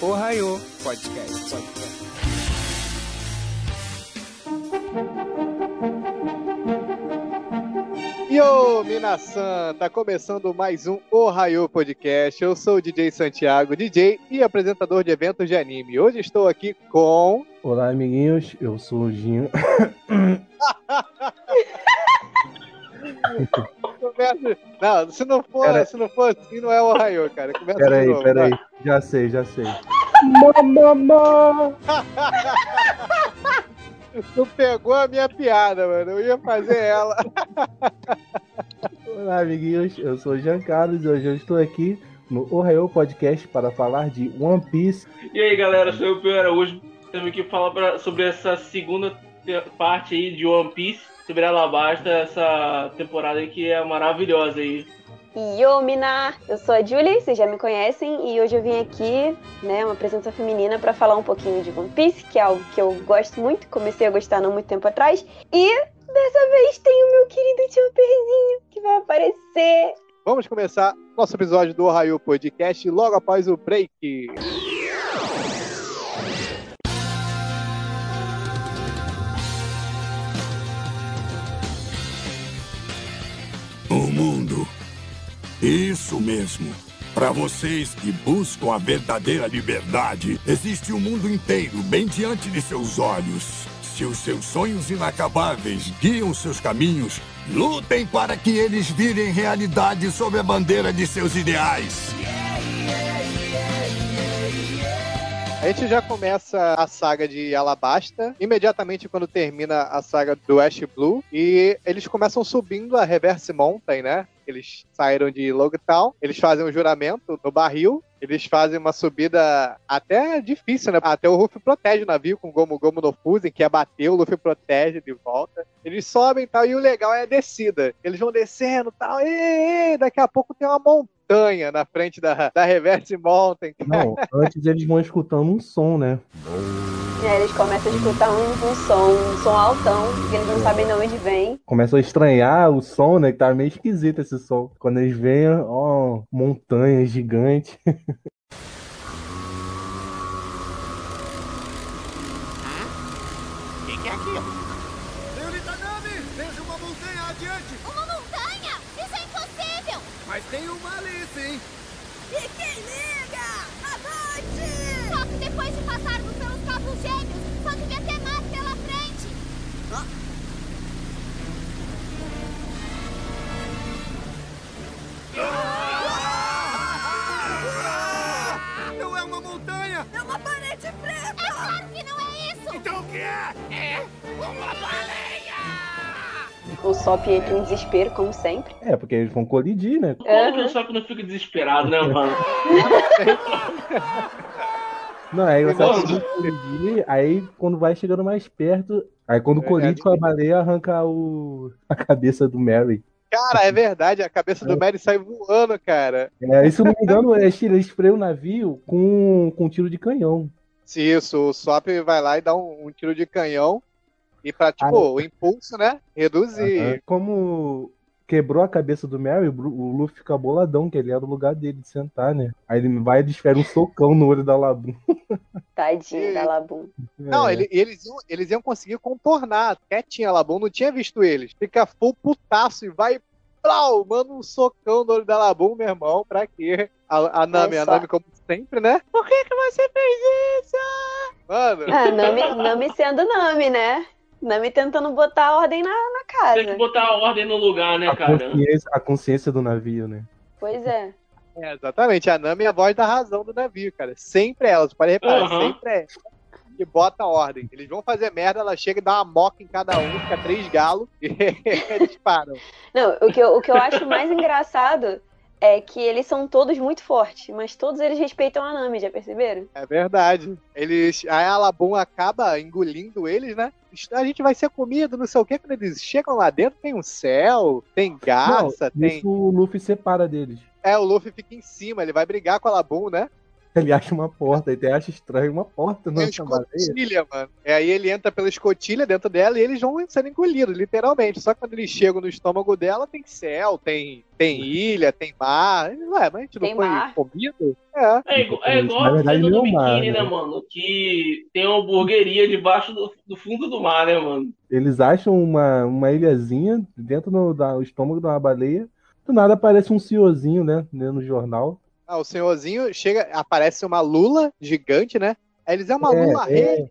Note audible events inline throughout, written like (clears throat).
Ohio Podcast. Podcast. Yo, Minasan! Tá começando mais um Ohio Podcast. Eu sou o DJ Santiago, DJ e apresentador de eventos de anime. Hoje estou aqui com. Olá, amiguinhos. Eu sou o Ginho. (laughs) (laughs) Começa... Não, se não, for, Pera- se não for assim, não é Ohio, cara. Começa Peraí, de novo, peraí. Já sei, já sei. Mamamá! (laughs) Tu pegou a minha piada, mano. Eu ia fazer ela. Olá, amiguinhos. Eu sou o Jean Carlos e hoje eu estou aqui no Ohio Podcast para falar de One Piece. E aí galera, sou eu, Pio Araújo. Estamos aqui falar pra- sobre essa segunda te- parte aí de One Piece, sobre Alabasta, essa temporada que é maravilhosa aí. Yo, Mina! Eu sou a Julie, vocês já me conhecem, e hoje eu vim aqui, né, uma presença feminina, pra falar um pouquinho de One Piece, que é algo que eu gosto muito, comecei a gostar não muito tempo atrás, e dessa vez tem o meu querido Chopperzinho, que vai aparecer. Vamos começar nosso episódio do Ohio Podcast logo após o break. Isso mesmo. Para vocês que buscam a verdadeira liberdade, existe o mundo inteiro bem diante de seus olhos. Se os seus sonhos inacabáveis guiam seus caminhos, lutem para que eles virem realidade sob a bandeira de seus ideais. A gente já começa a saga de Alabasta, imediatamente quando termina a saga do Ash Blue, e eles começam subindo a Reverse Mountain, né? Eles saíram de Logtown, eles fazem um juramento no barril, eles fazem uma subida até difícil, né? Até o Luffy protege o navio com Gomu Gomu no Fusen, que é bater, o Luffy protege de volta. Eles sobem e tal, e o legal é a descida. Eles vão descendo e tal, e, e daqui a pouco tem uma montanha na frente da, da Reverse Mountain. Não, antes eles vão escutando um som, né? E aí eles começam a escutar um, um som, um som altão, que eles não sabem de onde vem. Começam a estranhar o som, né? Que tá meio esquisito esse som. Quando eles veem, ó, montanha gigante. (laughs) O Sop entra em desespero, como sempre. É, porque eles vão colidir, né? Como que o Sop não fica desesperado, né, mano? (laughs) Não, aí você colidir, aí quando vai chegando mais perto, aí quando É, colide é. com a baleia, arranca o... a cabeça do Mary. Cara, é verdade, a cabeça do Mary sai voando, cara. É, e se não me engano, é, eles sprayam o navio com, com tiro de canhão. Se isso, o Sop vai lá e dá um, um tiro de canhão. E pra, tipo, Ah, o impulso, né? Reduzir. Como quebrou a cabeça do Mary, o Luffy fica boladão, que ele era o lugar dele de sentar, né? Aí ele vai e desfere um socão no olho da Labum. (laughs) Tadinho da Labum. Não, É. ele- eles, iam, eles iam conseguir contornar. Quietinha, Labum não tinha visto eles. Fica full putaço e vai. Plau, manda um socão no olho da Labum, meu irmão. Pra quê? A, a Nami, a. Nami, como sempre, né? Por que, que você fez isso? Mano, Ah, Nami, Nami sendo Nami, né? Nami tentando botar ordem na, na Tem que casa. botar a ordem no lugar, né, a, cara? consciência, a consciência do navio, né? Pois é. é, exatamente. A Nami é a voz da razão do navio, cara. Sempre é ela. Você pode reparar, Aham. sempre é ela que bota a ordem. Eles vão fazer merda, ela chega e dá uma moca em cada um, fica três galos (laughs) e eles param. Não, o que, eu, o que eu acho mais engraçado é que eles são todos muito fortes, mas todos eles respeitam a Nami, já perceberam? É verdade. Eles. Aí a Labum acaba engolindo eles, né? A gente vai ser comido, não sei o quê. Quando eles chegam lá dentro, tem um céu, tem garça, Não, tem. Isso o Luffy separa deles. É, o Luffy fica em cima, ele vai brigar com a Labum, né? Ele acha uma porta, ele acha estranho uma porta Tem a nessa baleia. escotilha, mano. É, aí ele entra pela escotilha dentro dela e eles vão sendo engolidos, literalmente. Só que quando eles chegam no estômago dela, tem céu, tem, tem ilha, tem mar. Ué, mas a gente não Tem foi mar. comido? É. É, igual- é igual Na a verdade, cena do é um mar, biquíni, né, né? mano? Que tem uma hamburgueria debaixo do, do fundo do mar, né, mano? Eles acham uma, uma ilhazinha dentro do da- o estômago de uma baleia. Do nada aparece um ciozinho, né? né, No jornal. Ah, o senhorzinho chega, aparece uma lula gigante, né? Aí eles é uma É, lula é. rei.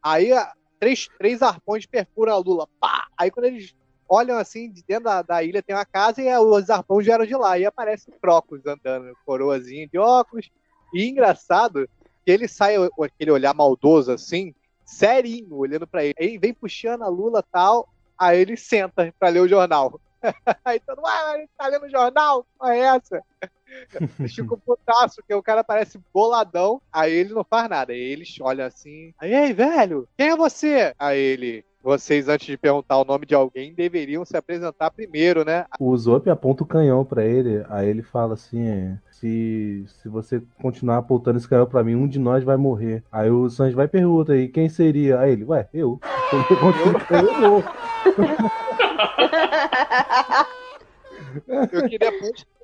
Aí a- três, três arpões perfuram a lula. Pá! Aí quando eles olham assim, de dentro da, da ilha tem uma casa e a- os arpões vieram de lá. E aparece o Crocus andando, coroazinho de óculos. E engraçado que ele sai com aquele olhar maldoso assim, serinho, olhando pra ele. Aí vem puxando a lula tal. Aí ele senta pra ler o jornal. Aí todo mundo, ah, ele tá lendo o jornal? Qual é essa? (laughs) Ficam putaço, porque o cara parece boladão, aí ele não faz nada. Aí eles olham assim, aí, velho, quem é você? Aí ele, vocês antes de perguntar o nome de alguém, deveriam se apresentar primeiro, né? O Zop aponta o canhão pra ele. Aí ele fala assim: se, se você continuar apontando esse canhão pra mim, um de nós vai morrer. Aí o Sanji vai e pergunta aí: quem seria? Aí ele: ué, eu. (laughs) Eu canhão, eu vou. (laughs) (laughs) Eu queria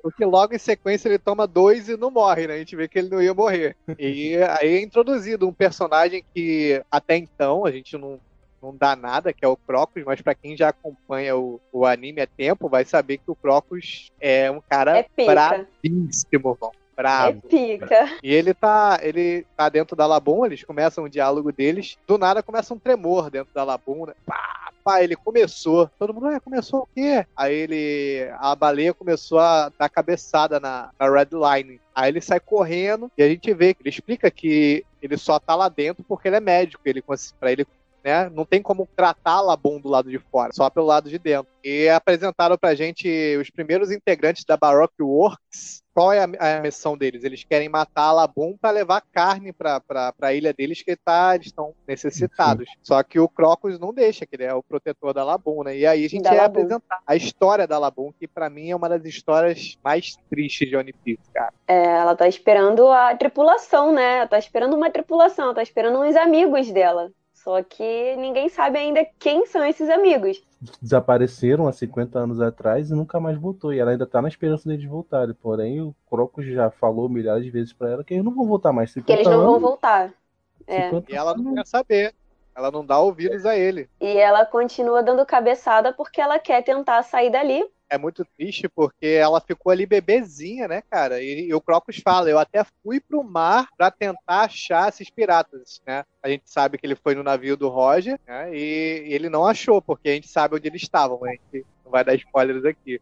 porque logo em sequência ele toma dois e não morre, né? A gente vê que ele não ia morrer. E aí é introduzido um personagem que até então a gente não, não dá nada, que é o Crocus, mas pra quem já acompanha o, o anime há tempo, vai saber que o Crocus é um cara É bravíssimo, irmão. É Bravo. pica. E ele tá, ele tá dentro da Labum, eles começam o diálogo deles. Do nada começa um tremor dentro da Labum, né? Pá, pá, ele começou. Todo mundo, ué, começou o quê? Aí ele, a baleia começou a dar cabeçada na, na Red Line. Aí ele sai correndo e a gente vê que ele explica que ele só tá lá dentro porque ele é médico. Ele, pra ele né? Não tem como tratar a Labum do lado de fora, só pelo lado de dentro. E apresentaram pra gente os primeiros integrantes da Baroque Works. Qual é a, a missão deles? Eles querem matar a Labum para levar carne pra, pra, pra ilha deles que tá, eles estão necessitados. Só que o Crocus não deixa, que ele é o protetor da Labum, né? E aí a gente Da Labum. apresentar a história da Labum, que pra mim é uma das histórias mais tristes de One Piece, cara. É, ela tá esperando a tripulação, né? Ela tá esperando uma tripulação, ela tá esperando uns amigos dela. Só que ninguém sabe ainda quem são esses amigos. Desapareceram há 50 anos atrás e nunca mais voltou. E ela ainda tá na esperança deles voltarem. Porém, o Crocus já falou milhares de vezes pra ela que eles não vão voltar mais. 50 Que eles não vão anos, voltar. É. 50 E ela não quer saber. Ela não dá ouvidos a ele. E ela continua dando cabeçada porque ela quer tentar sair dali. É muito triste porque ela ficou ali bebezinha, né, cara? E, e o Crocus fala, eu até fui pro mar pra tentar achar esses piratas, né? A gente sabe que ele foi no navio do Roger, né? E ele não achou, porque a gente sabe onde eles estavam, né? A gente não vai dar spoilers aqui.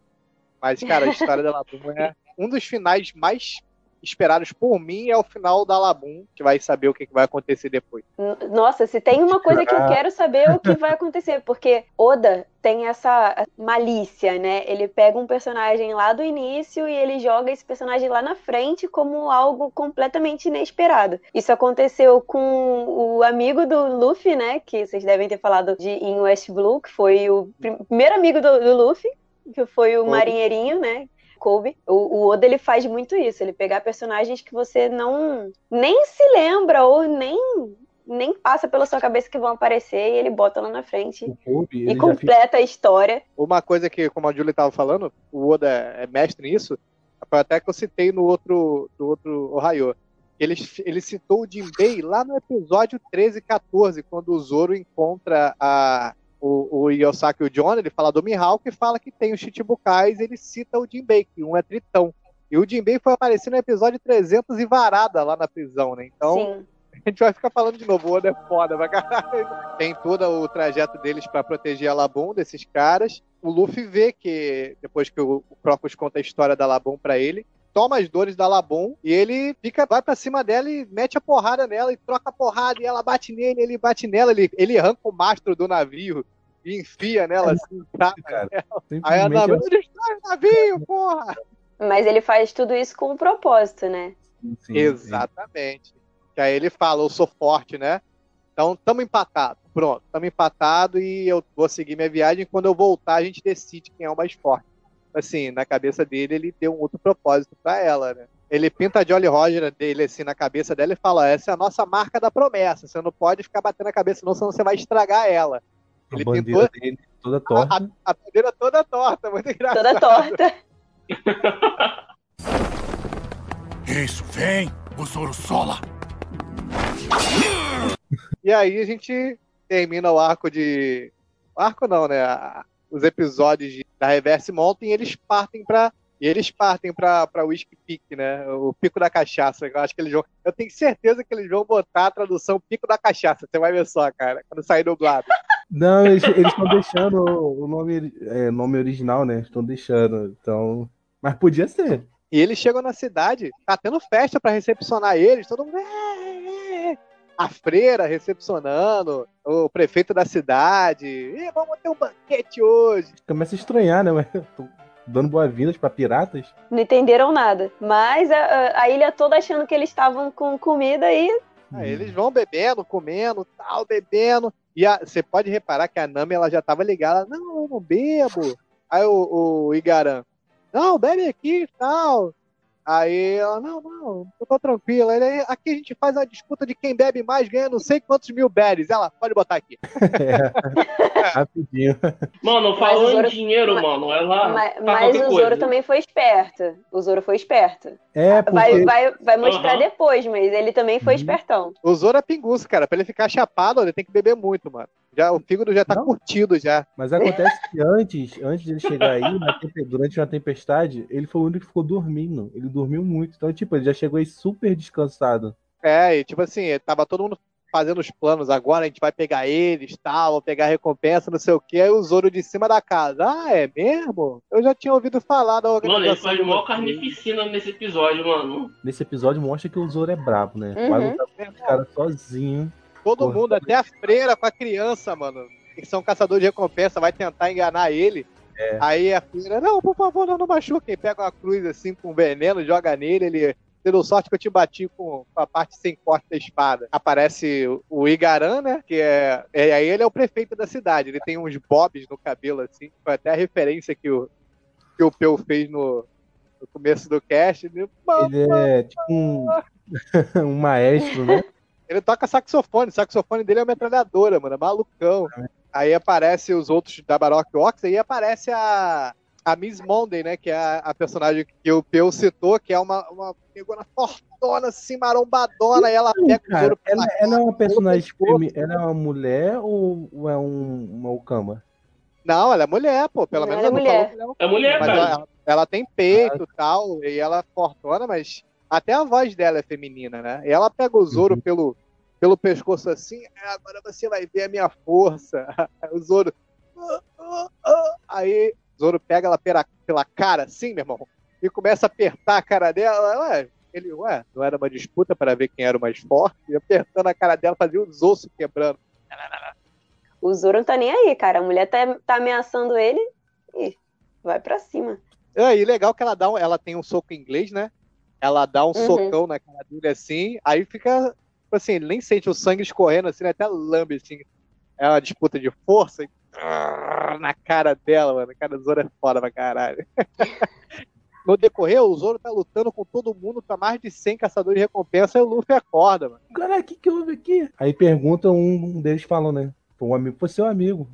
Mas, cara, a história da Labum é um dos finais mais esperados por mim é o final da Labum, que vai saber o que vai acontecer depois. Nossa, se tem uma coisa que eu quero saber é o que vai (laughs) acontecer, porque Oda tem essa malícia, né? Ele pega um personagem lá do início e ele joga esse personagem lá na frente como algo completamente inesperado. Isso aconteceu com o amigo do Luffy, né? Que vocês devem ter falado de em West Blue, que foi o prim- primeiro amigo do, do Luffy, que foi o marinheirinho, né? Kobe. O, o Oda ele faz muito isso, ele pegar personagens que você não nem se lembra ou nem nem passa pela sua cabeça que vão aparecer e ele bota lá na frente Kobe, e já fica completa a história. Uma coisa que, como a Julie estava falando, o Oda é mestre nisso, foi até que eu citei no outro, no outro Ohio. Ele, ele citou o Jinbei lá no episódio 13 e 14, quando o Zoro encontra a, o, o Yosaki e o John, ele fala do Mihawk e fala que tem os Chichibukais, ele cita o Jinbei, que um é Tritão. E o Jinbei foi aparecer no episódio 300 e varada lá na prisão, né? Então, Sim. a gente vai ficar falando de novo, o Oda é foda pra caralho. Tem todo o trajeto deles pra proteger a Labum, desses caras. O Luffy vê que, depois que o o Crocus conta a história da Labum pra ele, toma as dores da Labum e ele fica, vai pra cima dela e mete a porrada nela e troca a porrada e ela bate nele, ele bate nela, ele, ele arranca o mastro do navio e enfia nela assim, tá? cara. Aí a simplesmente Labum, destrói o navio, porra! Mas ele faz tudo isso com um propósito, né? assim, sim, Exatamente. Que aí ele fala, eu sou forte, né? Então, tamo empatado. Pronto, tamo empatado e eu vou seguir minha viagem. Quando eu voltar, a gente decide quem é o mais forte. assim, na cabeça dele, ele deu um outro propósito pra ela, né? Ele pinta a Jolly Roger dele assim na cabeça dela e fala: essa é a nossa marca da promessa. Você não pode ficar batendo a cabeça, não, senão você vai estragar ela. A Ele bandeira dele toda torta. A, a, a bandeira toda torta, muito engraçado. Toda torta. (laughs) Isso, vem, o Zoro Sola. E aí a gente termina o arco de. O arco não, né? A- Os episódios de- da Reverse Mountain e eles partem pra. E eles partem pra, pra Whisky Peak, né? O pico da cachaça. Eu acho que eles vão. Eu tenho certeza que eles vão botar a tradução pico da cachaça. Você vai ver só, cara, quando sair dublado. (laughs) Não, eles estão deixando o nome, é, nome original, né? Estão deixando. Então. Mas podia ser. E eles chegam na cidade, tá tendo festa pra recepcionar eles, todo mundo. "É, é, é". A freira recepcionando, o prefeito da cidade. "Ih, vamos ter um banquete hoje. Começa a estranhar, né? Mas dando boas-vindas pra piratas. Não entenderam nada. Mas a, a- a ilha toda achando que eles estavam com comida e Aí eles vão bebendo, comendo, tal, bebendo. E você pode reparar que a Nami ela já tava ligada. Não, eu não bebo. Aí o, o Igaran, não, bebe aqui e tal. Aí ela, não, não, eu tô tranquila. Ele, aqui a gente faz a disputa de quem bebe mais, ganha não sei quantos mil berries. Ela, pode botar aqui. (laughs) Rapidinho. Mano, Zoro- em dinheiro, mas- mano, ela. mas, tá mas o coisa. Zoro também foi esperto. O Zoro foi esperto. É, porque. Vai, vai, vai mostrar Aham. depois, mas ele também foi Uhum. espertão. O Zoro é pinguço, cara. Pra ele ficar chapado, ele tem que beber muito, mano. Já, o fígado já tá Não. curtido já. Mas acontece que antes, antes de ele chegar aí, na tempe- durante uma tempestade, ele foi o único que ficou dormindo. Ele dormiu muito. Então, tipo, ele já chegou aí super descansado. É, e tipo assim, tava todo mundo fazendo os planos agora, a gente vai pegar eles, tal, vou pegar a recompensa, não sei o que, aí o Zoro de cima da casa. Ah, é mesmo? Eu já tinha ouvido falar da Mano, ele organização. faz mó vocês. carnificina nesse episódio, mano. Nesse episódio mostra que o Zoro é brabo, né? Uhum. Vai lutar com os caras sozinho. Todo Porra. mundo, até a freira com a criança, mano, que são caçadores de recompensa, vai tentar enganar ele. É. Aí a freira, não, por favor, não, não machuquem. Pega uma cruz assim com veneno, joga nele, ele. Você deu sorte que eu te bati com a parte sem corte da espada. Aparece o- Igaran, né? Que é. é aí ele é o prefeito da cidade. Ele tem uns bobs no cabelo, assim. Foi até a referência que o, que o Peu fez no, no começo do cast. Ele, Ele é tipo um, (laughs) um maestro, né? Ele toca saxofone, o saxofone dele é uma metralhadora, mano, é malucão. Aí aparece os outros da Baroque Ox, aí aparece a, a Miss Monday, né, que é a, a personagem que o Peu citou, que é uma, uma pegona fortona, assim, marombadona, e ela pega o Cara, Zoro ela, pela ela é uma personagem Ela é uma mulher ou, ou é um, uma Okama? Não, ela é mulher, pô, pelo Ela menos é ela não mulher. falou que ela É mulher, Mas cara. ela, ela tem peito e tal, e ela é fortona, mas até a voz dela é feminina, né? E ela pega o Zoro Uhum. pelo, pelo pescoço assim, "É, agora você vai ver a minha força. (laughs) o Zoro. "Ah, ah, ah." Aí o Zoro pega ela pela, pela cara, assim, meu irmão, e começa a apertar a cara dela. Ué, ele, ué, não era uma disputa para ver quem era o mais forte? E apertando a cara dela, fazia os ossos quebrando. O Zoro não tá nem aí, cara. A mulher tá, tá ameaçando ele e vai pra cima. É, e legal que ela dá um, ela tem um soco em inglês, né? Ela dá um Uhum. socão na cara dele assim, aí fica, tipo assim, ele nem sente o sangue escorrendo assim, ele até lambe assim. É uma disputa de força e, na cara dela, mano. A cara do Zoro é foda pra caralho. (laughs) No decorrer, o Zoro tá lutando com todo mundo, tá mais de 100 caçadores de recompensa e o Luffy acorda, mano. Cara, o que, que houve aqui? Aí pergunta, um deles falou, né? Pô, um amigo, foi seu amigo.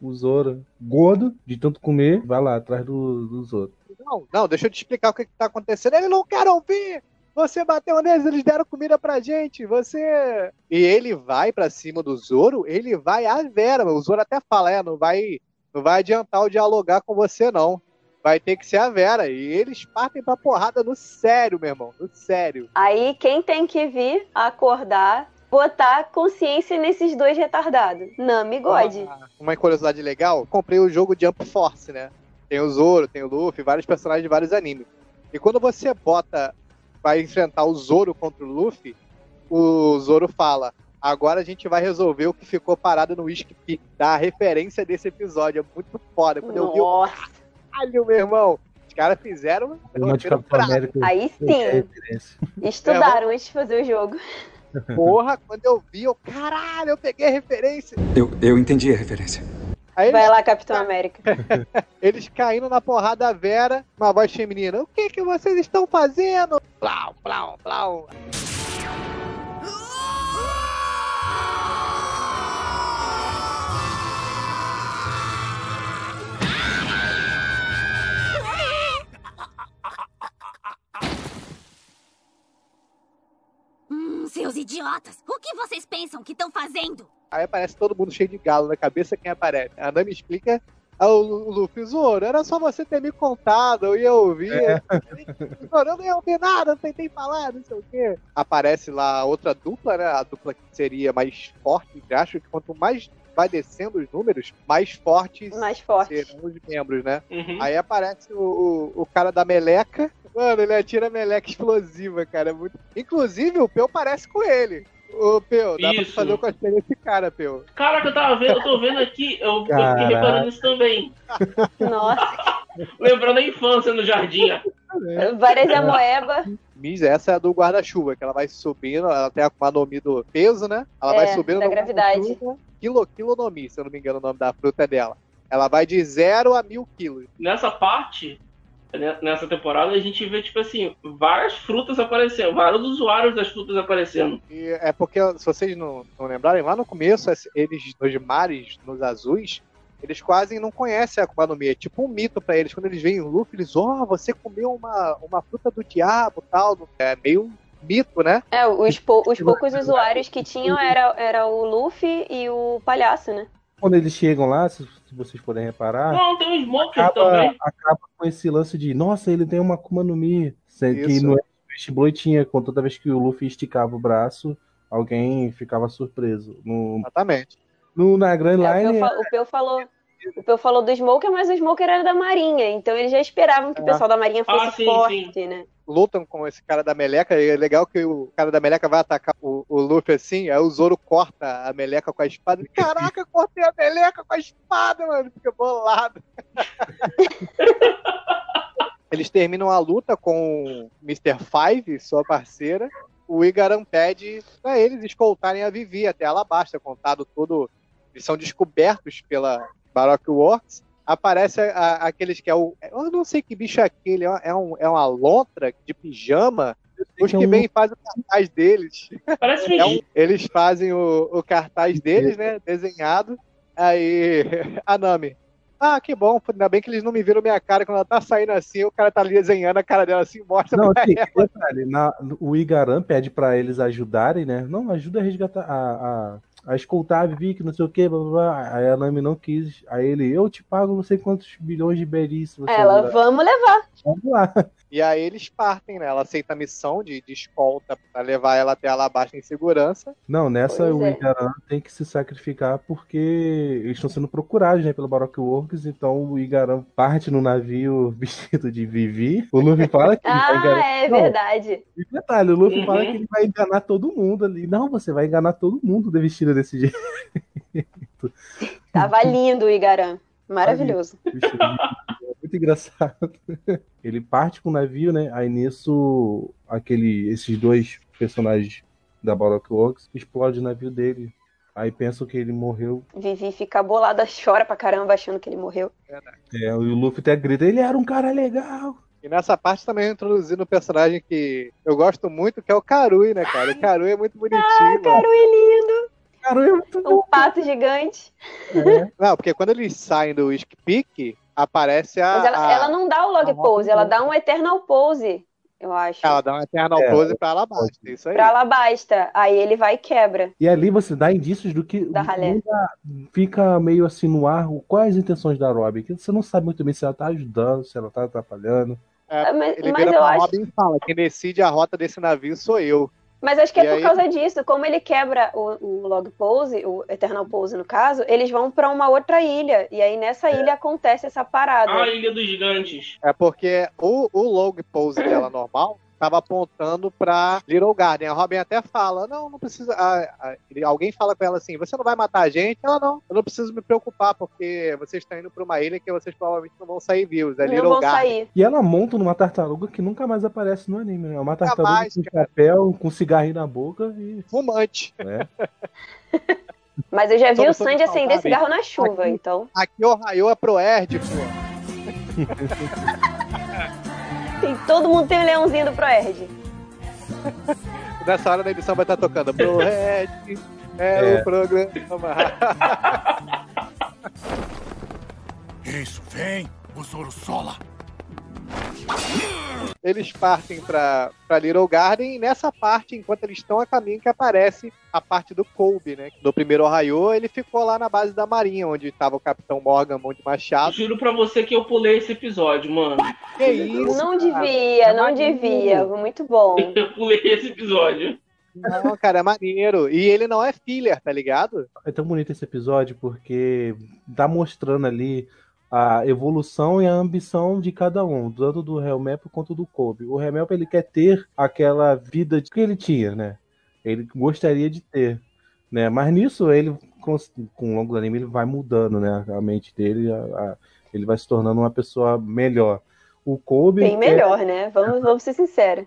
O Zoro, gordo, de tanto comer, vai lá atrás do, do Zoro. Não, não, deixa eu te explicar o que, que tá acontecendo. Ele não quer ouvir! Você bateu neles, eles deram comida pra gente, você. E ele vai pra cima do Zoro, ele vai a Vera. O Zoro até fala, é, não vai, não vai adiantar o dialogar com você, não. Vai ter que ser a Vera. E eles partem pra porrada no sério, meu irmão. No sério. Aí quem tem que vir acordar, botar consciência nesses dois retardados. Nami e God. Uma, uma curiosidade legal, comprei o jogo Jump Force, né? Tem o Zoro, tem o Luffy, vários personagens de vários animes. E quando você bota, vai enfrentar o Zoro contra o Luffy, o Zoro fala, agora a gente vai resolver o que ficou parado no Whisky Peak. Dá a referência desse episódio, é muito foda. Quando eu vi o Nossa, caralho, meu irmão, os caras fizeram um aí é sim, referência. estudaram antes de fazer o jogo. Porra, quando eu vi, eu, caralho, eu peguei a referência. Eu, eu entendi a referência. Aí Vai eles, lá, Capitão América. (laughs) eles caindo na porrada da Vera, uma voz feminina. O que que vocês estão fazendo? Plau, plau, plau. Idiotas! O que vocês pensam que estão fazendo? Aí aparece todo mundo cheio de galo na cabeça, quem aparece? A Nami explica. Aí o Lu- o Luffy, Zoro, era só você ter me contado, eu ia ouvir. (laughs) Zoro, eu não ia ouvir nada, não tentei falar, não sei o quê. Aparece lá outra dupla, né? A dupla que seria mais forte, acho que quanto mais vai descendo os números, mais fortes Mais forte. serão os membros, né? Uhum. Aí aparece o, o, o cara da meleca. Mano, ele atira meleca explosiva, cara. é Muito... Inclusive, o Peu parece com ele. Ô, Peu, dá Isso. pra fazer o cosplay desse cara, Peu. Caraca, eu tava vendo, eu tô vendo aqui, eu, eu fiquei Caraca. reparando isso também. Nossa. (laughs) Lembrando a infância no jardim. Várias amoeba. Miss, essa é a do guarda-chuva, que ela vai subindo, ela tem a Manomi do peso, né? Ela É, vai subindo da no gravidade. Quilo, quilonomi, se eu não me engano o nome da fruta é dela. Ela vai de 0 a mil quilos. Nessa parte, nessa temporada, a gente vê, tipo assim, várias frutas aparecendo, vários usuários das frutas aparecendo. E é porque, se vocês não, não lembrarem, lá no começo, eles, nos mares, nos azuis, eles quase não conhecem a Akuma no Mi. É tipo um mito pra eles. Quando eles veem o Luffy, eles, ó, você comeu uma, uma fruta do diabo tal. É meio um mito, né? É, os, pou- os poucos usuários que tinham era, era o Luffy e o palhaço, né? Quando eles chegam lá, se, vocês puderem reparar, Não, tem um Smoker acaba, também. acaba com esse lance de, nossa, ele tem uma Akuma no Mi. Que no West Blue tinha, com toda vez que o Luffy esticava o braço, alguém ficava surpreso. No, Exatamente. no- na Grand É, o, Line, Peu fa- o Peu falou. O Peu falou do Smoker, mas o Smoker era da Marinha, então eles já esperavam que o É. pessoal da Marinha fosse Ah, sim, forte, né? Lutam com esse cara da meleca. E é legal que o cara da meleca vai atacar o, o Luffy assim. Aí o Zoro corta a meleca com a espada. Caraca, cortei a meleca com a espada, mano. Fica bolado. (laughs) Eles terminam a luta com o Mr. Five, sua parceira. O Igaram pede pra eles escoltarem a Vivi até Alabasta, contado todo. Eles são descobertos pela Baroque Works. Aparece a- a- aqueles que é o. Eu não sei que bicho é aquele, é, é um, é uma lontra de pijama. Os que é vêm e fazem o cartaz deles. Parece É um- eles fazem o, o cartaz deles, né? Desenhado. Aí, (laughs) a Nami. Ah, que bom. Ainda bem que eles não me viram minha cara quando ela tá saindo assim. O cara tá ali desenhando a cara dela assim, mostra Não, pra assim, ela. detalhe, na- o Igaran pede pra eles ajudarem, né? Não, ajuda a resgatar, a, a, a escoltar a Vivi, que não sei o que, blá, blá, blá. Aí a Nami não quis. Aí ele, eu te pago não sei quantos bilhões de beris. Ela, ajudar." vamos levar. Vamos lá. E aí eles partem, né? Ela aceita a missão de, de escolta pra levar ela até Alabasta em segurança. Não, nessa Pois o é. Igaran tem que se sacrificar porque eles estão sendo procurados, né, pelo Baroque Works, então o Igaran parte no navio (laughs) vestido de Vivi. O Luffy fala que ele vai Ah, enganar. é Não, verdade. e detalhe, o Luffy Uhum. fala que ele vai enganar todo mundo ali. Não, você vai enganar todo mundo de vestido desse jeito. Tava lindo o Igaran. Maravilhoso. Vivi. É muito engraçado. (laughs) Ele parte com o navio, né? Aí nisso, aquele, esses dois personagens da Baroque Works explodem o navio dele. Aí pensam que ele morreu Vivi fica bolada, chora pra caramba achando que ele morreu. É, o Luffy até grita, ele era um cara legal. E nessa parte também eu introduzi um personagem que eu gosto muito, que é o Karui, né, cara? O Karui é muito bonitinho, mano. Carui lindo. Cara, é muito Um bom. pato gigante. Não, porque quando eles saem do Whisk Peak, aparece a. Mas ela, a- ela não dá o log pose, ela dá um eternal pose, eu acho. ela dá uma Eternal É, Pose pra Alabasta. Isso aí. Pra Alabasta. Aí ele vai e quebra. E ali você dá indícios do que Da fica meio assim no ar, quais as intenções da Robin, que você não sabe muito bem se ela tá ajudando, se ela tá atrapalhando. É, Mas, ele mas vira eu pra acho. Robin e fala: quem decide a rota desse navio sou eu. Mas acho que é E por aí- causa disso, como ele quebra o, o log pose, o eternal pose no caso, eles vão pra uma outra ilha. E aí nessa ilha acontece essa parada. Ah, Ilha dos Gigantes. É porque o, o log pose dela (clears throat) normal tava apontando pra Little Garden. A Robin até fala: Não, não precisa. a- a- ele- alguém fala com ela assim: Você não vai matar a gente? Ela não, eu não preciso me preocupar, porque vocês estão indo pra uma ilha que vocês provavelmente não vão sair vivos. É não Little vão Garden. sair. E ela monta numa tartaruga que nunca mais aparece no anime, né? É uma tartaruga mais, com chapéu, com cigarrinho na boca e. Fumante. né? (laughs) Mas eu já vi Somos o Sandy acender saudáveis. cigarro na chuva, Aqui. então. Aqui Ohio é Proerd, pô. (laughs) Tem, todo mundo tem o leãozinho do Proerd. (laughs) Nessa hora da edição vai estar tocando Proerd é, (laughs) É. o programa. (laughs) Isso, vem, o Sola. Eles partem pra, pra Little Garden e nessa parte, enquanto eles estão a caminho, que aparece a parte do Colby, né? Do primeiro Ohio, ele ficou lá na base da marinha, onde estava o Capitão Morgan, mão de machado. Juro pra você que eu pulei esse episódio, mano. Que isso? não cara? devia, é não devia. Muito bom. (laughs) Eu pulei esse episódio. Não, cara, é maneiro. E ele não é filler, tá ligado? É tão bonito esse episódio porque tá mostrando ali a evolução e a ambição de cada um, tanto do Helmep quanto do Kobe. O Helmep ele quer ter aquela vida que ele tinha, né? Ele gostaria de ter, né? Mas nisso ele com, com o longo do anime ele vai mudando, né? A mente dele, a- a- ele vai se tornando uma pessoa melhor. O Kobe Bem quer- melhor, né? Vamos, (laughs) vamos ser sinceros.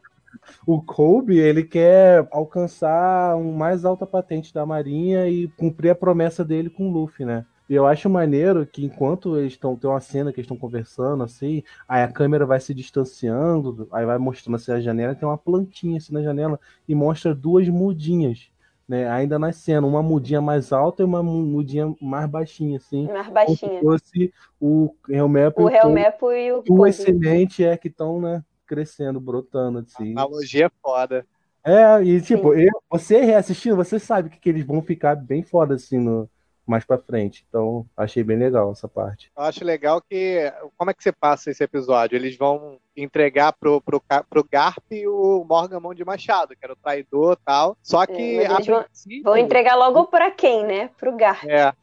o Kobe, ele quer alcançar um mais alta patente da Marinha e cumprir a promessa dele com o Luffy, né? E eu acho maneiro que enquanto eles estão. Tem uma cena que eles estão conversando, assim, aí a câmera vai se distanciando, aí vai mostrando assim a janela, tem uma plantinha assim na janela e mostra duas mudinhas, né? Ainda nascendo, uma mudinha mais alta e uma mu- mudinha mais baixinha, assim. Mais Como baixinha. se fosse o Helmep O Helmepo e o duas sementes é que estão, né? Crescendo, brotando, assim. A analogia é foda. É, e tipo, eu- você reassistindo, você sabe que, que eles vão ficar bem foda assim no, mais pra frente. Então, achei bem legal essa parte. Eu acho legal que. Como é que você passa esse episódio? Eles vão entregar pro, pro, pro Garp o Morgan Mão de Machado, que era o traidor e tal. Só que. É, a eles vão- princípio- Vão entregar logo pra quem, né? Pro Gar. É.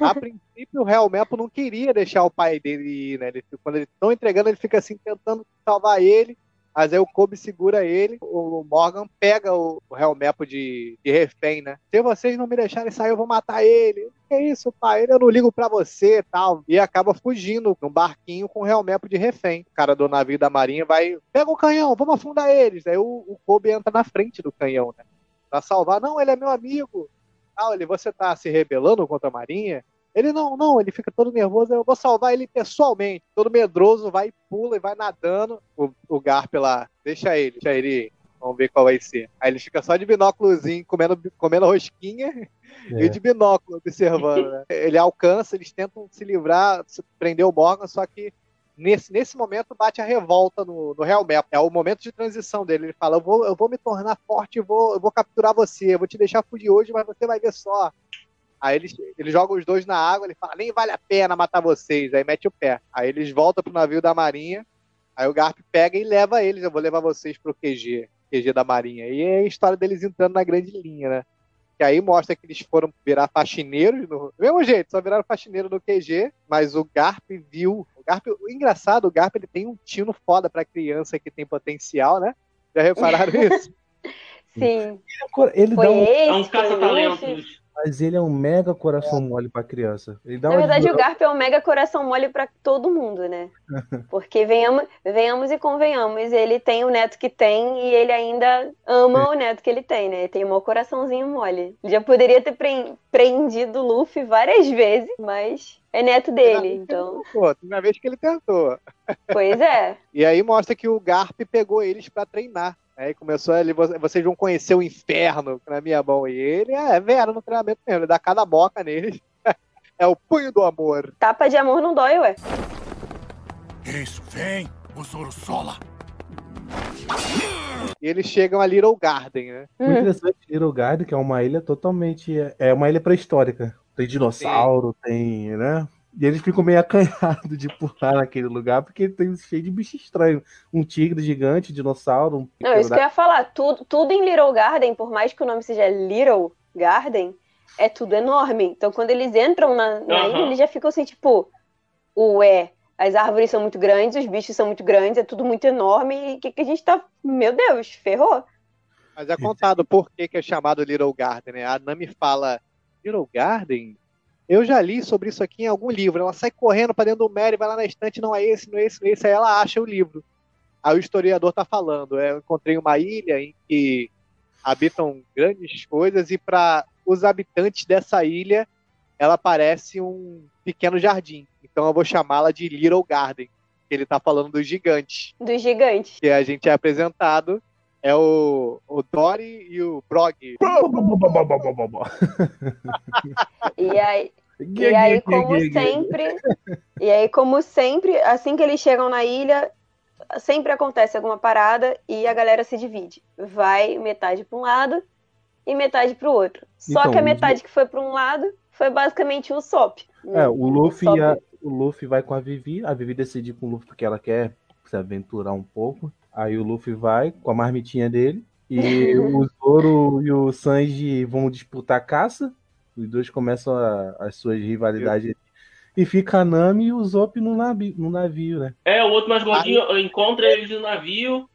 A princípio, o Helmepo não queria deixar o pai dele ir, né? Ele, quando eles estão entregando, ele fica assim, tentando salvar ele. Mas aí o Kobe segura ele, o Morgan pega o, o Helmepo de, de refém, né? Se vocês não me deixarem sair, eu vou matar ele. Que isso, pai? Eu não ligo pra você tal. E acaba fugindo num barquinho com o Helmepo de refém. O cara do navio da marinha vai, pega o canhão, vamos afundar eles. Aí o, o Kobe entra na frente do canhão, né? Pra salvar. Não, ele é meu amigo. Ah, ele, você tá se rebelando contra a marinha? Ele não, não, ele fica todo nervoso, eu vou salvar ele pessoalmente. Todo medroso, vai, pula e vai nadando. O, o Garp lá, deixa ele, deixa ele ir. Vamos ver qual vai ser. Aí ele fica só de binóculozinho, comendo, comendo rosquinha É. e de binóculo observando, né? (laughs) Ele alcança, eles tentam se livrar, se prender o Morgan, só que nesse, nesse momento bate a revolta no, no Real Map. É o momento de transição dele. Ele fala: Eu vou, eu vou me tornar forte, eu vou, eu vou capturar você, eu vou te deixar fugir hoje, mas você vai ver só. Aí eles, ele joga os dois na água, ele fala, nem vale a pena matar vocês. Aí mete o pé. Aí eles voltam pro navio da marinha. Aí o Garp pega e leva eles. Eu vou levar vocês pro QG, QG da marinha. E é a história deles entrando na grande linha, né? Que aí mostra que eles foram virar faxineiros. No... Do mesmo jeito, só viraram faxineiro no QG. Mas o Garp viu. O, Garp, o engraçado, o Garp ele tem um tino foda pra criança que tem potencial, né? Já repararam (laughs) isso? Sim. Ele Foi dá um, É um esse, o Luffy. caça-talentos. Mas ele é um mega coração mole pra criança. Na verdade, o desmoral- Garp é um mega coração mole pra todo mundo, né? (laughs) Porque venhamos, venhamos e convenhamos, ele tem o neto que tem e ele ainda ama o neto que ele tem, né? Ele tem um coraçãozinho mole. Ele já poderia ter pre- prendido o Luffy várias vezes, mas é neto dele, então. Pô, uma vez que ele tentou. Pois é. (laughs) E aí mostra que o Garp pegou eles pra treinar. Aí começou ali, vo- vocês vão conhecer o inferno na minha mão. E ele é vera no treinamento mesmo, ele dá cada boca neles. (laughs) É o punho do amor. Tapa de amor não dói, ué. Isso, vem, o Sola. E eles chegam a Little Garden, né? O Hum. interessante Little Garden, que é uma ilha totalmente. É uma ilha pré-histórica. Tem dinossauro, tem, né? E eles ficam meio (laughs) acanhados de pular naquele lugar, porque tem cheio de bicho estranho. Um tigre gigante, dinossauro. Um Não, isso que eu ia falar. Tudo, tudo em Little Garden, por mais que o nome seja Little Garden, é tudo enorme. Então, quando eles entram na, na Aham. ilha, eles já ficam assim, tipo, ué, as árvores são muito grandes, os bichos são muito grandes, é tudo muito enorme. E o que, que a gente tá. Meu Deus, ferrou. Mas é contado por que, que é chamado Little Garden, né? A Nami fala, Little Garden? Eu já li sobre isso aqui em algum livro. Ela sai correndo pra dentro do Mary, vai lá na estante, não é esse, não é esse, não é esse. Aí ela acha o livro. Aí o historiador tá falando, é, eu encontrei uma ilha em que habitam grandes coisas e para os habitantes dessa ilha, ela parece um pequeno jardim. Então eu vou chamá-la de Little Garden. Ele tá falando dos gigantes. Dos gigantes. Que a gente é apresentado é o, o Dory e o Brog. E aí, e aí, como sempre, e aí, como sempre, assim que eles chegam na ilha, sempre acontece alguma parada e a galera se divide. Vai metade para um lado e metade para o outro. Só Então, que a metade que foi para um lado foi basicamente o Sop. É, o Luffy, Sop. e a- o Luffy vai com a Vivi. A Vivi decide ir com o Luffy porque ela quer se aventurar um pouco. Aí o Luffy vai com a marmitinha dele. E (laughs) o Zoro e o Sanji vão disputar a caça. Os dois começam a- as suas rivalidades. E fica a Nami e o Zop no navio, no navio né? É, o outro mais gordinho encontra eles no navio.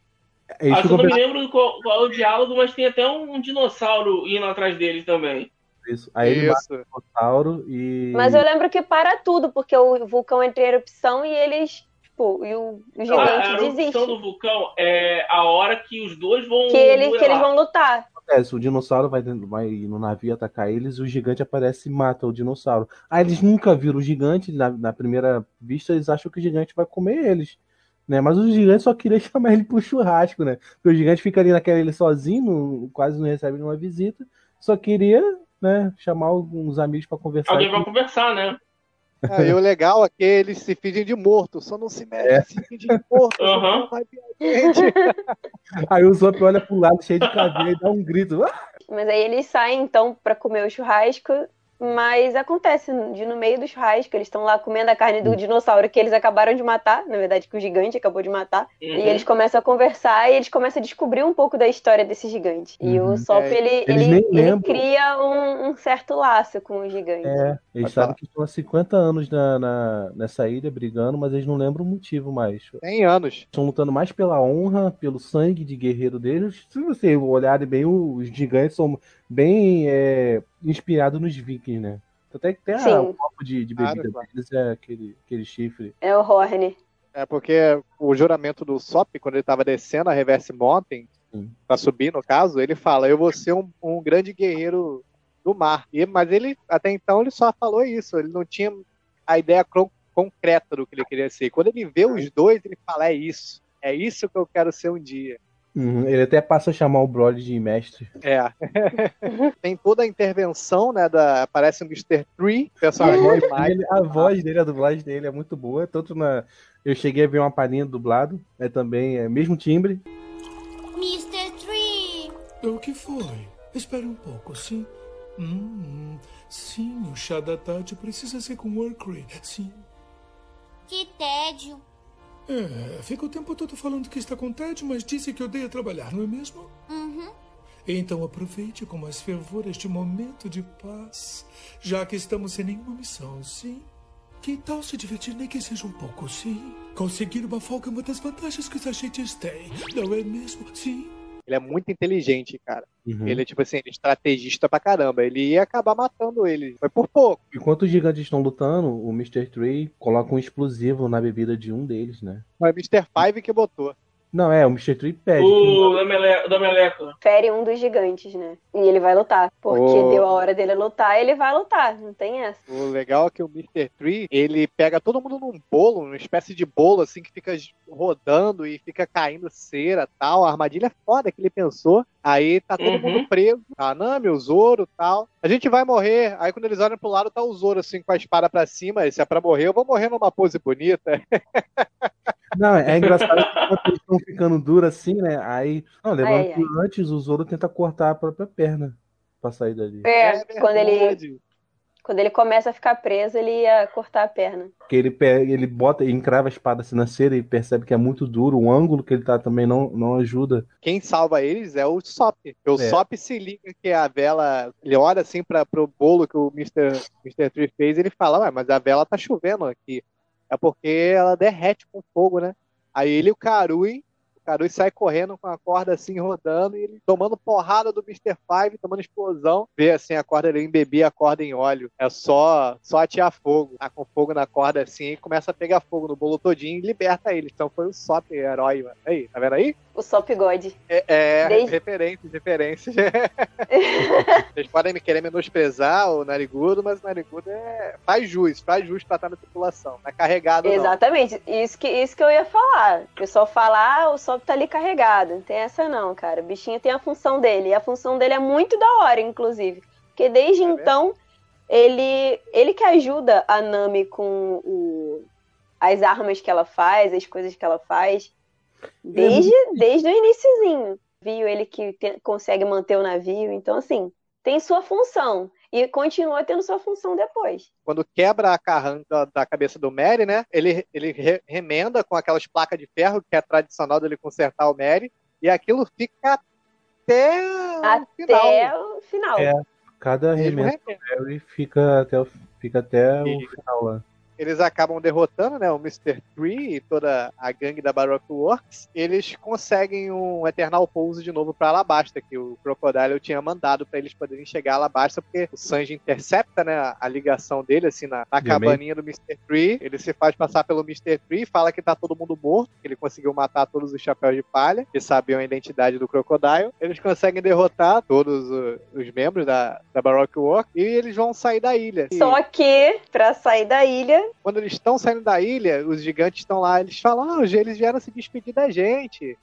Eles Ah, eu ficam não me lembro qual, qual é o diálogo, mas tem até um, dinossauro indo atrás deles também. isso. Aí ele mata Isso. o dinossauro e. Mas eu lembro que para tudo, porque o vulcão entra em erupção e eles, tipo, e o, o Ah, gigante a erupção desiste. do vulcão é a hora que os dois vão. Que, ele, que eles vão lutar. acontece? O dinossauro vai, dentro- vai no navio atacar eles e o gigante aparece e mata o dinossauro. Aí eles nunca viram o gigante, na, na primeira vista eles acham que o gigante vai comer eles. Né? Mas o gigante só queria (laughs) chamar ele pro churrasco, né? Porque o gigante fica ali naquela ilha sozinho, não- quase não recebe nenhuma visita. Só queria, né, chamar alguns amigos pra conversar. Alguém vai conversar, né? Ah, e o legal é que eles se fingem de morto, só não se mexe, É. se finge de morto, gente. (laughs) Aí o Zop olha pro lado cheio de caveira e dá um grito. Mas aí eles saem então pra comer o churrasco, mas acontece de no meio do churrasco, eles estão lá comendo a carne do dinossauro que eles acabaram de matar, na verdade que o gigante acabou de matar, Uhum. e eles começam a conversar e eles começam a descobrir um pouco da história desse gigante. E Uhum. o Sop, É, ele, ele, ele cria um, um certo laço com o gigante. É, eles Pode sabem que estão há 50 anos na, na- nessa ilha brigando, mas eles não lembram o motivo mais. Tem anos. Estão lutando mais pela honra, pelo sangue de guerreiro deles. Se você olharem bem, os gigantes são bem é, inspirados nos vikings, né? Até que tem a- o copo de, de bebida Claro, deles é aquele, aquele chifre. É o Horn. É porque o juramento do Sop, quando ele tava descendo a Reverse Mountain, Sim. pra subir no caso, ele fala: Eu vou ser um, um grande guerreiro do mar. E, mas ele, até então, ele só falou isso. Ele não tinha a ideia concreta do que ele queria ser. Quando ele vê os dois, ele fala: É isso. É isso que eu quero ser um dia. Uhum, Ele até passa a chamar o Brody de mestre. É. (laughs) Tem toda a intervenção, né? Da, aparece o Mr. Tree, personagem demais. Ele- a voz dele, a dublagem dele é muito boa. Tanto na. Eu cheguei a ver uma palhinha dublado. É também é mesmo timbre. Mr. Tree! O que foi? Espere um pouco, sim? Hum, sim, o chá da tarde precisa ser com Workrey, sim. Que tédio! É, fica o tempo todo falando que está com tédio, mas disse que odeia trabalhar, não é mesmo? Uhum. Então aproveite com mais fervor este momento de paz, já que estamos sem nenhuma missão, sim? Que tal se divertir nem que seja um pouco, sim? Conseguir uma folga é uma das vantagens que os agentes têm, não é mesmo? Sim? Ele é muito inteligente, cara. Uhum. Ele é, tipo assim, é estrategista pra caramba. Ele ia acabar matando ele. Foi por pouco. Enquanto os gigantes estão lutando, o Mr. Tree coloca um explosivo na bebida de um deles, né? Foi o Mr. Five que botou. Não, é, o Mr. Tree pede. O da Mele- da Meleca. Fere um dos gigantes, né? E ele vai lutar. Porque Oh. deu a hora dele lutar, ele vai lutar. Não tem essa. O legal é que o Mr. Tree, ele pega todo mundo num bolo, uma espécie de bolo, assim, que fica rodando e fica caindo cera tal. A armadilha é foda que ele pensou. Aí tá todo Uhum. mundo preso. A Nami, o Zoro tal. A gente vai morrer. Aí quando eles olham pro lado, tá o Zoro, assim, com a espada pra cima. E se é pra morrer, eu vou morrer numa pose bonita. (laughs) Não, é engraçado que quando eles estão ficando duros assim, né? Aí, não, levando Ai, ai. antes, o Zoro tenta cortar a própria perna pra sair dali. É, quando ele. Quando ele começa a ficar preso, ele ia cortar a perna. Porque ele pega, ele bota, ele encrava a espada assim na cera e percebe que é muito duro, o ângulo que ele tá também não, não ajuda. Quem salva eles é o Sop. O É. Sop se liga que a vela. Ele olha assim para pro bolo que o Mr. Mr. Tree fez e ele fala: Ué, mas a vela tá chovendo aqui. É porque ela derrete com fogo, né? Aí ele e o Karui. Karui sai correndo com a corda assim rodando e ele tomando porrada do Mr. Five, tomando explosão. Vê assim a corda, ele embebia a corda em óleo. É só só atear fogo. Tá com fogo na corda assim e começa a pegar fogo no bolo todinho e liberta ele. Então foi o Sop, herói, mano. Aí, tá vendo aí? O Sop God. É, é Desde- referências, referências. (laughs) Vocês podem me querer menosprezar o Narigudo, mas o Narigudo é... faz jus, faz jus pra estar na tripulação. Não é carregado, não. Exatamente, isso que, isso que eu ia falar. O pessoal fala, ah, o Sop tá ali carregado. Não tem essa não, cara. O bichinho tem a função dele. E a função dele é muito da hora, inclusive. Porque desde É então, ele, ele que ajuda a Nami com o- as armas que ela faz, as coisas que ela faz. Desde, desde o iniciozinho. Viu ele que te- consegue manter o navio. Então, assim, tem sua função. E continua tendo sua função depois. Quando quebra a carranca da cabeça do Mary, né? Ele, ele re- remenda com aquelas placas de ferro, que é tradicional dele consertar o Mary. E aquilo fica até o final. Até o final. É. Cada remendo. do Harry fica até o, fica até E- o final lá. Eles acabam derrotando né, o Mr. Tree e toda a gangue da Baroque Works. Eles conseguem um Eternal Pose de novo para Alabasta, que o Crocodile tinha mandado para eles poderem chegar a Alabasta, porque o Sanji intercepta né, a- ligação dele assim na, na cabaninha do Mr. Tree. Ele se faz passar pelo Mr. Tree, fala que tá todo mundo morto, que ele conseguiu matar todos os chapéus de palha, que sabiam a identidade do Crocodile. Eles conseguem derrotar todos o- os membros da, da Baroque Works e eles vão sair da ilha. E- Só que, pra sair da ilha, quando eles estão saindo da ilha, os gigantes estão lá, eles falam, ah, os- eles vieram se despedir da gente.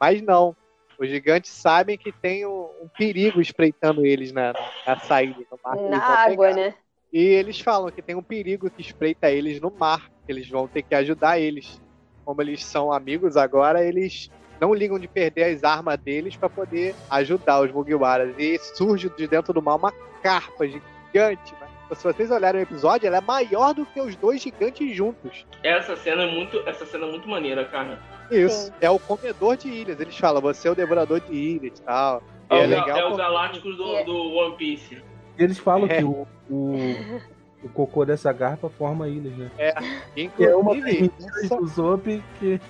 Mas não. Os gigantes sabem que tem um, um perigo espreitando eles na, na saída, no mar. na água, né? E eles falam que tem um perigo que espreita eles no mar, que eles vão ter que ajudar eles. Como eles são amigos agora, eles não ligam de perder as armas deles para poder ajudar os Mugiwaras. E surge de dentro do mar uma carpa gigante? Se vocês olharem o episódio, ela é maior do que os dois gigantes juntos. Essa cena é muito, essa cena é muito maneira, cara. Isso. Sim. É o comedor de ilhas. Eles falam, você é o devorador de ilhas e tal. É, é o, legal. é o Galácticos do, É. do One Piece. E eles falam É. que o, o, o cocô dessa garpa forma ilhas, né? Inclusive, Que é uma das mentiras essa- do Zop que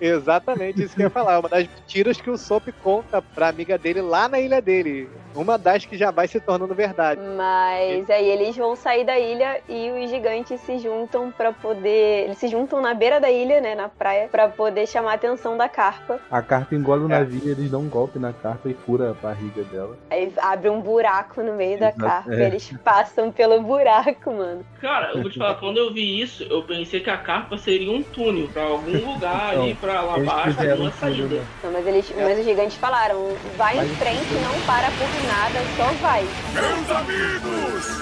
Exatamente isso que eu ia falar. É uma das mentiras que o Sop conta pra amiga dele lá na ilha dele. Uma das que já vai se tornando verdade. Mas aí eles vão sair da ilha e os gigantes se juntam pra poder. Eles se juntam na beira da ilha, né? Na praia, pra poder chamar a atenção da carpa. a carpa engole o É. navio, eles dão um golpe na carpa e fura a barriga dela. Aí abre um buraco no meio da Exato, carpa. é. Eles passam pelo buraco, mano. Cara, eu vou te falar, quando eu vi isso, eu pensei que a carpa seria um túnel pra algum lugar ali, pra lá fizeram alguma um saída. né? Não, mas, eles, mas os gigantes falaram: vai em frente, não para por nada, só vai. Meus amigos!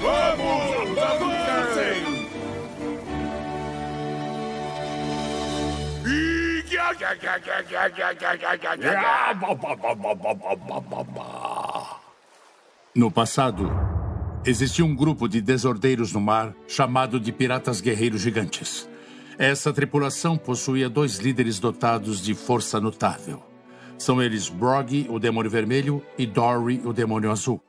Vamos, avancem! No passado, existia um grupo de desordeiros no mar chamado de Piratas Guerreiros Gigantes. Essa tripulação possuía dois líderes dotados de força notável. São eles Broggy, o demônio vermelho, e Dory, o demônio azul.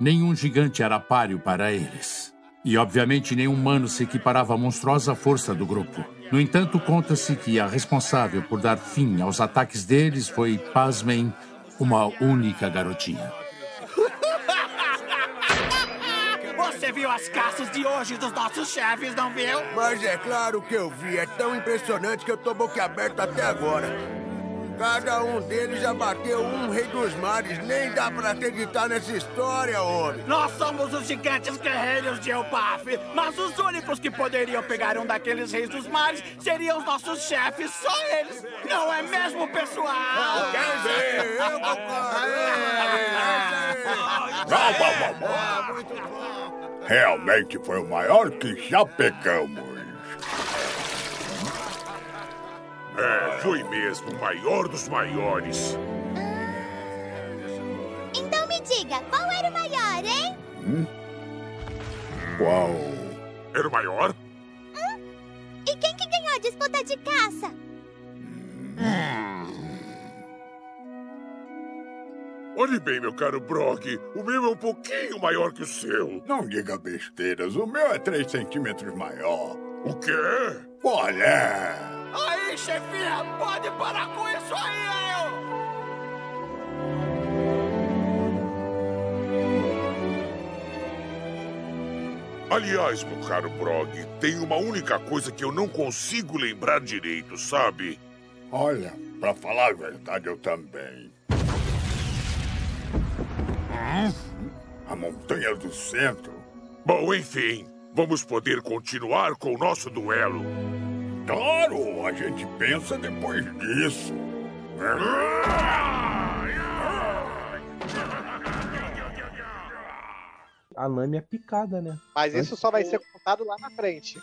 Nenhum gigante era páreo para eles. E, obviamente, nenhum humano se equiparava à monstruosa força do grupo. No entanto, conta-se que a responsável por dar fim aos ataques deles foi, pasmem, uma única garotinha. Você viu as caças de hoje dos nossos chefes, não viu? Mas é claro que eu vi. É tão impressionante que eu tô boquiaberto até agora. Cada um deles já bateu um rei dos mares. Nem dá pra acreditar nessa história, homem. Nós somos os gigantes guerreiros de Elbaf, mas os únicos que poderiam pegar um daqueles reis dos mares seriam os nossos chefes, só eles. Não é mesmo, pessoal? Quer dizer, eu (laughs) concordo. Muito bom. Realmente foi o maior que já pegamos. É, foi mesmo o maior dos maiores. Então me diga, qual era o maior, hein? Qual? Era o maior? E quem que ganhou a disputa de caça? Olhe bem, meu caro Brog. O meu é um pouquinho maior que o seu. Não diga besteiras, o meu é 3 centímetros maior. O quê? Olha! Aí, chefia, pode parar com isso aí, eu! Aliás, meu caro Brog, tem uma única coisa que eu não consigo lembrar direito, sabe? Olha, pra falar a verdade, eu também. Hum? A montanha do centro? Bom, enfim, vamos poder continuar com o nosso duelo. Claro, a gente pensa depois disso. A Nami é picada, né? Mas isso só vai ser contado lá na frente.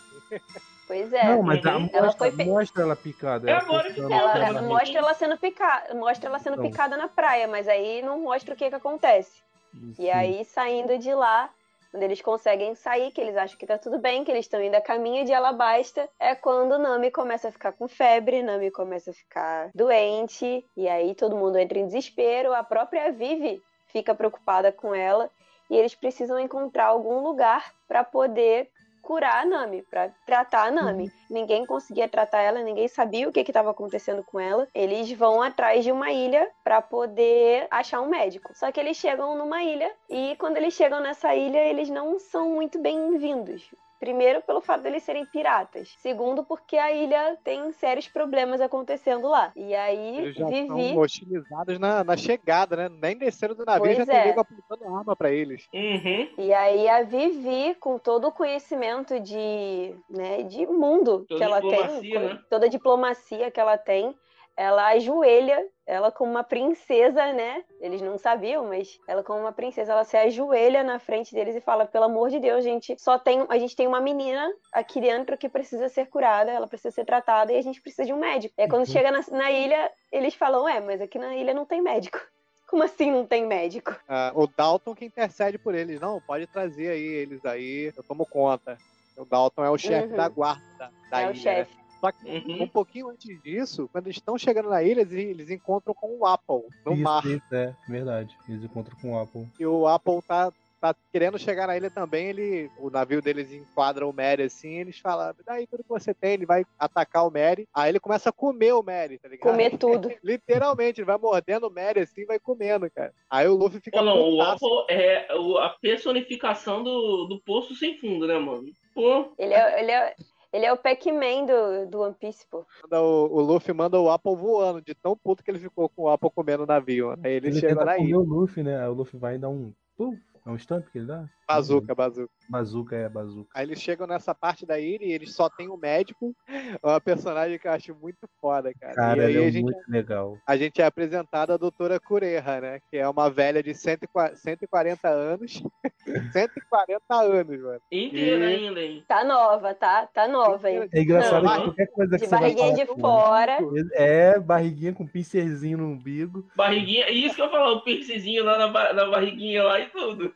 Pois é. Não, mas a ela mostra, foi pe- mostra ela picada. É ela agora que. Ela, Ela- ela mostra ela sendo picada, mostra ela sendo Então. picada na praia, mas aí não mostra o que que acontece. E Sim. aí saindo de lá, quando eles conseguem sair, que eles acham que tá tudo bem, que eles estão indo a caminho de Alabasta, é quando Nami começa a ficar com febre, Nami começa a ficar doente, e aí todo mundo entra em desespero, a própria Vivi fica preocupada com ela, e eles precisam encontrar algum lugar para poder curar a Nami, para tratar a Nami. Ninguém conseguia tratar ela, ninguém sabia o que estava acontecendo com ela. Eles vão atrás de uma ilha para poder achar um médico. Só que eles chegam numa ilha e quando eles chegam nessa ilha, eles não são muito bem-vindos. Primeiro, pelo fato deles serem piratas. Segundo, porque a ilha tem sérios problemas acontecendo lá. E aí, Eles já Vivi. estão hostilizados na, na chegada, né? Nem desceram do navio, Pois já tem é. nego apontando arma pra eles. Uhum. E aí a Vivi, com todo o conhecimento de, né, de mundo Toda que ela tem, né? toda a diplomacia que ela tem, ela ajoelha, ela como uma princesa, né? Eles não sabiam, mas ela como uma princesa, ela se ajoelha na frente deles e fala: "Pelo amor de Deus, gente, só tem, a gente tem uma menina aqui dentro que precisa ser curada, ela precisa ser tratada e a gente precisa de um médico". Aí, quando Uhum. chega na, na ilha, eles falam: "É, mas aqui na ilha não tem médico". (laughs) Como assim não tem médico? Ah, o Dalton que intercede por eles. Não, pode trazer aí eles aí, eu tomo conta. O Dalton é o chefe Uhum. da guarda da, é ilha. o chefe. Só que Uhum. um pouquinho antes disso, quando eles estão chegando na ilha, eles, eles encontram com o Apple no isso, mar. isso, é verdade. Eles encontram com o Apple. E o Apple tá, tá querendo chegar na ilha também. Ele, o navio deles enquadra o Mary assim. Eles falam: daí tudo que você tem, ele vai atacar o Mary. Aí ele começa a comer o Mary, tá ligado? Comer (laughs) tudo. Literalmente, ele vai mordendo o Mary assim vai comendo, cara. Aí o Luffy fica Ou não, o. Apple é a personificação do, do poço sem fundo, né, mano? Pô, Ele é, ele é, ele é o Pac-Man do, do One Piece, pô. O, o Luffy manda o Apple voando, de tão puto que ele ficou com o Apple comendo o navio. Aí ele, Ele chega na ilha. o Luffy, né? Aí o Luffy vai e dá um. Pum, é um stamp que ele dá? Bazuca, bazuca. Bazuca é bazuca. Aí eles chegam nessa parte da ilha e eles só tem o médico. É (laughs) uma personagem que eu acho muito foda, cara. Cara, e aí ele é a gente, muito legal. a gente é apresentado a doutora Cureha, né? Que é uma velha de 140 140 anos. (laughs) 140 anos, mano. inteira E- ainda, hein? Tá nova, tá? Tá nova aí. É engraçado Não, que qualquer coisa que De você vai barriguinha falar de fora. É, barriguinha com pincerzinho no umbigo. Barriguinha, isso que eu falo, o piercingzinho lá na, na barriguinha lá e tudo.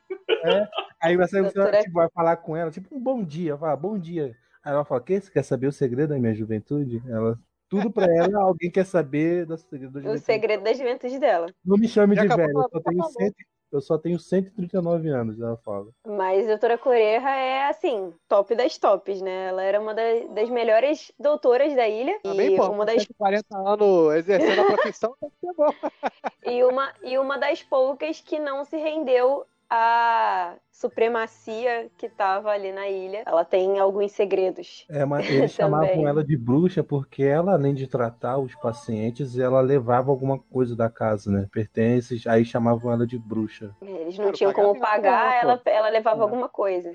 Aí você, Doutora- tipo, vai falar com ela, tipo, um bom dia. Fala, bom dia. Aí ela fala, que? Você quer saber o segredo da minha juventude? Ela, tudo pra ela, (laughs) alguém quer saber do segredo da O juventude. segredo da juventude dela. Não me chame Já de acabou, velho, eu só, tá tenho. 100, eu só tenho 139 anos, ela fala. Mas a doutora Coreja é, assim, top das tops, né? Ela era uma da- das melhores doutoras da ilha. Também, e, pô, uma das, 140 anos exercendo a profissão, tem que ser bom. (laughs) e, uma, e uma das poucas que não se rendeu à supremacia que tava ali na ilha. Ela tem alguns segredos. É, mas eles (laughs) chamavam ela de bruxa porque ela, além de tratar os pacientes, ela levava alguma coisa da casa, né? Pertences, aí chamavam ela de bruxa. Eles não Claro, tinham pagar como que pagar, ela, ela levava É. alguma coisa.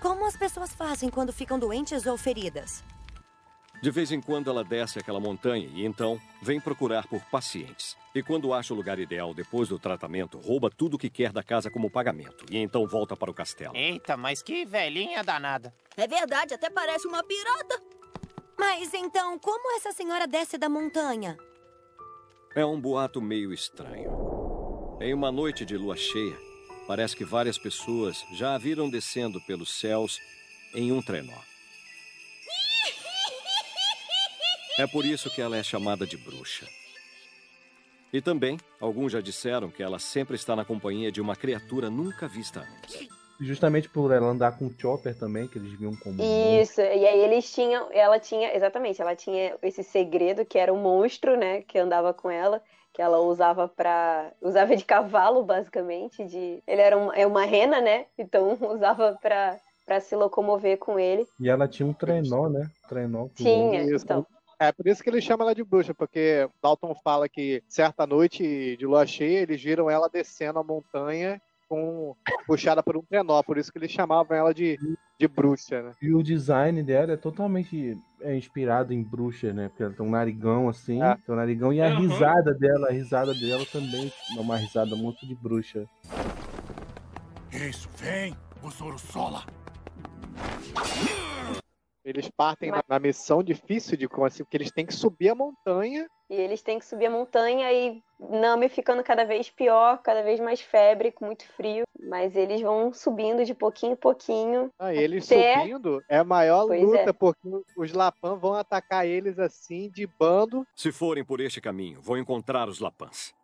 Como as pessoas fazem quando ficam doentes ou feridas? De vez em quando ela desce aquela montanha e então vem procurar por pacientes. E quando acha o lugar ideal depois do tratamento, rouba tudo o que quer da casa como pagamento. E então volta para o castelo. Eita, mas que velhinha danada. É verdade, até parece uma pirata. Mas então, como essa senhora desce da montanha? É um boato meio estranho. Em uma noite de lua cheia, parece que várias pessoas já a viram descendo pelos céus em um trenó. É por isso que ela é chamada de bruxa. E também, alguns já disseram que ela sempre está na companhia de uma criatura nunca vista antes. Justamente por ela andar com o Chopper também, que eles viam como. Isso, e aí eles tinham, ela tinha, exatamente, ela tinha esse segredo que era um monstro, né, que andava com ela, que ela usava pra, usava de cavalo, basicamente, de, ele era uma, é uma rena, né, então (laughs) usava pra pra se locomover com ele. E ela tinha um trenó, né? Trenó. com- Tinha, então. É por isso que ele chama ela de bruxa, porque Dalton fala que certa noite de lua cheia eles viram ela descendo a montanha com puxada por um trenó, por isso que eles chamavam ela de, de bruxa, né? E o design dela é totalmente é, inspirado em bruxa, né? Porque ela tem um narigão assim, É. tem um narigão e a Uhum. risada dela, a risada dela também é uma risada muito de bruxa. Isso, vem, o Sola. Eles partem na, na missão difícil de como assim, porque eles têm que subir a montanha. E eles têm que subir a montanha e Nami ficando cada vez pior, cada vez mais febre, com muito frio. Mas eles vão subindo de pouquinho em pouquinho. Ah, eles Até- subindo é a maior Pois luta, é. porque os Lapan vão atacar eles assim, de bando. Se forem por este caminho, vão encontrar os Lapans.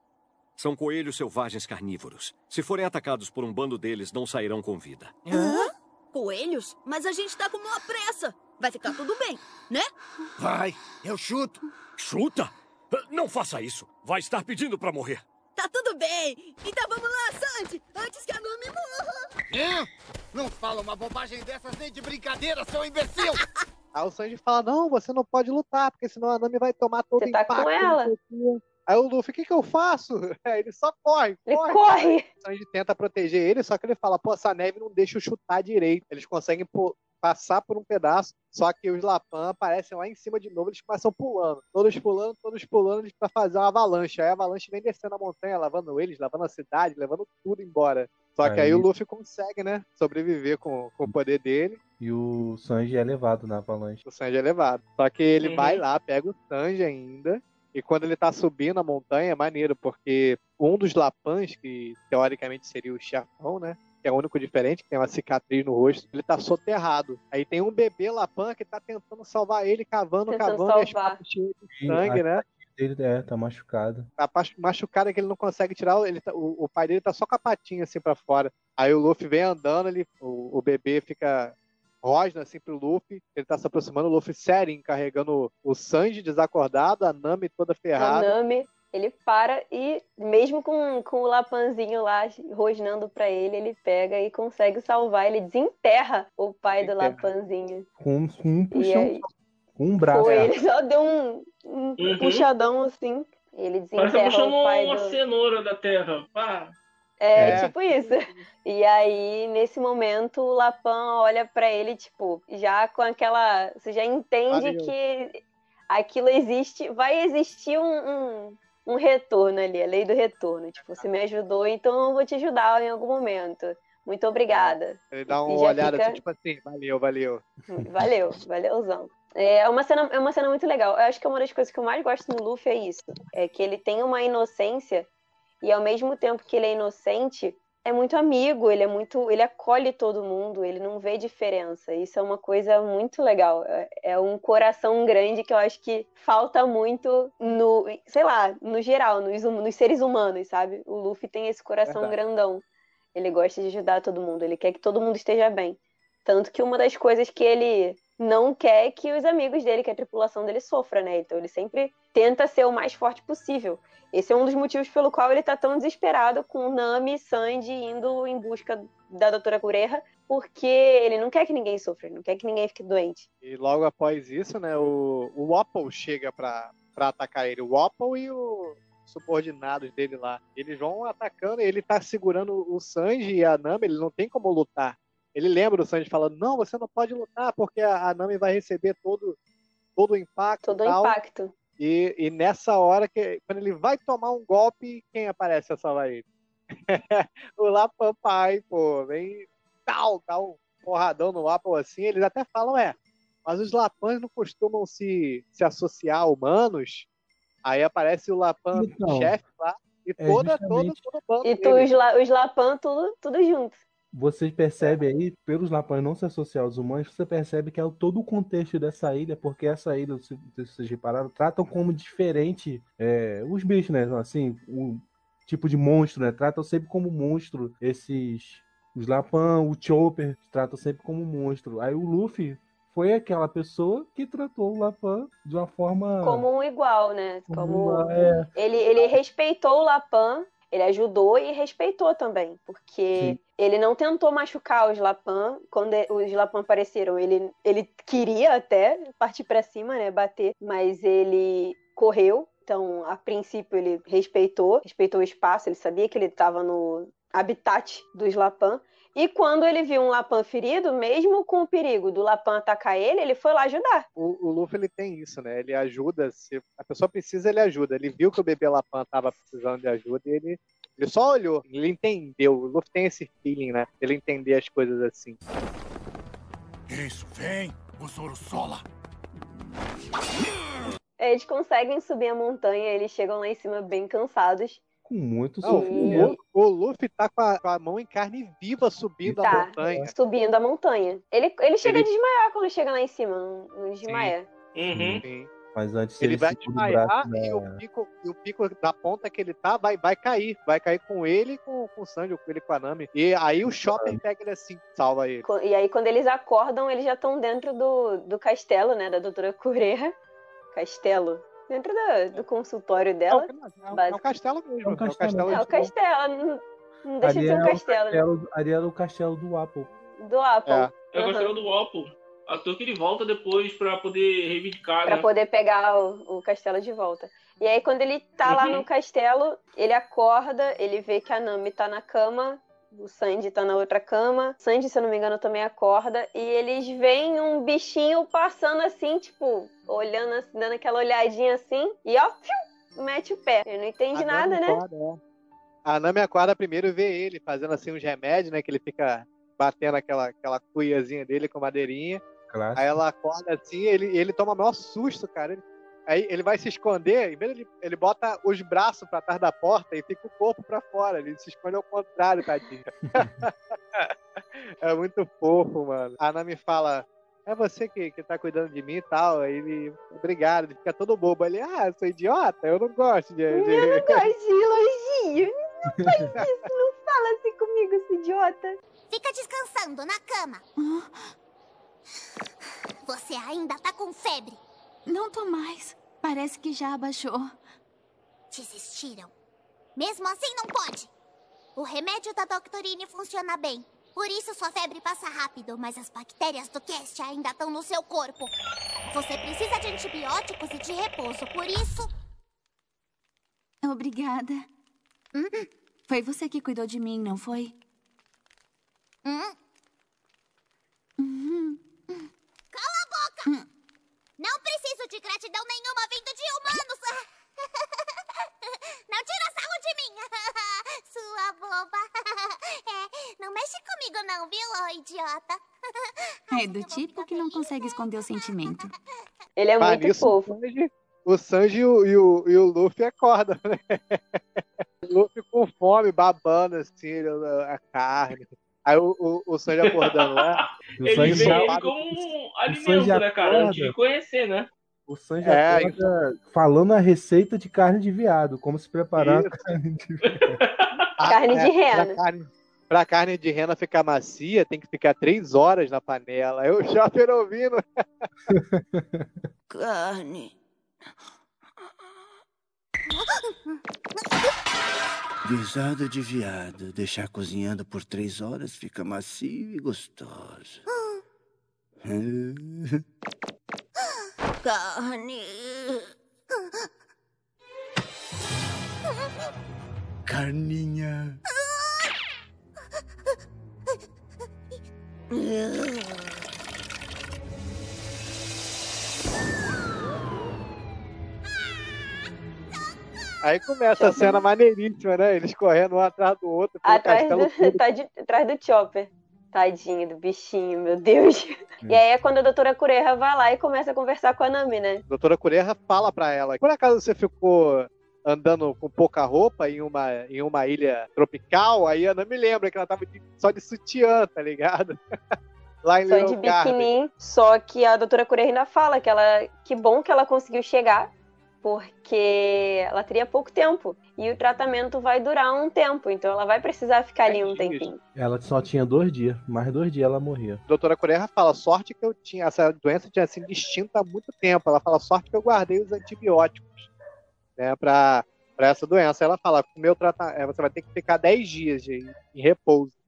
São coelhos selvagens carnívoros. Se forem atacados por um bando deles, não sairão com vida. Hã? Coelhos? Mas a gente tá com uma pressa. Vai ficar tudo bem, né? Vai, eu chuto. Chuta? Não faça isso. Vai estar pedindo pra morrer. Tá tudo bem. Então vamos lá, Sandy, antes que a Nami morra. É? Não fala uma bobagem dessas nem de brincadeira, seu imbecil! (laughs) Aí o Sanji fala: Não, você não pode lutar, porque senão a Nami vai tomar todo Você tá impacto. com não ela. sei o quê." Aí o Luffy, o que, que eu faço? (laughs) Aí ele só corre. Ele corre. corre! O Sanji tenta proteger ele, só que ele fala: Pô, essa neve não deixa eu chutar direito. Eles conseguem pô- passar por um pedaço, só que os Lapan aparecem lá em cima de novo, eles começam pulando. Todos pulando, todos pulando, eles pra fazer uma avalanche. Aí a avalanche vem descendo a montanha, lavando eles, lavando a cidade, levando tudo embora. Só que aí, Aí- o Luffy consegue, né? Sobreviver com, com o poder dele. E o Sanji é levado na avalanche. O Sanji é levado. Só que ele Uhum. vai lá, pega o Sanji ainda. E quando ele tá subindo a montanha, é maneiro, porque um dos Lapans, que teoricamente seria o chefão, né? Que é o único diferente, que tem uma cicatriz no rosto, ele tá soterrado. Aí tem um bebê Lapan que tá tentando salvar ele, cavando, Tentando cavando, e salvar. de sangue, né? Ele é, tá machucado. Tá machucado que ele não consegue tirar. Ele tá- o, o pai dele tá só com a patinha assim pra fora. Aí o Luffy vem andando, ele, o, o bebê fica rosna assim pro Luffy. Ele tá se aproximando, o Luffy sério, carregando o Sanji desacordado, a Nami toda A ferrada. Nami, ele para e, mesmo com, com o Lapanzinho lá rosnando pra ele, ele pega e consegue salvar. Ele desenterra o pai do Desenterra. Lapanzinho. Com, com um E puxão, aí, com um braço. foi, ele só deu um, um Uhum. puxadão assim. Ele tá desenterra puxando o pai uma do... cenoura da terra. Pá. É, É. tipo isso. E aí, nesse momento, o Lapan olha pra ele, tipo, já com aquela. Você já entende Valeu. que aquilo existe, vai existir um, um, um retorno ali, a lei do retorno. Tipo, você me ajudou, então eu vou te ajudar em algum momento. Muito obrigada. Ele dá uma olhada fica- assim, tipo assim, valeu, valeu. Valeu, valeuzão. É uma, cena, é uma cena muito legal. Eu acho que uma das coisas que eu mais gosto no Luffy é isso. É que ele tem uma inocência e ao mesmo tempo que ele é inocente, é muito amigo, ele é muito. ele acolhe todo mundo, ele não vê diferença. Isso é uma coisa muito legal. É, é um coração grande que eu acho que falta muito no. sei lá, no geral, nos, hum- nos seres humanos, sabe? O Luffy tem esse coração Verdade. grandão. Ele gosta de ajudar todo mundo, ele quer que todo mundo esteja bem. Tanto que uma das coisas que ele não quer é que os amigos dele, que a tripulação dele sofra, né? Então ele sempre tenta ser o mais forte possível. Esse é um dos motivos pelo qual ele tá tão desesperado com Nami e Sanji indo em busca da doutora Kureha, porque ele não quer que ninguém sofra, não quer que ninguém fique doente. E logo após isso, né, o, o Wapple chega pra, pra atacar ele. O Wapple e o subordinados dele lá. Eles vão atacando, ele tá segurando o Sanji e a Nami, ele não tem como lutar. Ele lembra o Sanji falando, não, você não pode lutar, porque a, a Nami vai receber todo, todo o impacto Todo o impacto. E, e nessa hora, que quando ele vai tomar um golpe, quem aparece a salvar ele? o Lapampai, pô, vem tal, dá um porradão no Apple assim, eles até falam, é, mas os Lapãs não costumam se, se associar a humanos. Aí aparece o Lapan Então, chefe lá e é toda, todo, justamente- todo o bando E tu, os, La- os Lapan, tudo, tudo junto. Você percebe aí, pelos Lapões não se associar aos humanos, você percebe que é todo o contexto dessa ilha, porque essa ilha, se vocês repararam, tratam como diferente é, os bichos, né? Assim, o tipo de monstro, né? Tratam sempre como monstro esses. Os Lapan, o Chopper, tratam sempre como monstro. Aí o Luffy foi aquela pessoa que tratou o Lapan de uma forma. Como um igual, né? como é, ele, ele respeitou o Lapan. Ele ajudou e respeitou também, porque Sim. ele não tentou machucar os Lapan quando os Lapan apareceram. Ele, ele queria até partir pra cima, né, bater, mas ele correu. Então, a princípio, ele respeitou, respeitou o espaço, ele sabia que ele estava no habitat dos Lapan. E quando ele viu um Lapan ferido, mesmo com o perigo do Lapan atacar ele, ele foi lá ajudar. O, o Luffy ele tem isso, né? Ele ajuda, se a pessoa precisa, ele ajuda. Ele viu que o bebê Lapan tava precisando de ajuda e ele, ele só olhou, ele entendeu. O Luffy tem esse feeling, né? Ele entender as coisas assim. Isso, vem, o Zoro Sola. Eles conseguem subir a montanha, eles chegam lá em cima bem cansados. Com muito Não, sofrimento. o, o Luffy tá com a, com a mão em carne viva subindo a Tá, montanha. subindo a montanha. Ele, ele chega Ele- a desmaiar quando chega lá em cima, não, desmaia. Uhum. Sim. Mas antes Ele ele vai braço desmaiar e o, pico, e o pico da ponta que ele tá vai, vai cair. Vai cair com ele e com, com o Sanji, com ele e com a Nami. E aí o Chopper pega ele assim, salva ele. E aí, quando eles acordam, eles já estão dentro do, do castelo, né, da doutora Cureha. Castelo. Dentro do, do consultório É dela. o, é o base- castelo mesmo. É É o castelo. É o de- castelo. Não, não deixa de Ali ser um é o castelo, né? ali era o castelo do Apple. Do Apple. É. É o Uhum. castelo do Apple. Toa que ele volta depois pra poder reivindicar, Pra né? poder pegar o, o castelo de volta. E aí, quando ele tá lá Uhum. no castelo, ele acorda, ele vê que a Nami tá na cama, o Sanji tá na outra cama. Sanji, se eu não me engano, também acorda. E eles veem um bichinho passando assim, tipo, olhando, assim, dando aquela olhadinha assim. E ó, fiu, mete o pé. Ele não entende A nada, Nami né? acorda, é. A Nami acorda primeiro e vê ele fazendo assim uns remédios, né? Que ele fica batendo aquela, aquela cuiazinha dele com madeirinha. Clássico. Aí ela acorda assim, ele, ele toma o maior susto, cara. Ele- aí ele vai se esconder, em vez de ele, ele bota os braços pra trás da porta e fica o corpo pra fora. Ele se esconde ao contrário, tadinho. (laughs) é muito fofo, mano. A Nami fala. É você que, que tá cuidando de mim e tal. Aí ele, obrigado, ele fica todo bobo. Ele, ah, sou idiota, eu não gosto de. de- Eu não (laughs) gosto de elogio. Não faz isso, não fala assim comigo, esse idiota. Fica descansando na cama. Você ainda tá com febre. Não tô mais. Parece que já abaixou. Desistiram. Mesmo assim, não pode. O remédio da Doctorine funciona bem. Por isso sua febre passa rápido, mas as bactérias do cast ainda estão no seu corpo. Você precisa de antibióticos e de repouso, por isso. Obrigada. Foi você que cuidou de mim, não foi? Hum? Uhum. Cala a boca! Não preciso de gratidão nenhuma vindo de humanos! (laughs) Não tira sarro de mim! (laughs) Sua boba! (laughs) É, não mexe comigo não, viu, ô idiota? É do tipo que não consegue esconder o sentimento. Ele é Ah, muito nisso, fofo. O Sanji, o Sanji e o, e o, e o Luffy acordam, né? O Luffy com fome, babando assim, a carne. Aí o, o, o Sanji acordando lá. O Ele vê ele como um alimento, né, cara? Antes de conhecer, né? O Sanji É, acorda falando a receita de carne de viado, como se preparar a Isso. carne de viado. (laughs) Carne de rena. Pra carne, pra carne de rena ficar macia, tem que ficar três horas na panela. O Chopper ouvindo. Carne. Guisado de viado. Deixar cozinhando por três horas fica macio e gostoso. (laughs) Carne. Carninha. Aí começa a cena maneiríssima, né? Eles correndo um atrás do outro. Atrás do, (laughs) tá de- atrás do Chopper. Tadinho do bichinho, meu Deus. E aí é quando a doutora Cureha vai lá e começa a conversar com a Nami, né? doutora Cureha fala pra ela: por acaso você ficou andando com pouca roupa em uma, em uma ilha tropical? Aí a Nami lembra que ela tava de- só de sutiã, tá ligado? (laughs) Lá em Só de Little Garden. biquinim. Só que a doutora Cureha ainda fala que ela. Que bom que ela conseguiu chegar, porque ela teria pouco tempo. E o tratamento vai durar um tempo, então ela vai precisar ficar ali um tempinho. Ela só tinha dois dias, mais dois dias ela morria. doutora Cureha fala, sorte que eu tinha, essa doença tinha sido extinta há muito tempo. Ela fala, sorte que eu guardei os antibióticos, né, pra, pra essa doença. Ela fala, com o meu tratamento, você vai ter que ficar 10 dias de, em repouso.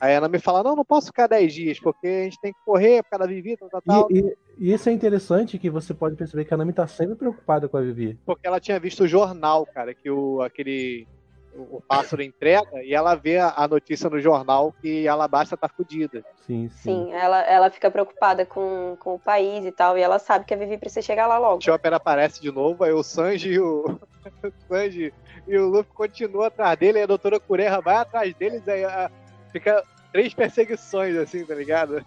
Aí ela me fala, não, não posso ficar 10 dias, porque a gente tem que correr por causa da Vivi, tal, tal, tal. E, e- e isso é interessante que você pode perceber que a Nami tá sempre preocupada com a Vivi. Porque ela tinha visto o jornal, cara, que o, aquele o, o pássaro entrega, e ela vê a, a notícia no jornal que a Alabasta tá fudida. Sim, Sim, ela, ela fica preocupada com, com o país e tal, e ela sabe que a Vivi precisa chegar lá logo. O Chopper aparece de novo, aí o Sanji e o, (laughs) o Sanji e o Luffy continuam atrás dele, aí a doutora Cureha vai atrás deles, aí a- fica três perseguições, assim, tá ligado?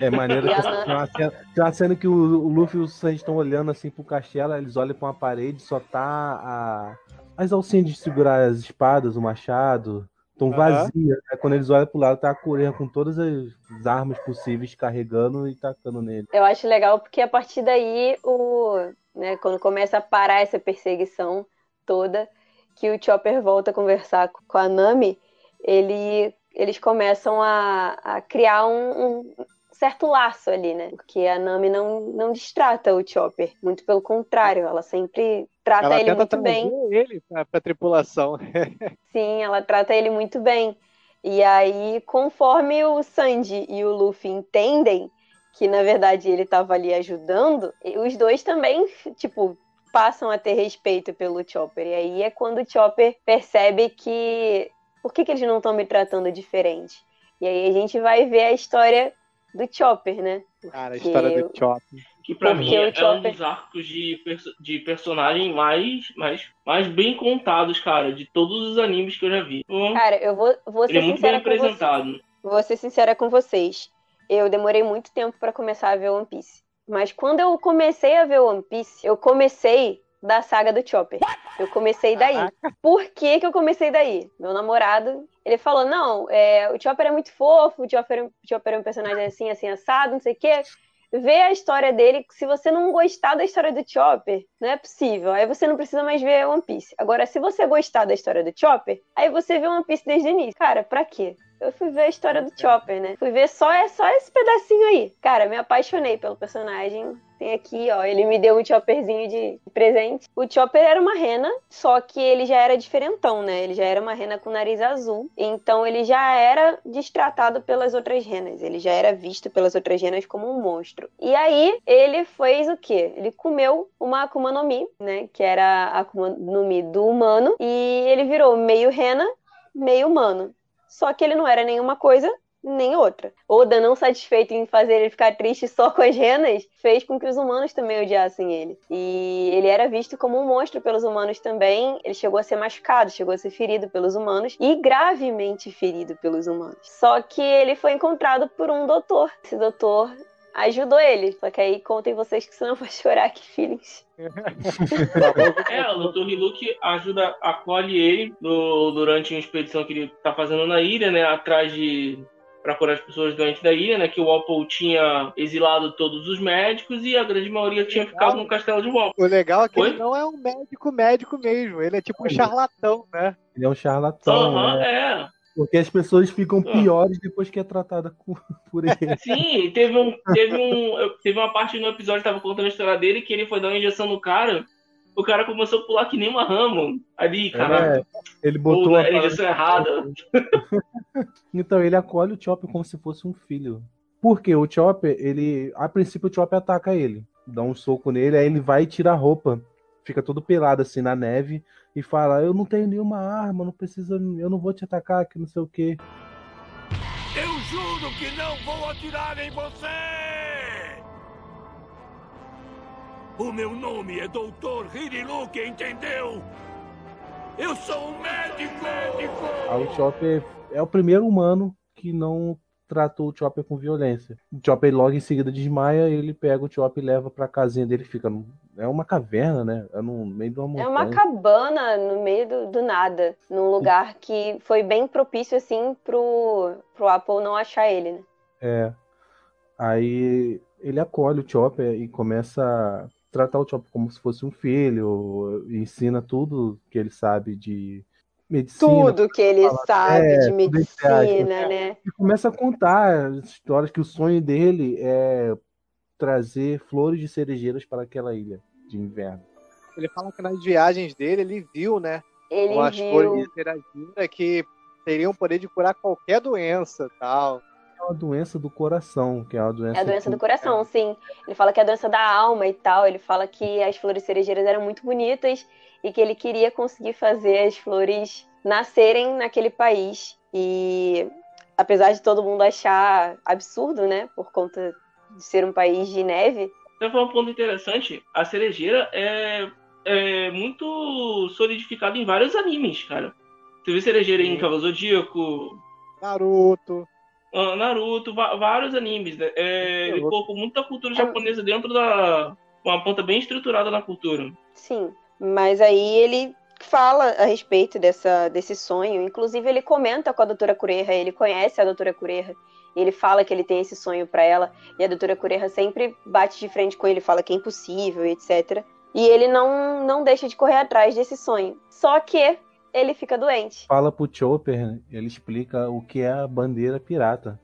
É maneiro tem uma cena, tem uma cena que o, o Luffy e o Sanji estão olhando assim pro castelo, eles olham pra uma parede, só tá a, as alcinhas de segurar as espadas, o machado, estão vazias. Aí quando eles olham pro lado, tá a Coreia com todas as armas possíveis carregando e tacando nele. Eu acho legal porque a partir daí, o, né, quando começa a parar essa perseguição toda, que o Chopper volta a conversar com a Nami, ele, eles começam a, a criar um, um certo laço ali, né? Porque a Nami não, não distrata o Chopper, muito pelo contrário, ela sempre trata ela ele muito bem. ele pra, pra tripulação. (laughs) Sim, ela trata ele muito bem. E aí, conforme o Sanji e o Luffy entendem que na verdade ele estava ali ajudando, os dois também, tipo, passam a ter respeito pelo Chopper. E aí é quando o Chopper percebe que por que, que eles não estão me tratando diferente? E aí a gente vai ver a história do Chopper, né? Cara, a Porque história do Chopper. Que pra Porque mim é um dos arcos de, perso- de personagem mais, mais, mais bem contados, cara, de todos os animes que eu já vi. Então, Cara, eu vou, vou ser ele é muito bem sincera com você. apresentado. Vou ser sincera com vocês. Eu demorei muito tempo pra começar a ver One Piece. Mas quando eu comecei a ver One Piece, eu comecei da saga do Chopper. Eu comecei daí. Por que, que eu comecei daí? Meu namorado, ele falou: não, é, o Chopper é muito fofo, o Chopper, o Chopper é um personagem assim, assim, assado, não sei o quê. Vê a história dele. Se você não gostar da história do Chopper, não é possível. Aí você não precisa mais ver One Piece. Agora, se você gostar da história do Chopper, aí você vê One Piece desde o início. Cara, pra quê? Eu fui ver a história do Chopper, né? Fui ver só, é só esse pedacinho aí. Cara, me apaixonei pelo personagem. Tem aqui, ó, ele me deu um chopperzinho de presente. O Chopper era uma rena, só que ele já era diferentão, né? Ele já era uma rena com nariz azul. Então ele já era destratado pelas outras renas. Ele já era visto pelas outras renas como um monstro. E aí ele fez o quê? Ele comeu uma Akuma no Mi, né? Que era a Akuma no Mi do humano. E ele virou meio rena, meio humano. Só que ele não era nenhuma coisa nem outra. Oda, não satisfeito em fazer ele ficar triste só com as renas, fez com que os humanos também odiassem ele. E ele era visto como um monstro pelos humanos também. Ele chegou a ser machucado, chegou a ser ferido pelos humanos e gravemente ferido pelos humanos. Só que ele foi encontrado por um doutor. Esse doutor ajudou ele. Só que aí contem vocês que senão vai chorar que feelings. (laughs) É, o Dr. Hiluki ajuda, acolhe ele no- durante uma expedição que ele tá fazendo na ilha, né? Atrás de. Pra curar as pessoas doentes da ilha, né? Que o Apple tinha exilado todos os médicos e a grande maioria tinha ficado no castelo de Walpo. O legal é que Oi? ele não é um médico médico mesmo, ele é tipo um charlatão, né? Ele é um charlatão. Aham, né? é. Porque as pessoas ficam piores depois que é tratada com- (laughs) por ele. (laughs) Sim, teve um, teve um, teve uma parte no episódio que tava contando a história dele que ele foi dar uma injeção no cara, o cara começou a pular que nem uma rama ali, cara. É, ele botou Pô, a injeção errada. (laughs) Então ele acolhe o Chopper como se fosse um filho. Porque o Chopper, ele. A princípio o Chopper ataca ele. Dá um soco nele, aí ele vai e tira a roupa. Fica todo pelado assim na neve e fala: Eu não tenho nenhuma arma, não precisa. Eu não vou te atacar, que não sei o quê. Eu juro que não vou atirar em você! O meu nome é Doutor Hiriluke, entendeu? Eu sou um médico! Aí o Chopper é o primeiro humano que não tratou o Chopper com violência. O Chopper logo em seguida desmaia, ele pega o Chopper e leva pra casinha dele, fica. no- É uma caverna, né? É no meio de uma É montanha. uma cabana no meio do, do nada, num lugar que foi bem propício, assim, pro, pro Apple não achar ele, né? É. Aí ele acolhe o Chopper e começa a tratar o Chopper como se fosse um filho, ensina tudo que ele sabe de medicina. Tudo que ele Fala- sabe é, de tudo entre medicina, aspas. né? E começa a contar as histórias que o sonho dele é trazer flores de cerejeiras para aquela ilha de inverno. Ele fala que nas viagens dele ele viu, né? Ele com as viu. flores de Seragina que teriam o poder de curar qualquer doença tal. É uma doença do coração, que é uma doença. É a doença que- do coração, sim. Ele fala que é a doença da alma e tal. Ele fala que as flores cerejeiras eram muito bonitas e que ele queria conseguir fazer as flores nascerem naquele país. E apesar de todo mundo achar absurdo, né, por conta de ser um país de neve, Então foi um ponto interessante. A cerejeira é, é muito solidificada em vários animes, cara. Você vê cerejeira em Cavalo Zodíaco, Naruto. ah, Naruto, vários animes, né? É, ele colocou muita cultura japonesa dentro da. Uma ponta bem estruturada na cultura. Sim, mas aí ele fala a respeito dessa, desse sonho. Inclusive, ele comenta com a doutora Cureja, ele conhece a doutora Cureja. Ele fala que ele tem esse sonho pra ela. E a doutora Cureja sempre bate de frente com ele, fala que é impossível, etc. E ele não, não deixa de correr atrás desse sonho. Só que ele fica doente. Fala pro Chopper, ele explica o que é a bandeira pirata.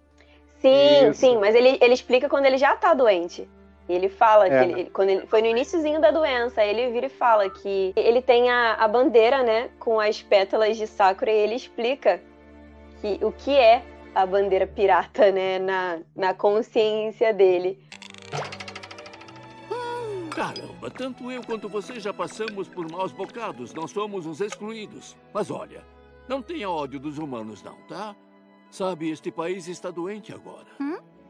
Sim, Isso. sim, mas ele, ele explica quando ele já tá doente. Ele fala que É. ele, ele- quando ele foi no iníciozinho da doença, ele vira e fala que ele tem a, a bandeira, né, com as pétalas de Sakura e ele explica que o que é a bandeira pirata, né, na, na consciência dele. Caramba, tanto eu quanto você já passamos por maus bocados. Não somos os excluídos. Mas olha, não tenha ódio dos humanos, não, tá? Sabe, este país está doente agora.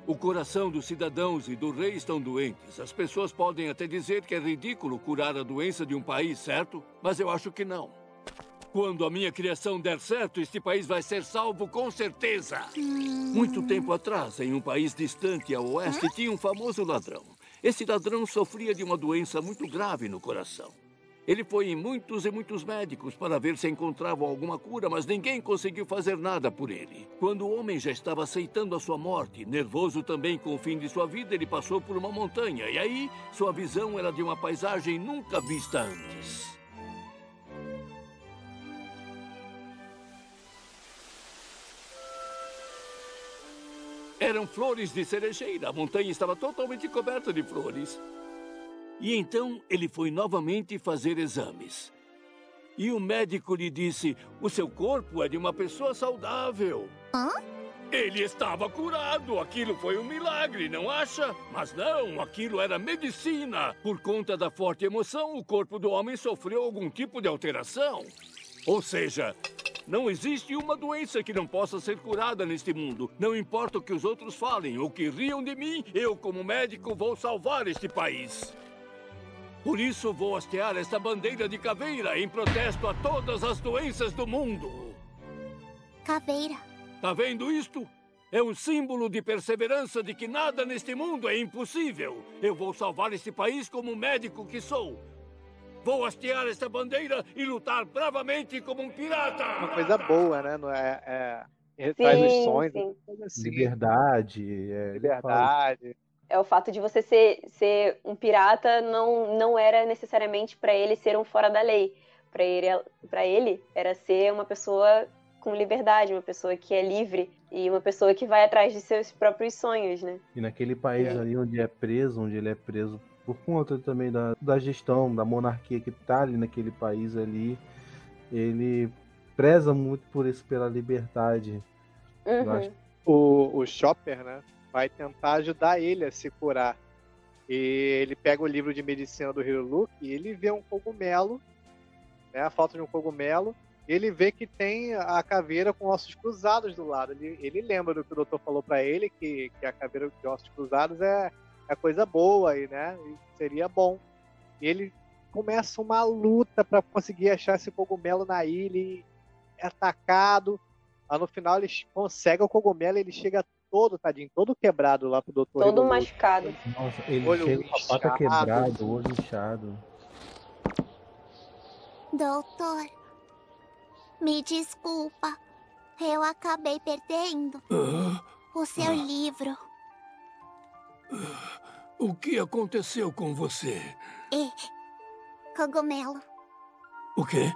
O coração dos cidadãos e do rei estão doentes. As pessoas podem até dizer que é ridículo curar a doença de um país, certo? Mas eu acho que não. Quando a minha criação der certo, este país vai ser salvo com certeza. Muito tempo atrás, em um país distante a oeste, tinha um famoso ladrão. Esse ladrão sofria de uma doença muito grave no coração. Ele foi em muitos e muitos médicos para ver se encontravam alguma cura, mas ninguém conseguiu fazer nada por ele. Quando o homem já estava aceitando a sua morte, nervoso também com o fim de sua vida, ele passou por uma montanha. E aí, sua visão era de uma paisagem nunca vista antes. Eram flores de cerejeira. A montanha estava totalmente coberta de flores. E então ele foi novamente fazer exames. E o médico lhe disse: O seu corpo é de uma pessoa saudável. Hã? Ele estava curado. Aquilo foi um milagre, não acha? Mas não, aquilo era medicina. Por conta da forte emoção, o corpo do homem sofreu algum tipo de alteração. Ou seja, não existe uma doença que não possa ser curada neste mundo. Não importa o que os outros falem ou que riam de mim, eu, como médico, vou salvar este país. Por isso, vou hastear esta bandeira de caveira em protesto a todas as doenças do mundo. Caveira. Tá vendo isto? É um símbolo de perseverança de que nada neste mundo é impossível. Eu vou salvar este país como médico que sou. Vou hastear esta bandeira e lutar bravamente como um pirata. Uma coisa boa, né? Não é, é, ele traz os Sim, sonhos, sim. coisa assim. Liberdade. É, Liberdade. É o fato de você ser, ser um pirata não, não era necessariamente pra ele ser um fora da lei. Pra ele, pra ele era ser uma pessoa com liberdade, uma pessoa que é livre e uma pessoa que vai atrás de seus próprios sonhos, né? E naquele país É. ali onde é preso, onde ele é preso por conta também da, da gestão, da monarquia que tá ali naquele país ali, ele preza muito por isso, pela liberdade. Acho O, o Chopper, né? Vai tentar ajudar ele a se curar. E ele pega o livro de medicina do Hiruluki e ele vê um cogumelo, né? A falta de um cogumelo. E ele vê que tem a caveira com ossos cruzados do lado. Ele, ele lembra do que o doutor falou pra ele, que, que a caveira de ossos cruzados é, é coisa boa e, né? E seria bom. E ele começa uma luta para conseguir achar esse cogumelo na ilha e é atacado. Aí no final eles conseguem o cogumelo ele chega todo, tadinho, todo quebrado lá pro doutor. Todo machucado. Nossa, ele Olho chega com a pata inchado. quebrada, o olho inchado. Doutor, me desculpa. Eu acabei perdendo o seu livro. O que aconteceu com você? E cogumelo. O quê?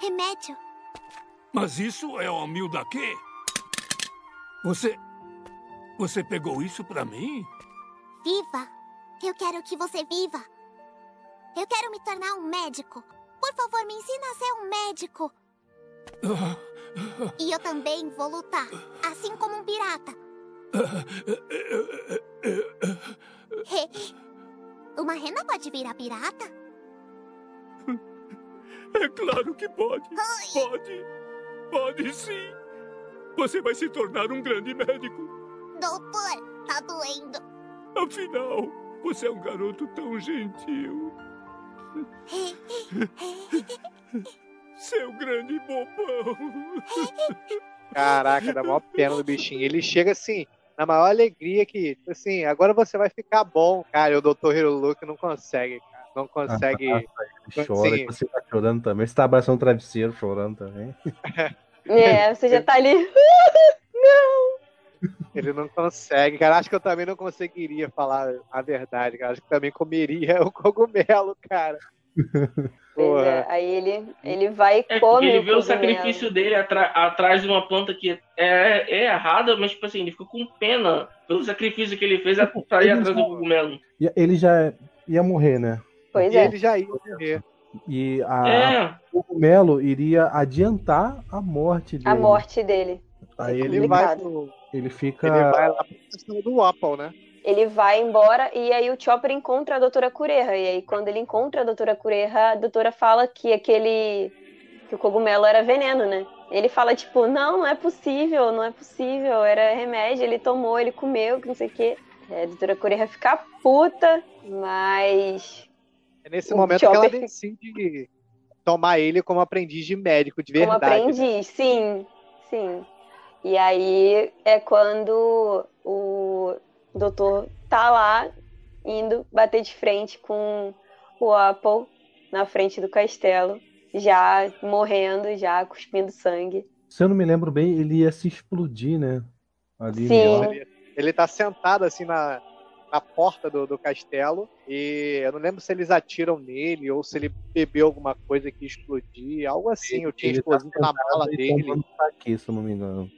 Remédio. Mas isso é o mil da quê? Você. Você pegou isso pra mim? Viva. Eu quero que você viva. Eu quero me tornar um médico. Por favor, me ensina a ser um médico. E eu também vou lutar, assim como um pirata. Uma rena pode virar pirata? É claro que pode. Pode. Pode sim. Você vai se tornar um grande médico. Doutor, tá doendo. Afinal, você é um garoto tão gentil. (laughs) Seu grande bobão. Caraca, dá maior pena do bichinho. Ele chega assim, na maior alegria que, assim, agora você vai ficar bom. Cara, e o Dr. Hiroluke não consegue, cara. Não consegue. Ah, ele chora, assim, você tá chorando também. Você tá abraçando o travesseiro, chorando também. (laughs) É, você já tá ali. (laughs) Não! Ele não consegue, cara. Acho que eu também não conseguiria falar a verdade, cara. Acho que também comeria (laughs) o cogumelo, cara. (laughs) É, aí ele, ele vai e É, come ele vê o sacrifício dele atra- atrás de uma planta que é, é errada, mas tipo assim, ele ficou com pena pelo sacrifício que ele fez pra ir atrás do cogumelo. Ele já ia morrer, né? Pois E é. ele já ia morrer. E a, É. o cogumelo iria adiantar a morte dele. A morte dele. Aí Ele ele, vai, pro, ele fica. ele vai lá pra questão do Apple, né? Ele vai embora e aí o Chopper encontra a doutora Cureha. E aí, quando ele encontra a doutora Cureha, a doutora fala que aquele. que o cogumelo era veneno, né? Ele fala, tipo, não, não é possível, não é possível, era remédio, ele tomou, ele comeu, que não sei o quê. É, a doutora Cureha fica puta, mas. É nesse O momento que ela Chopper- decide tomar ele como aprendiz de médico de Como verdade. né? aprendiz, sim, sim. E aí é quando o doutor tá lá indo bater de frente com o Apple na frente do castelo, já morrendo, já cuspindo sangue. Se eu não me lembro bem, ele ia se explodir, né? Ali Sim. Ele, ele tá sentado assim na, na porta do, do castelo e eu não lembro se eles atiram nele ou se ele bebeu alguma coisa que explodir, algo assim. Eu tinha tá explosivo na sentado mala e dele. saque, se não me engano.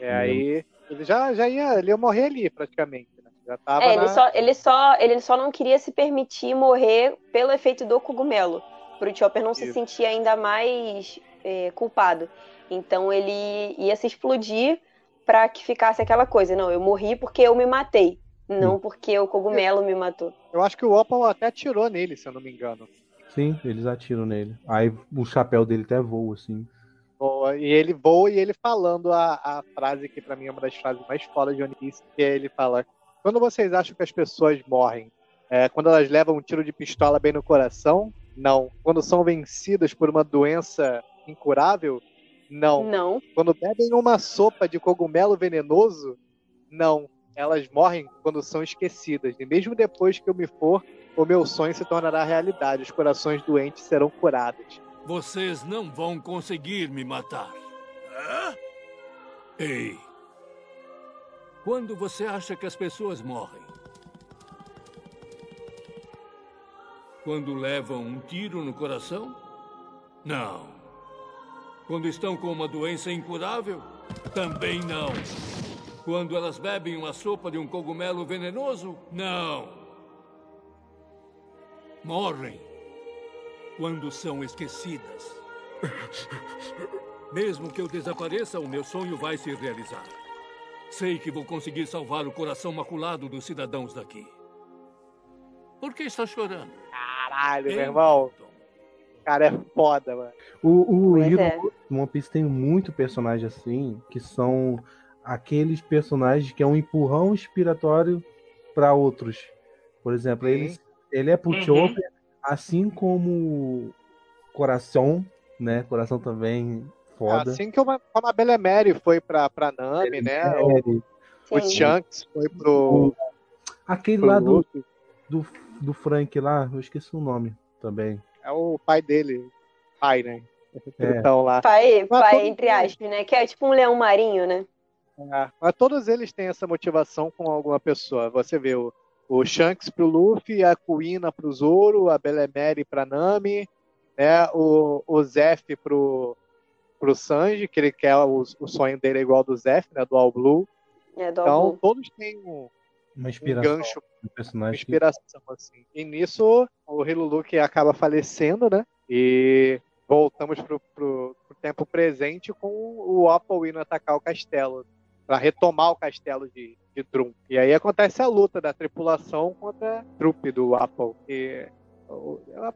É, aí ele já, já ia, ele ia morrer ali praticamente. né? Já tava É, na... ele só, ele, só, ele só não queria se permitir morrer pelo efeito do cogumelo, pro Chopper não se Isso. sentir ainda mais é, culpado. Então ele ia se explodir pra que ficasse aquela coisa, não, eu morri porque eu me matei, não porque o cogumelo me matou. Eu acho que o Opal até atirou nele, se eu não me engano. Sim, eles atiram nele. Aí o chapéu dele até voa, assim. Boa, E ele voa e ele falando a, a frase que pra mim é uma das frases mais fodas de One Piece, que é ele fala: Quando vocês acham que as pessoas morrem, é, quando elas levam um tiro de pistola bem no coração? Não. Quando são vencidas por uma doença incurável? Não. Não. Quando bebem uma sopa de cogumelo venenoso? Não. Elas morrem quando são esquecidas. E mesmo depois que eu me for, o meu sonho se tornará realidade. Os corações doentes serão curados. Vocês não vão conseguir me matar. Ei. Quando você acha que as pessoas morrem? Quando levam um tiro no coração? Não. Quando estão com uma doença incurável? Também não. Quando elas bebem uma sopa de um cogumelo venenoso? Não. Morrem quando são esquecidas. Mesmo que eu desapareça, o meu sonho vai se realizar. Sei que vou conseguir salvar o coração maculado dos cidadãos daqui. Por que está chorando? Caralho, meu irmão. O cara é foda, mano. O, o Hero é. One Piece tem muito personagem assim, que são aqueles personagens que é um empurrão inspiratório para outros. Por exemplo, ele, ele é pro Uhum. Chopper, assim como Coração, né? Coração também foda. Assim como a, como a Belemere foi pra, pra Nami, né? O, o. Shanks foi pro. Aquele pro lá do, do, do Frank lá, eu esqueci o nome também. É o pai dele. Pai, né? É. Então lá. Pai, pai entre aspas, né? Que é tipo um leão marinho, né? É, mas todos eles têm essa motivação com alguma pessoa. Você vê o, o Shanks pro Luffy, a Kuina pro Zoro, a Belemere pra Nami, né? O, o Zef pro, pro Sanji, que ele quer o, o sonho dele é igual ao do Zef, né? Do All Blue. É do Então, Albu. todos têm um, Uma um inspiração gancho, do uma personagem. que- inspiração, assim. E nisso, o Hiluluki acaba falecendo, né? E voltamos pro, pro, pro tempo presente com o Apple indo atacar o castelo, para retomar o castelo de, de. E aí acontece a luta da tripulação contra a trupe do Apple. E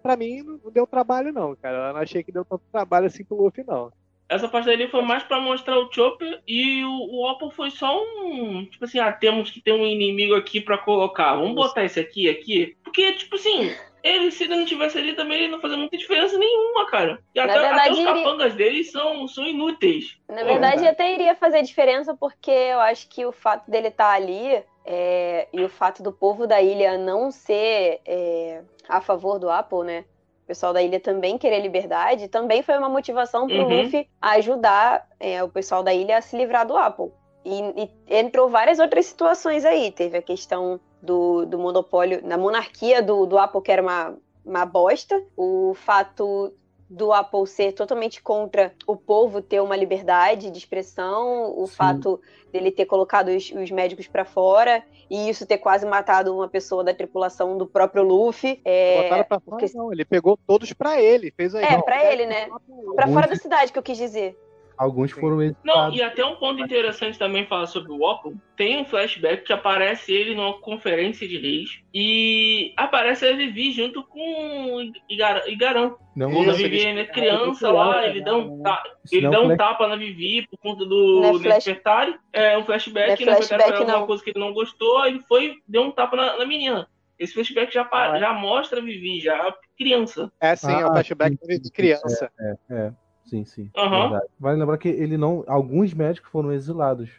pra mim, não deu trabalho, não, cara. Eu não achei que deu tanto trabalho assim com o Luffy, não. Essa parte dali foi mais pra mostrar o Chopper e o, o Opal foi só um. Tipo assim, ah, temos que ter um inimigo aqui pra colocar. Vamos botar esse aqui, aqui. Porque, tipo assim, ele, se ele não tivesse ali também, ele não fazia muita diferença nenhuma, cara. E até, até verdade, os ele- capangas dele são, são inúteis. Na verdade, até iria fazer diferença, porque eu acho que o fato dele estar ali é, e o fato do povo da ilha não ser é, a favor do Apple, né? O pessoal da ilha também querer liberdade, também foi uma motivação pro Uhum. Luffy ajudar é, o pessoal da ilha a se livrar do Apple. E, e entrou várias outras situações aí. Teve a questão do, do monopólio, na monarquia do, do Apple, que era uma, uma bosta. O fato do Apple ser totalmente contra o povo ter uma liberdade de expressão, o Sim. fato dele ter colocado os, os médicos pra fora e isso ter quase matado uma pessoa da tripulação do próprio Luffy. É, Botaram pra fora, não. Ele pegou todos pra ele. Fez aí. é pra ele, né? Pra fora da cidade que eu quis dizer. Alguns foram Não, editados. e até um ponto interessante também falar sobre o Opal. Tem um flashback que aparece ele numa conferência de reis e aparece a Vivi junto com Igar- Igarão. Não, Quando a Vivi é criança lá, ele dá um, ta- ele não dá é um um flash- tapa na Vivi por conta do Não é Despertare. É um flashback, Não é né? Foi flashback, alguma não. coisa que ele não gostou, aí ele foi deu um tapa na, na menina. Esse flashback já, pa- já mostra a Vivi, já criança. É sim, é o Ah, flashback sim, de criança. É, é. Sim, sim. Verdade. Vale lembrar que ele não. Alguns médicos foram exilados.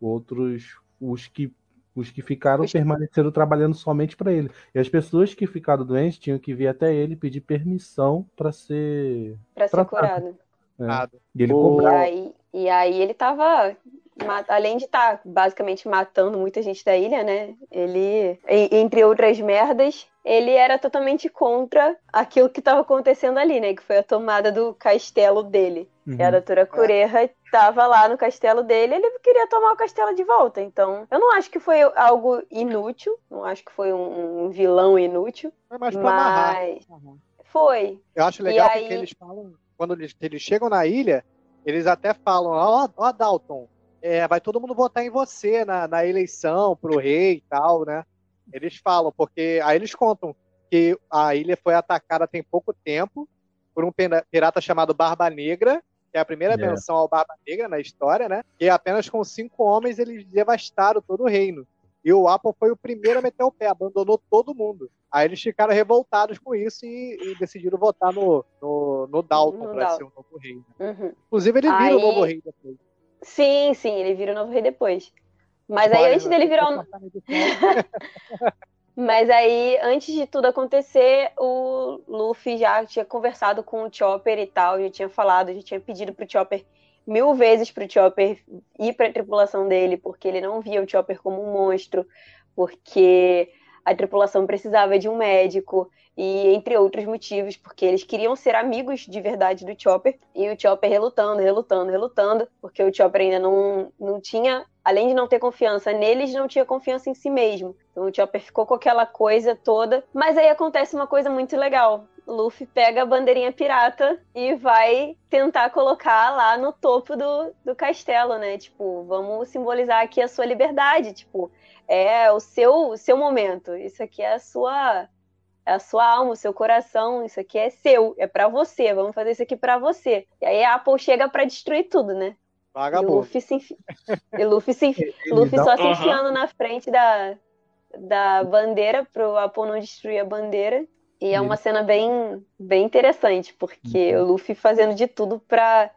Outros, os que. Os que ficaram permaneceram trabalhando somente para ele. E as pessoas que ficaram doentes tinham que vir até ele pedir permissão para ser. Pra ser curado. É. E ele E cobrava. aí, e aí ele tava, além de estar basicamente matando muita gente da ilha, né? Ele, entre outras merdas, ele era totalmente contra aquilo que estava acontecendo ali, né? Que foi a tomada do castelo dele. Uhum. E a doutora Cureja estava lá no castelo dele, ele queria tomar o castelo de volta. Então, eu não acho que foi algo inútil, não acho que foi um, um vilão inútil. Foi mais pra amarrar. Mas foi. Eu acho legal E porque aí- eles falam, quando eles, eles chegam na ilha, eles até falam, ó, ó Dalton, é, vai todo mundo votar em você na, na eleição pro rei e tal, né? Eles falam, porque aí eles contam que a ilha foi atacada tem pouco tempo por um pirata chamado Barba Negra, que é a primeira É. menção ao Barba Negra na história, né? E apenas com cinco homens eles devastaram todo o reino. E o Apple foi o primeiro a meter o pé, abandonou todo mundo. Aí eles ficaram revoltados com isso e, e decidiram votar no, no, no Dalton No para ser o novo rei. né? Uhum. Inclusive, ele vira Aí- o novo rei depois. Sim, sim, ele vira o novo rei depois. Mas aí, antes dele virar um. (laughs) Mas aí, antes de tudo acontecer, o Luffy já tinha conversado com o Chopper e tal, já tinha falado, já tinha pedido pro Chopper mil vezes pro Chopper ir pra tripulação dele, porque ele não via o Chopper como um monstro, porque a tripulação precisava de um médico, e entre outros motivos, porque eles queriam ser amigos de verdade do Chopper, e o Chopper relutando, relutando, relutando, porque o Chopper ainda não, não tinha, além de não ter confiança neles, não tinha confiança em si mesmo. Então o Chopper ficou com aquela coisa toda, mas aí acontece uma coisa muito legal. Luffy pega a bandeirinha pirata e vai tentar colocar lá no topo do, do castelo, né? Tipo, vamos simbolizar aqui a sua liberdade, tipo, é o seu, o seu momento. Isso aqui é a sua é a sua alma, o seu coração, isso aqui é seu, é pra você, vamos fazer isso aqui pra você. E aí a Apple chega pra destruir tudo, né? E Vagabundo. Luffy se enfi... (laughs) e Luffy, se enfi... Luffy dá- só se enfiando na frente da, da bandeira pro Apple não destruir a bandeira. E é uma cena bem, bem interessante, porque o Luffy fazendo de tudo pra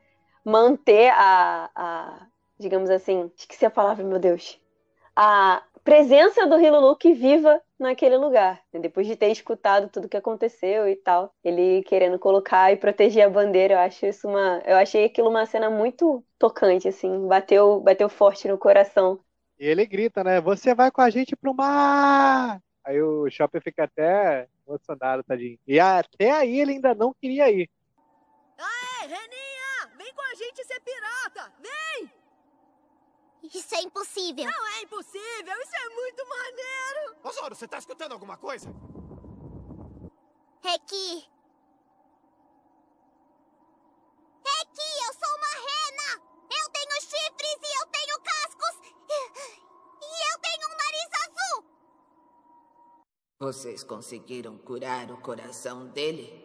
manter a, a, digamos assim, esqueci a palavra, meu Deus, a presença do Hiluluki viva naquele lugar. né? Depois de ter escutado tudo que aconteceu e tal, ele querendo colocar e proteger a bandeira, eu acho isso uma, eu achei aquilo uma cena muito tocante, assim, bateu, bateu forte no coração. E ele grita, né? Você vai com a gente pro mar! Aí o Chopper fica até emocionado, tadinho. E até aí ele ainda não queria ir. Aê, Reninha! Vem com a gente ser pirata! Isso é impossível. Não é impossível, isso é muito maneiro. Ô, Zoro, você tá escutando alguma coisa? É que... É que eu sou uma rena! Eu tenho chifres e eu tenho cascos! E eu tenho um nariz azul! Vocês conseguiram curar o coração dele?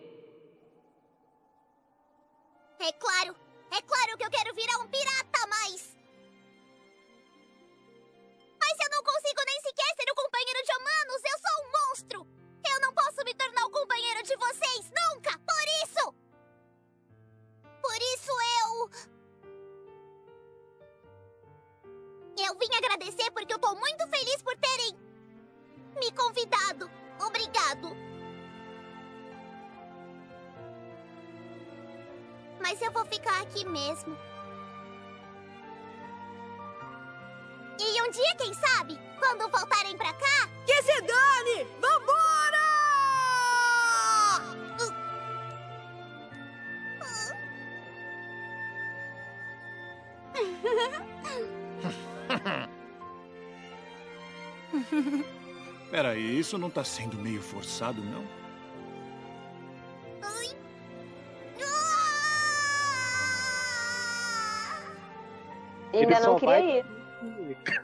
É claro! É claro que eu quero virar um pirata, mas... Mas eu não consigo nem sequer ser o companheiro de humanos! Eu sou um monstro! Eu não posso me tornar o companheiro de vocês, nunca! Por isso! Por isso eu... Eu vim agradecer porque eu tô muito feliz por terem... me convidado. Obrigado. Mas eu vou ficar aqui mesmo. E um dia, quem sabe, quando voltarem pra cá... Que se dane! Vambora! (laughs) Peraí, isso não tá sendo meio forçado, não? Ainda não queria vai- ir.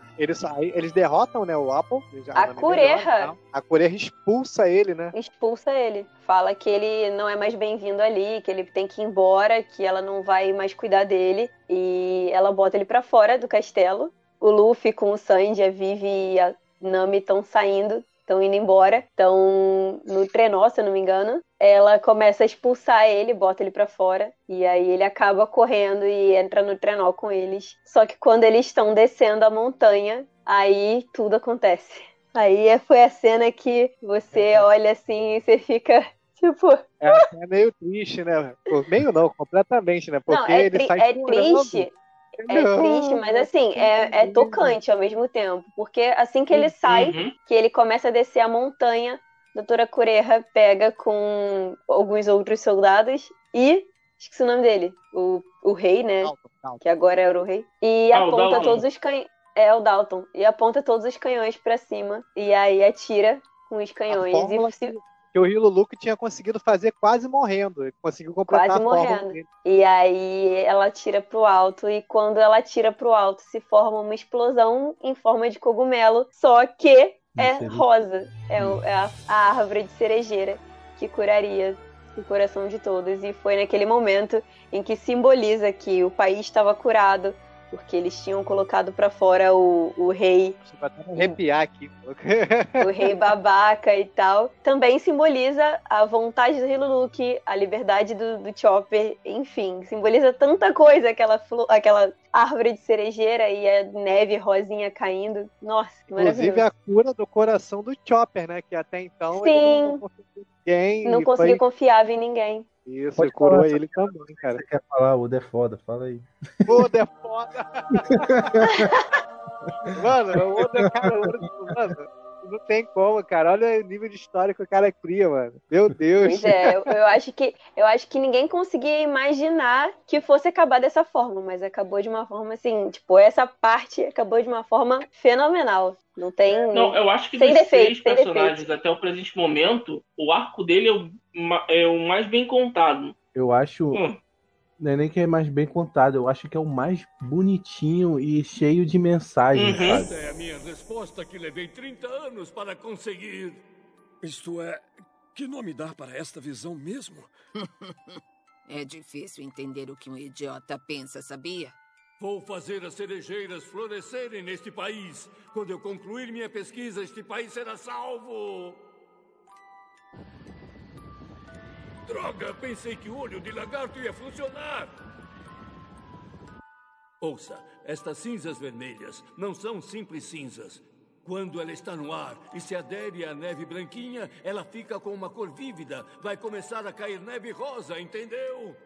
(laughs) Eles, aí eles derrotam, né, o Apple. A lá, A Cureha expulsa ele, né? Expulsa ele. Fala que ele não é mais bem-vindo ali, que ele tem que ir embora, que ela não vai mais cuidar dele. E ela bota ele pra fora do castelo. O Luffy com o Sanji, a Vivi e a Nami estão saindo, estão indo embora. Estão no trenó, se eu não me engano. Ela começa a expulsar ele, bota ele pra fora. E aí ele acaba correndo e entra no trenó com eles. Só que quando eles estão descendo a montanha, aí tudo acontece. Aí é- foi a cena que você olha assim e você fica (laughs) tipo. É, é meio triste, né? Meio não, completamente, né? Porque Não, é, ele sai é triste. É Não, triste, mas assim, é, é tocante ao mesmo tempo. Porque assim que ele sai, Uhum. que ele começa a descer a montanha, a doutora Cureha pega com alguns outros soldados e. Esqueci o nome dele. O, o rei, né? Que agora era o rei. E Ah, aponta Dalton. todos os canhões. É, o Dalton. E aponta todos os canhões pra cima. E aí atira com os canhões. E se- Que o Hilo Luke tinha conseguido fazer quase morrendo. Ele conseguiu completar quase a morrendo. dele. E aí ela tira pro alto, e quando ela tira pro alto, se forma uma explosão em forma de cogumelo, só que é rosa. É, é a, a árvore de cerejeira que curaria o coração de todos. E foi naquele momento em que simboliza que o país estava curado, porque eles tinham colocado pra fora o, o rei Vai até arrepiar aqui. (laughs) o rei babaca e tal, também simboliza a vontade do Hilo Luke, a liberdade do, do Chopper, enfim, simboliza tanta coisa, aquela, aquela árvore de cerejeira e a neve rosinha caindo. Nossa, que Inclusive a cura do coração do Chopper, né? Que até então Sim. ele não, conseguiu ninguém. Não conseguiu foi... confiar em ninguém. Isso, Pode curou falar, ele também, cara. Você quer falar, o é foda, fala aí. Oda é foda. (laughs) mano, o Oda, cara, o mano, não tem como, cara. Olha o nível de história que o cara cria, mano. Meu Deus. Pois é, eu, eu acho que eu acho que ninguém conseguia imaginar que fosse acabar dessa forma, mas acabou de uma forma assim, tipo, essa parte acabou de uma forma fenomenal. Não tem Não, eu acho que sem dos defeito, seis personagens defeito. até o presente momento, o arco dele é o, é o mais bem contado. Eu acho. Hum. Não é nem que é mais bem contado, eu acho que é o mais bonitinho e cheio de mensagens, Uhum. Esta sabe? é a minha resposta que levei 30 anos para conseguir. Isto é, que nome dar para esta visão mesmo? (laughs) É difícil entender o que um idiota pensa, sabia? Vou fazer as cerejeiras florescerem neste país. Quando eu concluir minha pesquisa, este país será salvo. Droga, pensei que o olho de lagarto ia funcionar. Ouça, estas cinzas vermelhas não são simples cinzas. Quando ela está no ar e se adere à neve branquinha, ela fica com uma cor vívida. Vai começar a cair neve rosa, entendeu?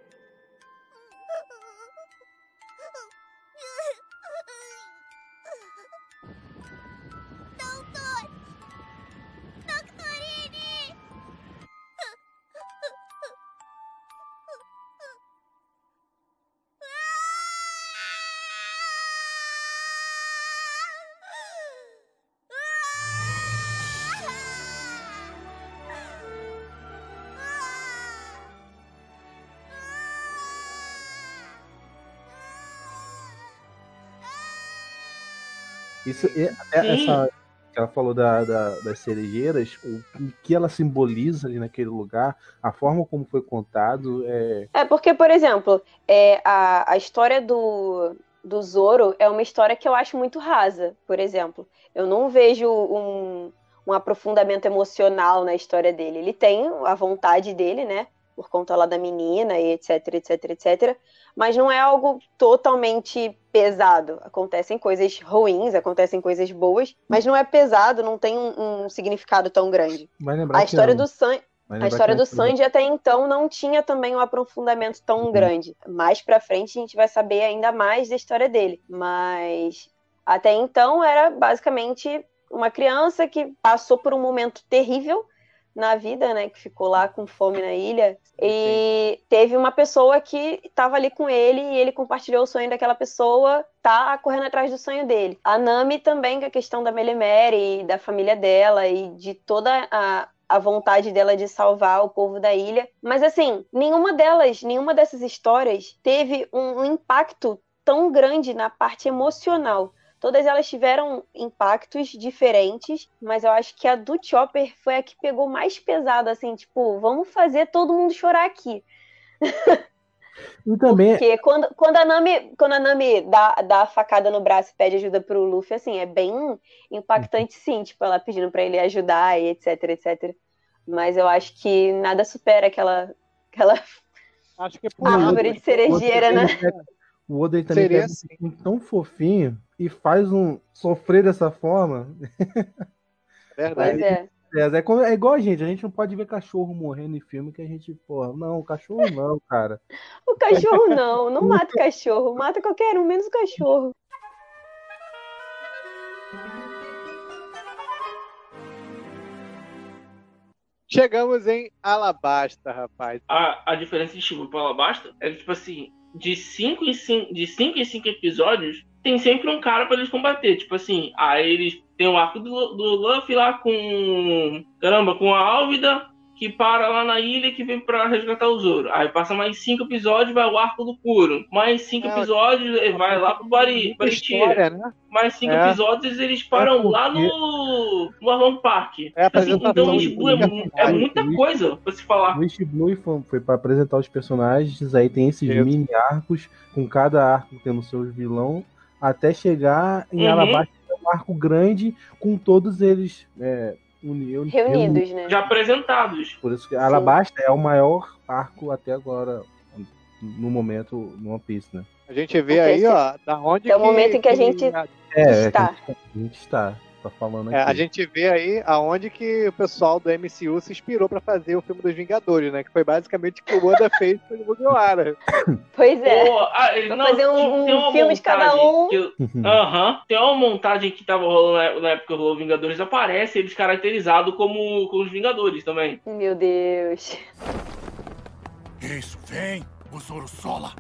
Isso, é, é- essa que ela falou da, da- das cerejeiras, o que ela simboliza ali naquele lugar, a forma como foi contado, é, É porque, por exemplo, é, a, a história do, do Zoro é uma história que eu acho muito rasa, por exemplo. Eu não vejo um, um aprofundamento emocional na história dele. Ele tem a vontade dele, né? Por conta lá da menina e etc, etc, etc. Mas não é algo totalmente pesado. Acontecem coisas ruins, acontecem coisas boas, mas não é pesado, não tem um, um significado tão grande. A história do San... vai A história do Sanji até então não tinha também um aprofundamento tão grande. Mais pra frente a gente vai saber ainda mais da história dele. Mas até então era basicamente uma criança que passou por um momento terrível na vida, né, que ficou lá com fome na ilha e teve uma pessoa que estava ali com ele e ele compartilhou o sonho daquela pessoa, tá correndo atrás do sonho dele. A Nami também, com a questão da Melimere e da família dela e de toda a a vontade dela de salvar o povo da ilha. Mas assim, nenhuma delas, nenhuma dessas histórias teve um, um impacto tão grande na parte emocional. Todas elas tiveram impactos diferentes, mas eu acho que a do Chopper foi a que pegou mais pesado, assim, tipo, vamos fazer todo mundo chorar aqui. E também Porque quando, quando a Nami, quando a Nami dá, dá a facada no braço e pede ajuda pro Luffy, assim, é bem impactante sim, tipo, ela pedindo pra ele ajudar e etc, etc. Mas eu acho que nada supera aquela, aquela Acho que o árvore Oda- de cerejeira, né? O Oda ele também Seria pega um tão fofinho e faz um sofrer dessa forma. (laughs) Verdade. Pois é. É, é, é igual a gente, a gente não pode ver cachorro morrendo em filme que a gente, porra, não, cachorro não, cara. (laughs) O cachorro não, não mata o cachorro, mata qualquer um, menos o cachorro. Chegamos em Alabasta, rapaz. A, a diferença de Shibu para Alabasta é que, tipo assim, de 5 em 5 de cinco em cinco episódios, tem sempre um cara pra eles combater. Tipo assim, aí eles tem o arco do, do Luffy lá com. Caramba, com a Álvida, que para lá na ilha que vem pra resgatar o Zoro. Aí passa mais cinco episódios, vai o arco do Kuro. Mais cinco É, episódios, ele vai lá pro Bari, Baritira. História, né? Mais cinco É. episódios, eles param porque- lá no, no Arlong Park. É Assim, então, do Shibu é, é muita coisa pra se falar. O Blue foi, foi pra apresentar os personagens, aí tem esses Isso. mini arcos, com cada arco tendo seus vilão, até chegar em Uhum. Alabasta, que é um arco grande, com todos eles é, uni- uni- Reunidos, né? Já apresentados. Por isso que Alabasta é o maior arco até agora, no momento, no One Piece, né? A gente vê Ok, aí, ó, da onde É o momento em que a gente É, é Está. que a gente, a gente está, tá falando É, aqui. a gente vê aí aonde que o pessoal do MCU se inspirou pra fazer o filme dos Vingadores, né? Que foi basicamente o que o Oda (laughs) fez com o Mugiwara. Pois é. Pô, ah, não, fazer um- um filme de cada um. eu- Aham. Tem uma montagem que tava rolando na- na época que rolou Vingadores, aparece eles caracterizados como, como os Vingadores também. Meu Deus. Isso, vem, o Zoro Sola.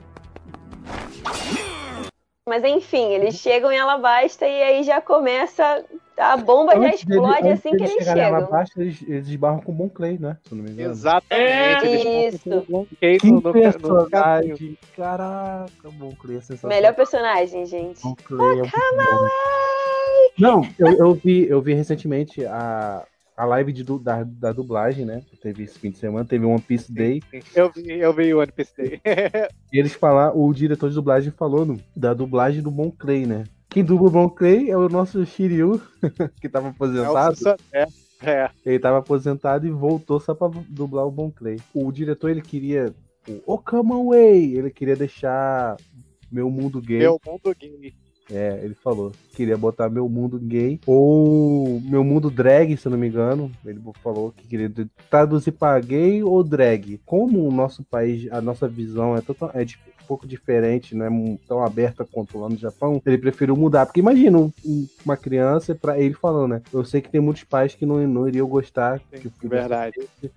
Mas enfim, eles chegam em Alabasta e aí já começa. A bomba já Antes dele- explode antes assim que eles chegam. Alabasta, eles, eles esbarram com o Bon Clay, né? Se não me engano. Exatamente. eles Isso. com o Kay Que no- no- no personagem! Caraca, Bon Clay é sensacional. Melhor personagem, gente. Bon Clay é muito bom. Não, eu, eu vi, eu vi recentemente a, a live de, da, da dublagem, né? Teve esse fim de semana, teve One Piece Day. Eu vi, eu vi o One Piece Day. (laughs) E eles falaram, o diretor de dublagem falou no- da dublagem do Bon Clay, né? Quem dubla o Bon Clay é o nosso Shiryu, (laughs) que tava É, aposentado. É, é. Ele tava aposentado e voltou só pra dublar o Bon Clay. O diretor, ele queria o Okama Way, ele queria deixar meu mundo gay. Meu mundo gay. É, ele falou. Queria botar meu mundo gay ou meu mundo drag, se eu não me engano. Ele falou que queria traduzir para gay ou drag. Como o nosso país, a nossa visão é, total, é um pouco diferente, não é tão aberta quanto lá no Japão, ele preferiu mudar. Porque imagina um- um- uma criança, para ele falando, né? Eu sei que tem muitos pais que não, não iriam gostar que o filho Verdade.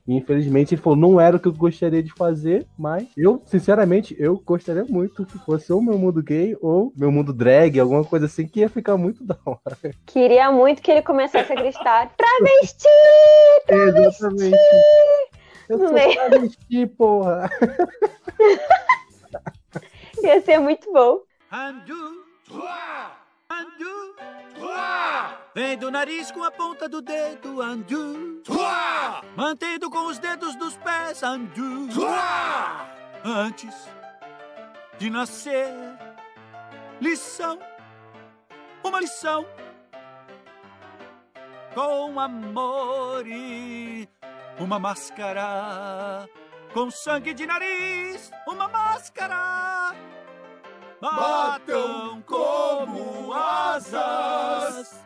e, infelizmente ele falou, não era o que eu gostaria de fazer, mas eu, sinceramente, eu gostaria muito que fosse ou meu mundo gay ou meu mundo drag, alguma coisa assim, que ia ficar muito (laughs) da hora. Queria muito que ele começasse a gritar: travesti! (laughs) Exatamente. Eu sou travesti, porra. (laughs) (laughs) Ia ser muito bom. Andu, Andu, Vem do nariz com a ponta do dedo, andu. Mantendo com os dedos dos pés, andu. Antes de nascer, lição, uma lição. Com amor e uma máscara. Com sangue de nariz, uma máscara. Batam como asas.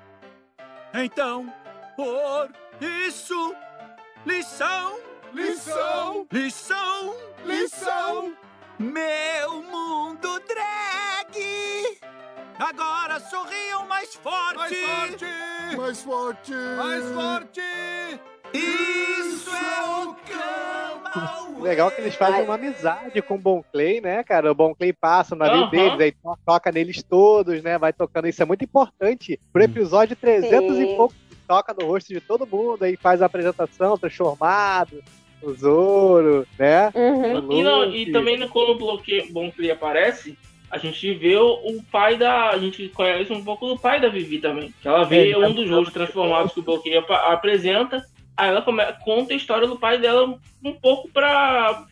Então, por isso, lição, lição, lição, lição. Meu mundo drag. Agora sorriam mais forte. Mais forte. Mais forte. Mais forte. Isso é o cama. Legal que eles fazem uma amizade com o Bon Clay, né, cara? O Bon Clay passa na vida Aham. deles, aí to- toca neles todos, né? Vai tocando. Isso é muito importante. Pro episódio 300 Sim. e pouco, toca no rosto de todo mundo, aí faz a apresentação, transformado, o Zoro, né? Uhum. E, não, e também quando o bloqueio Bon Clay aparece, a gente vê o, o pai da. A gente conhece um pouco do pai da Vivi também. Que ela vê É, ele tá um dos jogos transformados que o bloqueio apresenta. Aí ela come- conta a história do pai dela um pouco pra,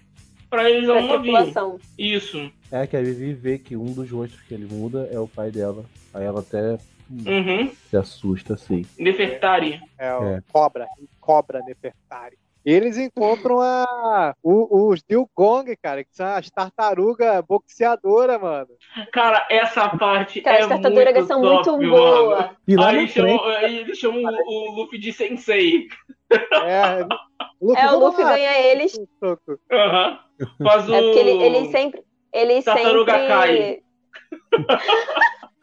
pra eles Pra ao navio. tripulação. Isso. É que a Vivi vê que um dos rostos que ele muda é o pai dela. Aí ela até Uhum. se assusta, assim. Nefertari. É, o É. Cobra, Cobra Nefertari. Eles encontram a, o- os Dilgong, cara, que são as tartarugas boxeadoras, mano. Cara, essa parte Cara, é as tartarugas muito são top, muito boas. Aí chamam- aí eles chamam o, o Luffy de Sensei. É, Luffy, É, o Luffy lá. ganha eles. Aham. Faz o. É porque ele, ele sempre. Ele Tartaruga sempre. cai.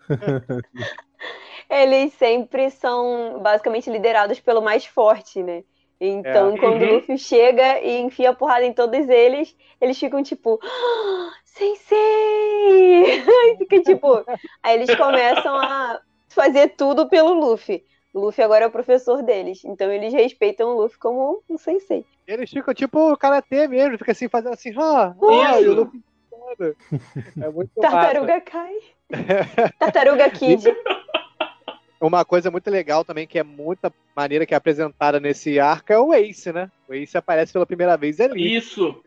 (laughs) Eles sempre são basicamente liderados pelo mais forte, né? Então, É. quando Uhum. o Luffy chega e enfia a porrada em todos eles, eles ficam tipo, "Ah, Sensei! (laughs) Aí Fica tipo. Aí eles começam a fazer tudo pelo Luffy. O Luffy agora é o professor deles. Então eles respeitam o Luffy como um sensei. Eles ficam tipo karatê mesmo, fica assim, fazendo assim, ah, e o Luffy todo. É muito massa. (laughs) Tartaruga cai. Tartaruga Kid. Uma coisa muito legal também, que é muita maneira que é apresentada nesse arco, é o Ace, né? O Ace aparece pela primeira vez ali. Isso.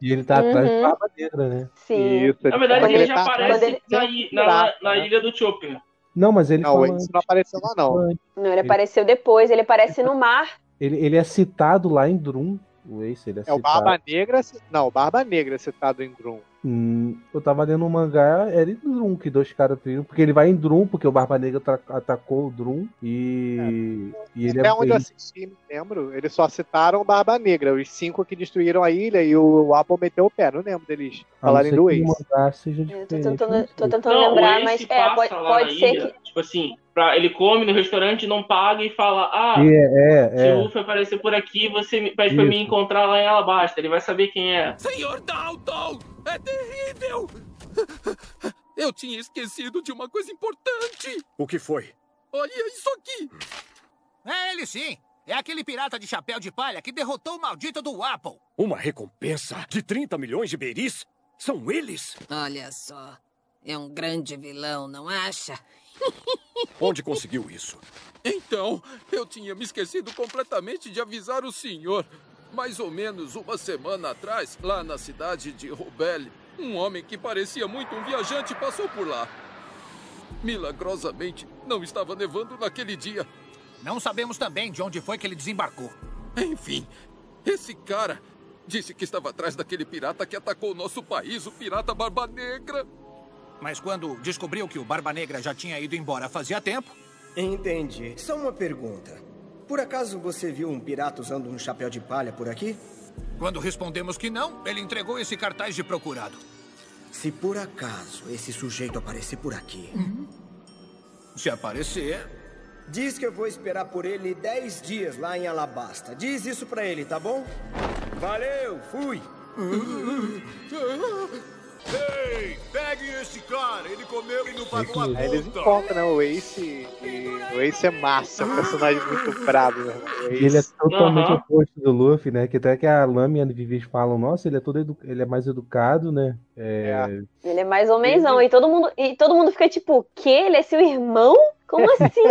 e ele tá atrás Uhum. de barba negra, né? Sim. Isso, Na verdade, quando ele já tá aparece atrás na, na, na ilha do Chopper. Não, mas ele Não, Ace não apareceu lá, não. Não, ele apareceu depois, ele aparece no mar. Ele, ele é citado lá em Drum. O Ace, ele é, É o citado. Barba Negra. Não, o Barba Negra citado em Drum. Hum, eu tava lendo um mangá, era em Drum que dois caras trilham, porque ele vai em Drum, porque o Barba Negra atacou o Drum e, e ele Até é. onde eu assisti, me lembro, eles só citaram o Barba Negra, os cinco que destruíram a ilha e o Apple meteu o pé. Não lembro deles falarem do Ace. mangá seja Eu tô tentando, tô tentando Não, lembrar, o mas é, pode, pode ser ilha, que. Tipo assim, pra, ele come no restaurante, não paga e fala: Ah, E é, se é, o é. Aparecer por aqui, você me- pede pra Isso. me encontrar lá em Alabasta. Ele vai saber quem é. Senhor Dalton! É terrível! Eu tinha esquecido de uma coisa importante! O que foi? Olha isso aqui! É ele sim. É aquele pirata de chapéu de palha que derrotou o maldito do Apple. Uma recompensa de 30 milhões de beris? São eles? Olha só. É um grande vilão, não acha? (laughs) Onde conseguiu isso? Então, eu tinha me esquecido completamente de avisar o senhor. Mais ou menos uma semana atrás, lá na cidade de Robel, um homem que parecia muito um viajante passou por lá. Milagrosamente, não estava nevando naquele dia. Não sabemos também de onde foi que ele desembarcou. Enfim, esse cara disse que estava atrás daquele pirata que atacou o nosso país, o pirata Barba Negra. Mas quando descobriu que o Barba Negra já tinha ido embora fazia tempo, Entendi. Só uma pergunta. Por acaso você viu um pirata usando um chapéu de palha por aqui? quando respondemos que não, ele entregou esse cartaz de procurado. Se por acaso esse sujeito aparecer por aqui, Se aparecer, diz que eu vou esperar por ele 10 dias lá em Alabasta. Diz isso pra ele, tá bom? Valeu, fui! (laughs) Ei, peguem esse cara. Ele comeu e não pagou a Aí eles encontram, né? O Ace. E o Ace é massa, é um personagem muito brabo, né? O (laughs) E ele é Ace. totalmente Aham. oposto do Luffy, né? Que até que a Lamy e a Vivi falam, nossa, ele é todo edu... ele é mais educado, né? É, Ele é mais homenzão. E todo mundo, e todo mundo fica tipo, que? Ele é seu irmão? Como (laughs) assim?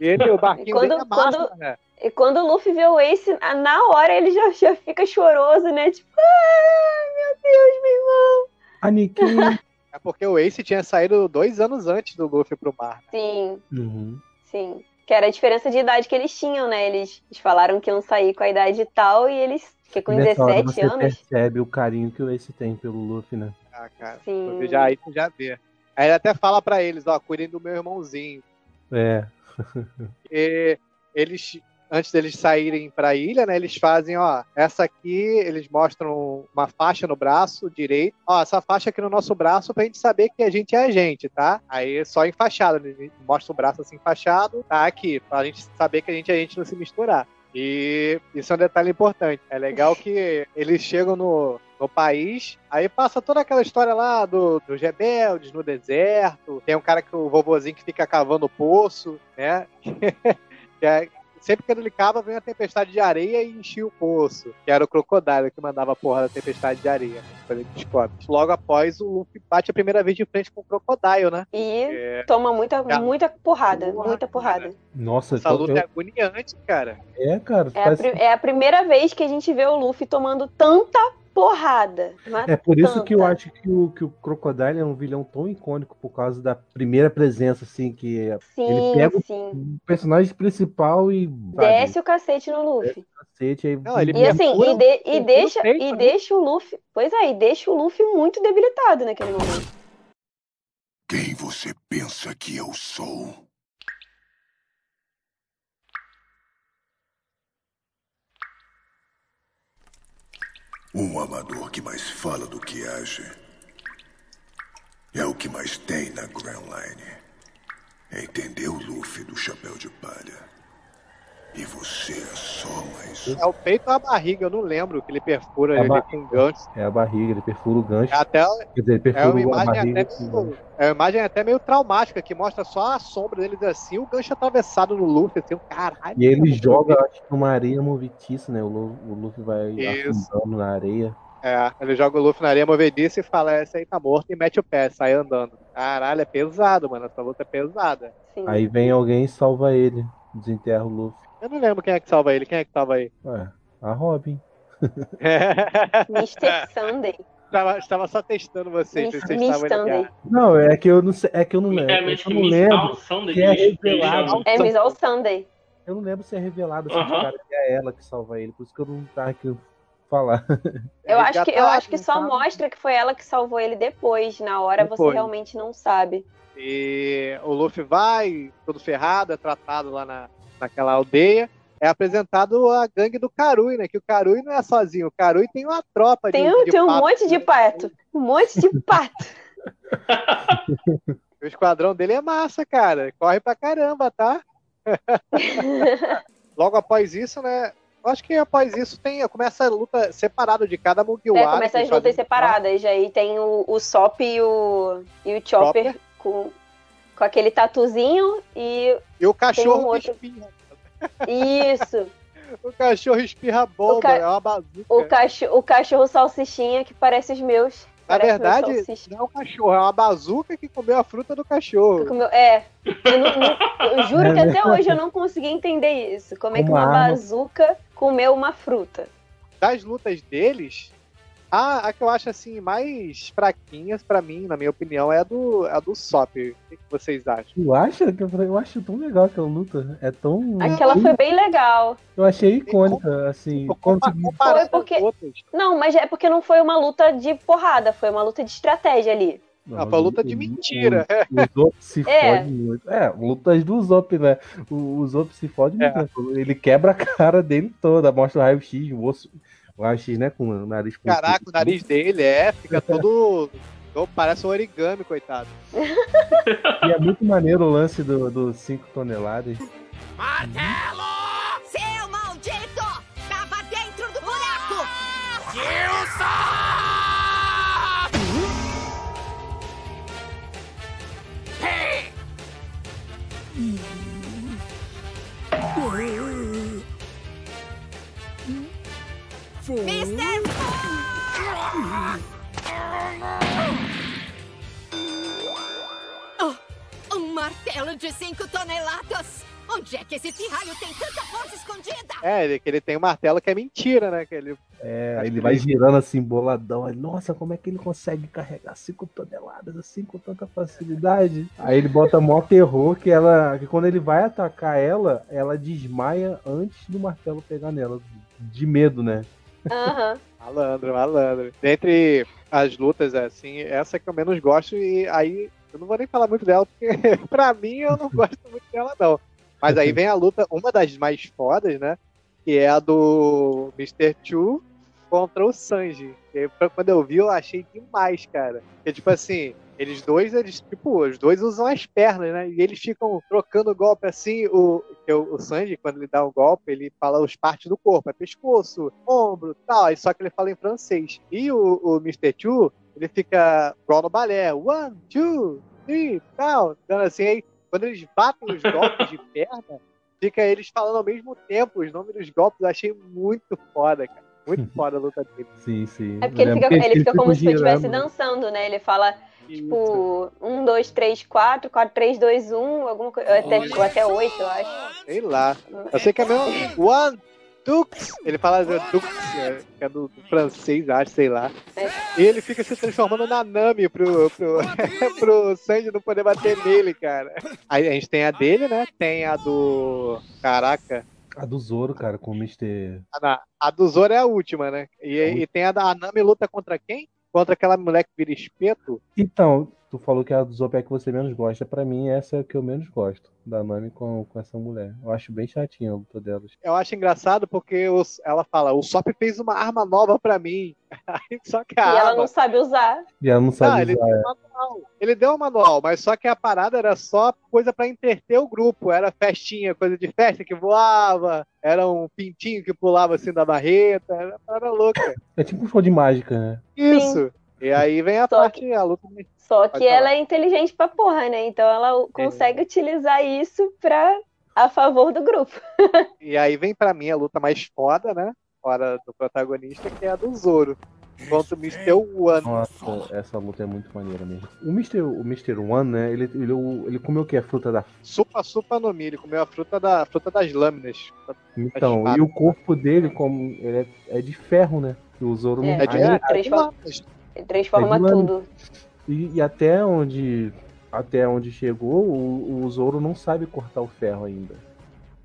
Ele, o barquinho quando- dele é massa, quando- né? E quando o Luffy vê o Ace, na hora ele já, já fica choroso, né? Tipo, ah, meu Deus, meu irmão. Aniquim. É porque o Ace tinha saído dois anos antes do Luffy pro mar. né? Sim, Uhum. sim. Que era a diferença de idade que eles tinham, né? Eles, eles falaram que iam sair com a idade tal e eles, que com Nessa hora 17 você anos. percebe o carinho que o Ace tem pelo Luffy, né? Ah, cara. Sim. Você já, aí tu já vê. Aí ele até fala pra eles, ó, cuidem do meu irmãozinho. É. E eles, antes deles saírem pra ilha, né, eles fazem, ó, essa aqui, eles mostram uma faixa no braço direito. Ó, essa faixa aqui no nosso braço pra gente saber que a gente é a gente, tá? Aí só enfaixado, mostra o braço assim enfaixado, tá aqui, pra gente saber que a gente é a gente não se misturar. E isso é um detalhe importante. É legal que eles chegam no, no país, aí passa toda aquela história lá do, dos rebeldes no deserto. Tem um cara que o vovozinho que fica cavando o poço, né? (laughs) Que é- sempre que ele cava, vem a tempestade de areia e enchia o poço. Que era o crocodilo que mandava a porra da tempestade de areia. Quando ele descobre. Logo após, o Luffy bate a primeira vez de frente com o crocodilo, né? E É. toma muita, Cara, muita porrada, muita porrada. Nossa, Essa luta eu- é agoniante, cara. É, cara. É a, parece- pri- é a primeira vez que a gente vê o Luffy tomando tanta porrada. É por isso que eu tanta. acho que o, que o Crocodile é um vilão tão icônico por causa da primeira presença, assim, que é- Sim, ele pega sim. o personagem principal e Desce o cacete no Luffy. cacete, aí Não, ele E assim, e, de- e deixa, o peito, e né? deixa o Luffy. Pois é, e deixa o Luffy muito debilitado naquele momento. Quem você pensa que eu sou? Um amador que mais fala do que age. É o que mais tem na Grand Line. Entendeu, Luffy do Chapéu de Palha? E você é só mais um. É o peito ou a barriga, eu não lembro que ele perfura É a ele ba- com gancho. É a barriga, ele perfura o gancho. É até Quer dizer, ele é perfura uma a imagem barriga. até meio, é uma imagem até meio traumática, que mostra só a sombra deles assim, o gancho atravessado no Luffy, assim, o caralho. E ele joga, acho que uma areia movitiça, né? O Lu- o Luffy vai Isso. afundando na areia. É, ele joga o Luffy na areia movediça e fala, esse aí tá morto, e mete o pé, sai andando. Caralho, é pesado, mano, essa luta é pesada. Sim. Aí vem alguém e salva ele. Desenterra o Luffy. Eu não lembro quem é que salva ele, quem é que salva aí? Ué, a Robin. (laughs) Mr. Sunday. Estava, estava só testando vocês, se Miss- vocês Miss estavam. Não, é que eu não sei, é que eu não lembro. É, É, mas que eu não Miss lembro Sunday, se é revelado. É Miss All Sunday. Eu não lembro se é revelado assim, Aham. de cara que é ela que salva ele, por isso que eu não tava aqui falar. Eu Ele acho que, tá eu acho que só tá? mostra que foi ela que salvou ele depois. Na hora você Depois. realmente não sabe. E o Luffy vai, todo ferrado, é tratado lá na, naquela aldeia. É apresentado a gangue do Karui, né? Que o Karui não é sozinho, o Karui tem uma tropa Tem, de, um- de tem um pato. monte de pato. Um monte de pato. (laughs) O esquadrão dele é massa, cara. Corre pra caramba, tá? (laughs) Logo após isso, né? Eu acho que após isso tem, começa a luta separada de cada Mugiwara. É, começa as lutas separadas. Aí tem o, o Sop e o, e o Chopper, Chopper. Com, com aquele tatuzinho e E o cachorro um que outro- espirra. isso. (laughs) O cachorro espirra bomba, O ca- é uma bazuca. O, cacho, o cachorro salsichinha que parece os meus. Na Parece verdade, não é um cachorro, é uma bazuca que comeu a fruta do cachorro. Comeu- É, eu, não- não- eu juro que até hoje eu não consegui entender isso. Como é que Uma bazuca comeu uma fruta? Das lutas deles, a, a que eu acho assim mais fraquinhas pra mim, na minha opinião, é a do, é a do Sop. O que, que vocês acham? Tu acha? que Eu falei, eu acho tão legal aquela luta. É tão. Aquela foi bem legal. Eu achei icônica, assim. Foi porque... Não, mas é porque não foi uma luta de porrada, foi uma luta de estratégia ali. Ah, foi luta de mentira. O, o Zop se É. fode muito. É, lutas do Zop, né? O, o Zop se fode muito. né? Ele quebra a (laughs) cara dele toda, mostra o raio-x, o osso. O raio-x, né? Com o nariz com Caraca, o nariz dele é, fica todo. (laughs) todo- Parece um origami, coitado. E é muito maneiro o lance do 5 toneladas. Seu maldito! Tava dentro do buraco! Mister Oh, uma martelo de 5 toneladas! Onde é que esse pirralho tem tanta força escondida? É, ele, que ele tem um martelo que é mentira, né? Que ele, É, ele vai girando assim, boladão. Aí, Nossa, como é que ele consegue carregar 5 toneladas assim com tanta facilidade? Aí ele bota mó terror que ela. que quando ele vai atacar ela, ela desmaia antes do martelo pegar nela. De medo, né? Aham. Malandro, malandro. Dentre as lutas, assim, essa que eu menos gosto, e aí eu não vou nem falar muito dela, porque (laughs) pra mim eu não gosto muito dela, não. Mas aí vem a luta, uma das mais fodas, né? Que é a do Mr. Chu contra o Sanji. E pra- quando eu vi, eu achei demais, cara. Porque, tipo assim, eles dois, eles, tipo, os dois usam as pernas, né? E eles ficam trocando golpe assim. O, que o, o Sanji, quando ele dá um golpe, ele fala os partes do corpo, é pescoço, ombro, tal. Aí só que ele fala em francês. E o, o Mr. Chu, ele fica igual no balé. One, two, three, tal. Dando assim, aí quando eles batem os golpes de (laughs) perna, fica eles falando ao mesmo tempo os nomes dos golpes. Eu achei muito foda, cara. Muito (laughs) foda a luta dele. Sim, sim. É porque ele fica, ele fica como se estivesse dançando, né? Ele fala, tipo, 1, 2, 3, 4, 4, 3, 2, 1, alguma coisa. Ou até, ou até 8, eu acho. Sei lá. Eu sei que é mesmo. One, Dux. Ele fala Dux, é, que é do, do francês, acho, sei lá. E ele fica se transformando na Nami pro, pro, (laughs) pro Sanji não poder bater nele, cara. Aí a gente tem a dele, né? Tem a do. Caraca. A do Zoro, cara, com o Mr. A, a do Zoro é a última, né? E, e tem a da a Nami luta contra quem? Contra aquela mulher que vira espeto. Então, tu falou que a do Zop é a que você menos gosta. Pra mim, essa é a que eu menos gosto. Da Nami com, com essa mulher. Eu acho bem chatinha a luta delas. Eu acho engraçado porque os- ela fala: o Sop fez uma arma nova pra mim. (laughs) Só que a E arma. ela não sabe usar. E ela não sabe ele usar. deu é. um manual. Ele deu um manual, mas só que a parada era só coisa pra entreter o grupo. Era festinha, coisa de festa que voava, era um pintinho que pulava assim da barreta, era uma parada louca. É tipo um show de mágica, né? Isso. E aí vem a parte, a luta. Só que ela é inteligente pra porra, né? Então ela consegue utilizar isso pra a favor do grupo. (laughs) E aí vem pra mim a luta mais foda, né? Fora do protagonista, que é a do Zoro. Contra o Mr. One. Nossa, essa luta é muito maneira mesmo. O Mr. O Mr. One, né? Ele, ele, ele comeu o que? A fruta da. Supa Supa no Mi, ele comeu a fruta, da, a fruta das lâminas. Então, e o corpo dele, como ele é, é de ferro, né? Que o Zoro não É, tem. ele transforma, ele transforma É tudo. E, e até onde até onde chegou, o, o Zoro não sabe cortar o ferro ainda.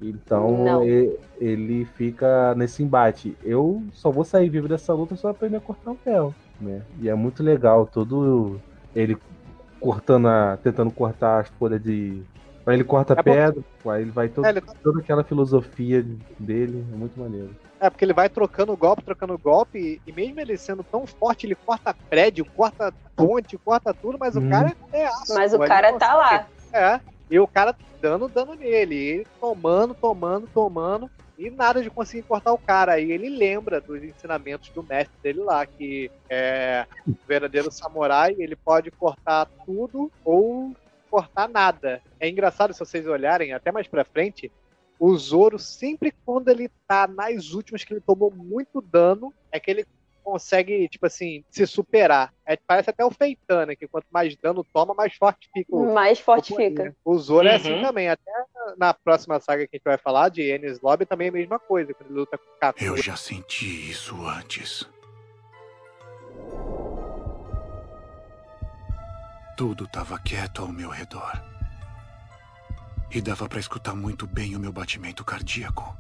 Então Não. e- ele, fica nesse embate. Eu só vou sair vivo dessa luta só aprender a cortar o ferro, né? E é muito legal todo ele cortando a, tentando cortar as folhas de Aí ele corta É bom. pedra, aí ele vai todo, É, ele- toda aquela filosofia dele, é muito maneiro. É, porque ele vai trocando golpe, trocando golpe, e, mesmo ele sendo tão forte, ele corta prédio, corta ponte, corta tudo, mas o Hum. cara é aço. Mas o cara tá lá. É, e o cara dando dano nele, e ele tomando, tomando, tomando, e nada de conseguir cortar o cara. Aí ele lembra dos ensinamentos do mestre dele lá, que é o verdadeiro samurai, ele pode cortar tudo ou cortar nada. É engraçado se vocês olharem até mais pra frente, o Zoro sempre quando ele tá nas últimas que ele tomou muito dano, é que ele consegue, tipo assim, se superar. É, parece até o Feitan, né? Que quanto mais dano toma, mais forte fica o, Mais forte o fica. O Zoro é Uhum. assim também. Até na próxima saga que a gente vai falar, de Enies Lobby, também é a mesma coisa. Quando ele luta com o Kato. Eu já senti isso antes. Tudo estava quieto ao meu redor. E dava para escutar muito bem o meu batimento cardíaco.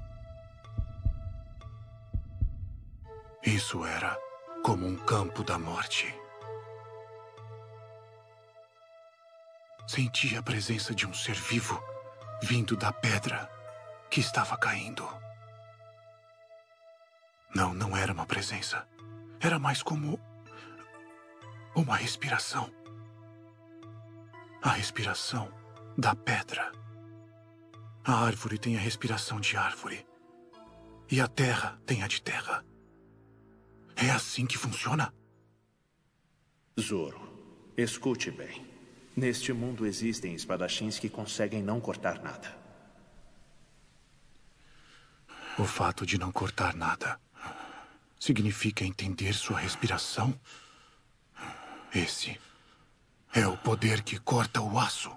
Isso era como um campo da morte. Senti a presença de um ser vivo vindo da pedra que estava caindo. Não, não era uma presença. Era mais como uma respiração. A respiração da pedra. A árvore tem a respiração de árvore. E a terra tem a de terra. É assim que funciona? Zoro, escute bem. Neste mundo existem espadachins que conseguem não cortar nada. O fato de não cortar nada significa entender sua respiração? Esse é o poder que corta o aço.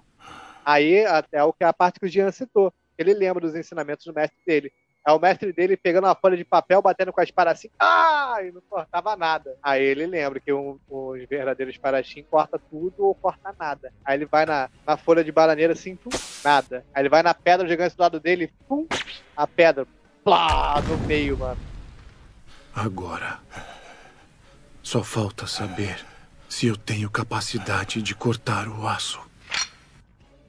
Aí, até o que a parte que o Jean citou. Ele lembra dos ensinamentos do mestre dele. É o mestre dele pegando uma folha de papel, batendo com a espada assim, ah! E não cortava nada. Aí ele lembra que um, os verdadeiros espadachim corta tudo ou corta nada. Aí ele vai na, na folha de bananeira assim, pum, nada. Aí ele vai na pedra gigante do lado dele, pum, a pedra, plá, no meio, mano. Agora, só falta saber se eu tenho capacidade de cortar o aço.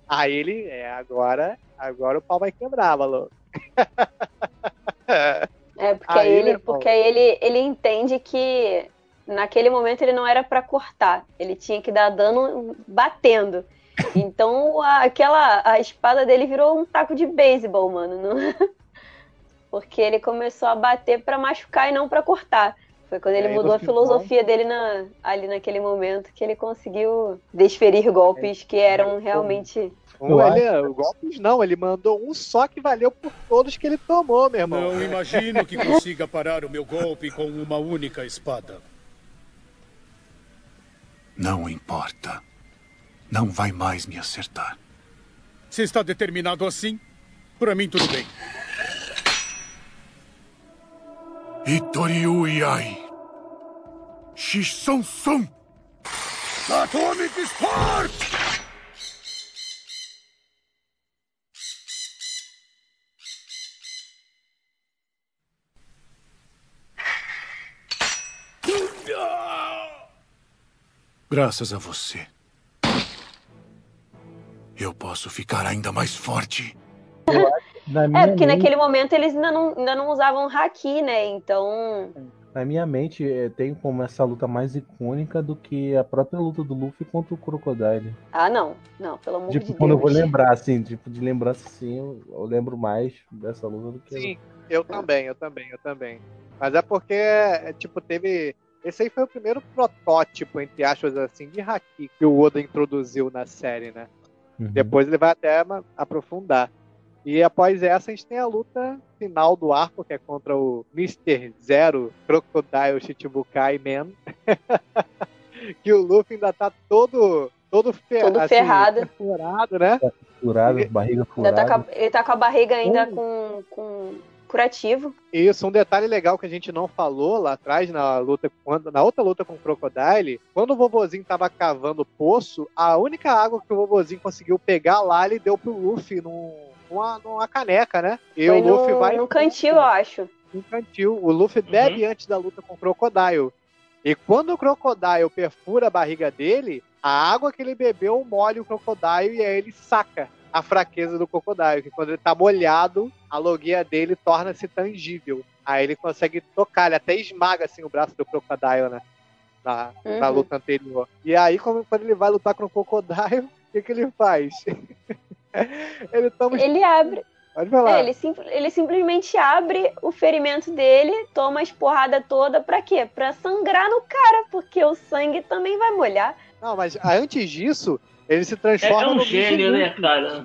Aí ele, é, agora, agora o pau vai quebrar, maluco. (laughs) É, porque aí, ele, porque ele, ele entende que naquele momento ele não era para cortar, ele tinha que dar dano batendo. Então a, aquela a espada dele virou um taco de beisebol, mano. Não... (laughs) Porque ele começou a bater para machucar e não para cortar. Foi quando ele mudou a filosofia dele na, ali naquele momento que ele conseguiu desferir golpes que eram realmente um, ele, golpes não, ele mandou um só que valeu por todos que ele tomou, meu irmão. Não imagino que consiga parar o meu golpe com uma única espada. Não importa. Não vai mais me acertar. Se está determinado assim, para mim tudo bem. Itoriu Iai. Shisson Atomic Spark! Graças a você. Eu posso ficar ainda mais forte. é, porque mente... naquele momento eles ainda não, ainda não usavam haki, né? Então. Na minha mente, eh, tem como essa luta mais icônica do que a própria luta do Luffy contra o Crocodile. Ah, não. Não, pelo amor tipo, de Deus. quando eu vou lembrar, assim, tipo, de lembrança, assim, eu, eu lembro mais dessa luta do que. Sim, eu, eu também, eu também, eu também. Mas é porque, é, tipo, teve esse aí foi o primeiro protótipo, entre aspas, assim, de haki que o Oda introduziu na série, né? Uhum. Depois ele vai até aprofundar. E após essa, a gente tem a luta final do arco, que é contra o Mr. Zero Crocodile Shichibukai Man. (laughs) que o Luffy ainda tá todo. Todo, fer todo assim, ferrado. Furado, né? Furado, barriga furada. Tá ele tá com a barriga ainda com, com curativo. Isso, um detalhe legal que a gente não falou lá atrás na luta quando na outra luta com o Crocodile, quando o vovozinho tava cavando o poço, a única água que o vovozinho conseguiu pegar lá, ele deu pro Luffy num, numa, numa caneca, né? E Foi o Luffy no, vai. No cantil, eu acho. No cantil. O Luffy uhum. bebe antes da luta com o Crocodile. E quando o Crocodile perfura a barriga dele, a água que ele bebeu molha o Crocodile e aí ele saca a fraqueza do Crocodile, que quando ele tá molhado, a logia dele torna-se tangível. Aí ele consegue tocar, ele até esmaga assim o braço do Crocodile, né? Na, uhum. na luta anterior. E aí, quando ele vai lutar com o Crocodile, (laughs) o que, que ele faz? (laughs) ele toma. Ele abre. Pode falar. É, ele, sim, ele simplesmente abre o ferimento dele, toma as porradas toda pra quê? Pra sangrar no cara, porque o sangue também vai molhar. Não, mas antes disso, ele se transforma é, é um no gênio, né, cara?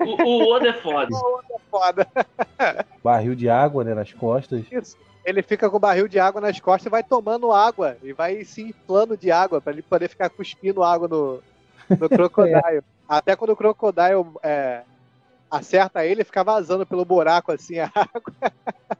O, o Oda é foda. (laughs) O Oda é foda. (laughs) Barril de água, né, nas costas. Isso. Ele fica com o barril de água nas costas e vai tomando água. E vai se inflando de água para ele poder ficar cuspindo água no, no (laughs) crocodile. é. Até quando o crocodile é, acerta ele, fica vazando pelo buraco assim a água. (laughs)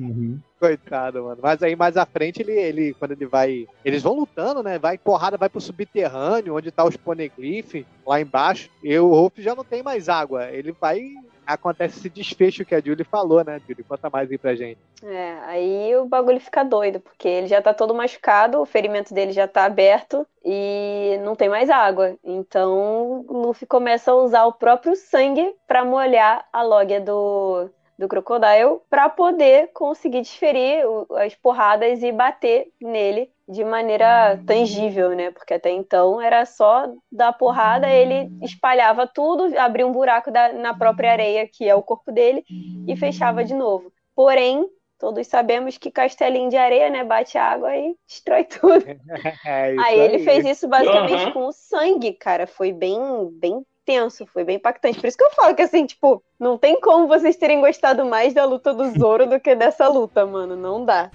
Uhum. Coitado, mano. Mas aí mais à frente, ele, ele, quando ele vai. Eles vão lutando, né? Vai porrada, vai pro subterrâneo, onde tá os poneglyph, lá embaixo. E o Ruff já não tem mais água. Ele vai. Acontece esse desfecho que a Julie falou, né, Julie? Conta mais aí pra gente. É, aí o bagulho fica doido, porque ele já tá todo machucado, o ferimento dele já tá aberto e não tem mais água. Então Luffy começa a usar o próprio sangue para molhar a logia do, do Crocodile para poder conseguir desferir as porradas e bater nele de maneira tangível, né? Porque até então era só dar porrada, ele espalhava tudo, abria um buraco da, na própria areia, que é o corpo dele, e fechava de novo. Porém, todos sabemos que castelinho de areia, né? Bate água e destrói tudo. (laughs) É aí, aí ele fez isso basicamente uhum. com o sangue, cara. Foi bem, bem tenso, foi bem impactante. Por isso que eu falo que, assim, tipo, não tem como vocês terem gostado mais da luta do Zoro do que dessa luta, mano. Não dá.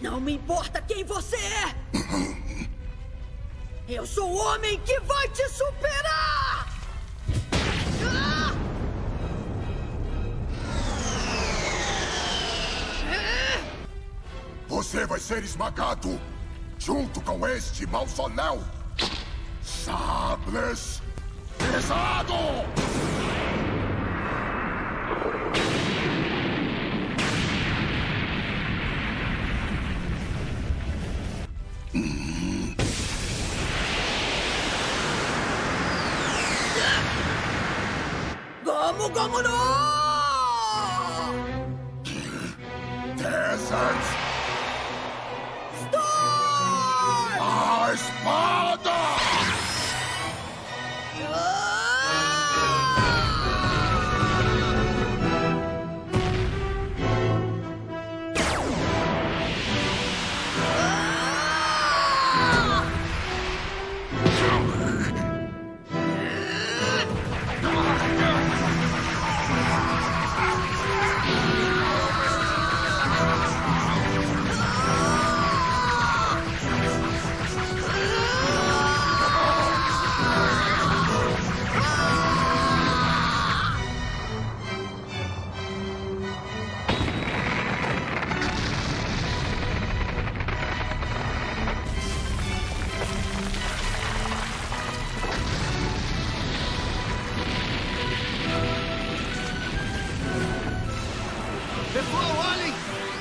Não me importa quem você é! Eu sou o homem que vai te superar! Você vai ser esmagado junto com este mausoléu! Sabres pesado! Gomu Gomu no! Deserts! Storm! A espada! Pessoal,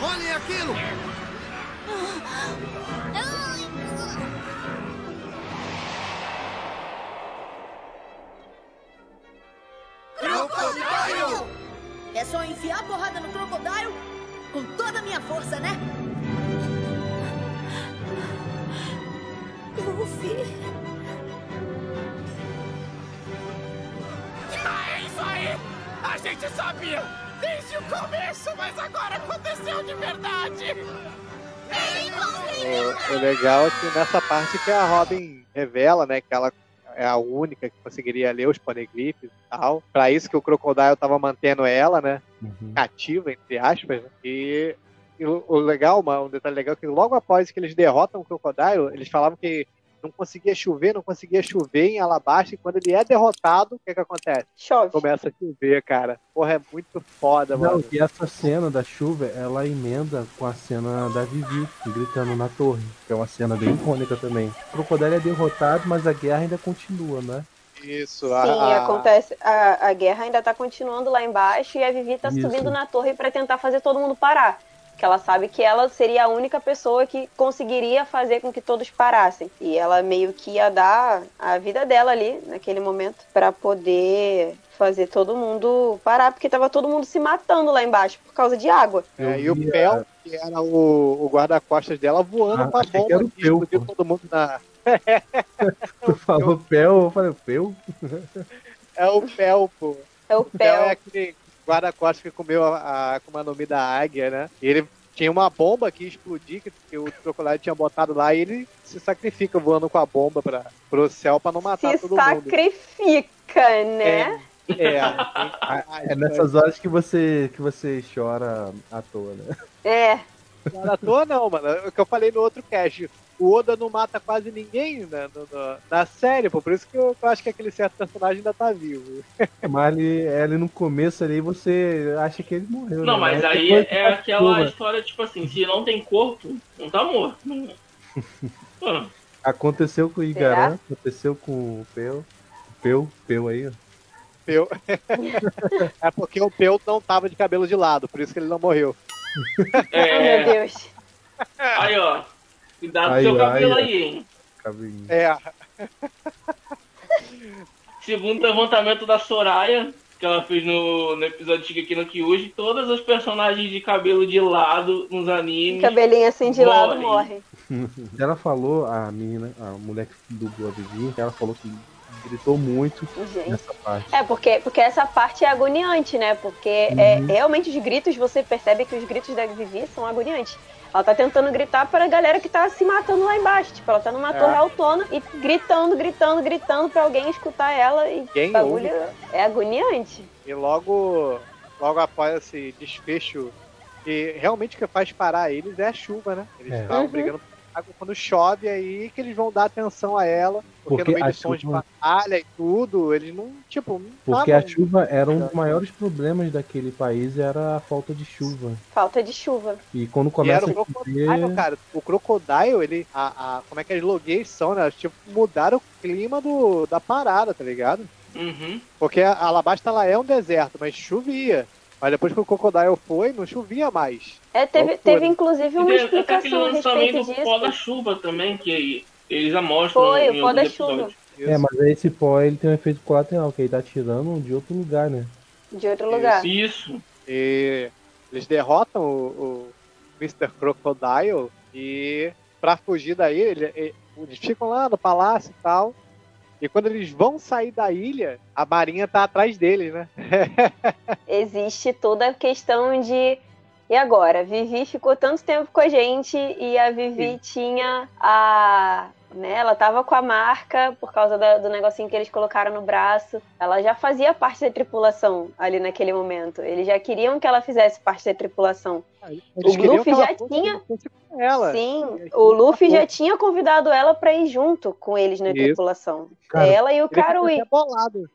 olhem! Aquilo! Legal é que nessa parte que a Robin revela, né, que ela é a única que conseguiria ler os poneglyphs e tal. Pra isso que o Crocodile tava mantendo ela, né, cativa, entre aspas, né? E, e o, legal, um detalhe legal, é que logo após que eles derrotam o Crocodile, eles falavam que não conseguia chover, não conseguia chover em Alabasta, e quando ele é derrotado, o que que acontece? Chove. Começa a chover, cara. Porra, é muito foda, Não, mano. e essa cena da chuva, ela emenda com a cena da Vivi gritando na torre, que é uma cena bem icônica também. O Crocodile é derrotado, mas a guerra ainda continua, né? Isso, Sim, a, acontece. A, a guerra ainda tá continuando lá embaixo e a Vivi tá Isso. subindo na torre pra tentar fazer todo mundo parar. Que ela sabe que ela seria a única pessoa que conseguiria fazer com que todos parassem. E ela meio que ia dar a vida dela ali, naquele momento, pra poder fazer todo mundo parar, porque tava todo mundo se matando lá embaixo por causa de água. É, e o Pel, que era o, o guarda-costas dela, voando Ah, com a que bomba era o que Peu, explodiu todo mundo na. (laughs) Tu falou Pel, eu falei, Pel? É o Pel, pô. É o O Pel Pel. é aquele guarda-costas que comeu a, a Akuma no Mi da águia, né? E ele tinha uma bomba que ia explodir, que, que o Crocodile tinha botado lá, e ele se sacrifica voando com a bomba pra, pro céu pra não matar Se todo mundo. sacrifica, né? É, É (laughs) nessas horas que você, que você chora à toa, né? É. Não à toa não, mano. É o que eu falei no outro cast. O Oda não mata quase ninguém né, no- no- na série, pô. Por isso que eu, eu acho que aquele certo personagem ainda tá vivo. (laughs) Mas ali, ali no começo ali você acha que ele morreu. Não, né? mas aí é que aquela acostuma. história, tipo assim, se não tem corpo, não tá morto. (laughs) Mano, Aconteceu com o Igaran, aconteceu com o Peu. O Peu, Peu aí, ó. Peu. (laughs) é porque o Peu não tava de cabelo de lado, por isso que ele não morreu. É. Oh, meu Deus. Aí, ó. Cuidado com Aí, seu cabelo aí, aí, hein? Cabelinho. É. Segundo o levantamento da Soraya, que ela fez no, no episódio de Shingeki no Kyojin, todas as personagens de cabelo de lado nos animes. Cabelinho assim de lado morrem. morre. (laughs) Ela falou, a menina, a mulher que dublou a Vivi, ela falou que gritou muito Gente. nessa parte. É, porque, porque essa parte é agoniante, né? Porque é, Uhum. realmente os gritos, você percebe que os gritos da Vivi são agoniantes. Ela tá tentando gritar para a galera que tá se matando lá embaixo. Tipo, ela tá numa É. torre autona e gritando, gritando, gritando pra alguém escutar ela. E Quem o bagulho ouve? é agoniante. E logo, logo após esse desfecho, que realmente o que faz parar eles é a chuva, né? Eles É. estavam Uhum. brigando por quando chove aí que eles vão dar atenção a ela. Porque, Porque no meio a de sons de chuva- batalha e tudo, eles não, tipo, não Porque a chuva era um dos maiores problemas daquele país, era a falta de chuva. Falta de chuva. E quando E começa era o a Crocodile, chover, cara. O Crocodile, ele. A, a- como é que as logueiras são, né? Elas, Tipo, mudaram o clima do, da parada, tá ligado? Uhum. Porque a Alabasta ela é um deserto, mas chovia. Mas depois que o Crocodile foi, não chovia mais. É, teve, teve inclusive uma E aquele explicação a lançamento respeito do pó da disso. chuva também, que eles amostram Foi, em o pó da chuva. episódios. É, mas aí esse pó ele tem um efeito colateral, que ele tá tirando de outro lugar, né? De outro lugar. Isso. E eles derrotam o, o Mr. Crocodile e pra fugir da ilha, ele- ele- eles ficam lá no palácio e tal. E quando eles vão sair da ilha, a marinha tá atrás deles, né? (laughs) Existe toda a questão de. E agora? Vivi ficou tanto tempo com a gente e a Vivi tinha a. Né, ela tava com a marca por causa da- do negocinho que eles colocaram no braço. Ela já fazia parte da tripulação ali naquele momento. Eles já queriam que ela fizesse parte da tripulação. Eles o Luffy que ela já fosse- tinha. ela. Sim, o Luffy já tinha convidado ela pra ir junto com eles na Isso. tripulação. Cara, ela e o Karui. bolado.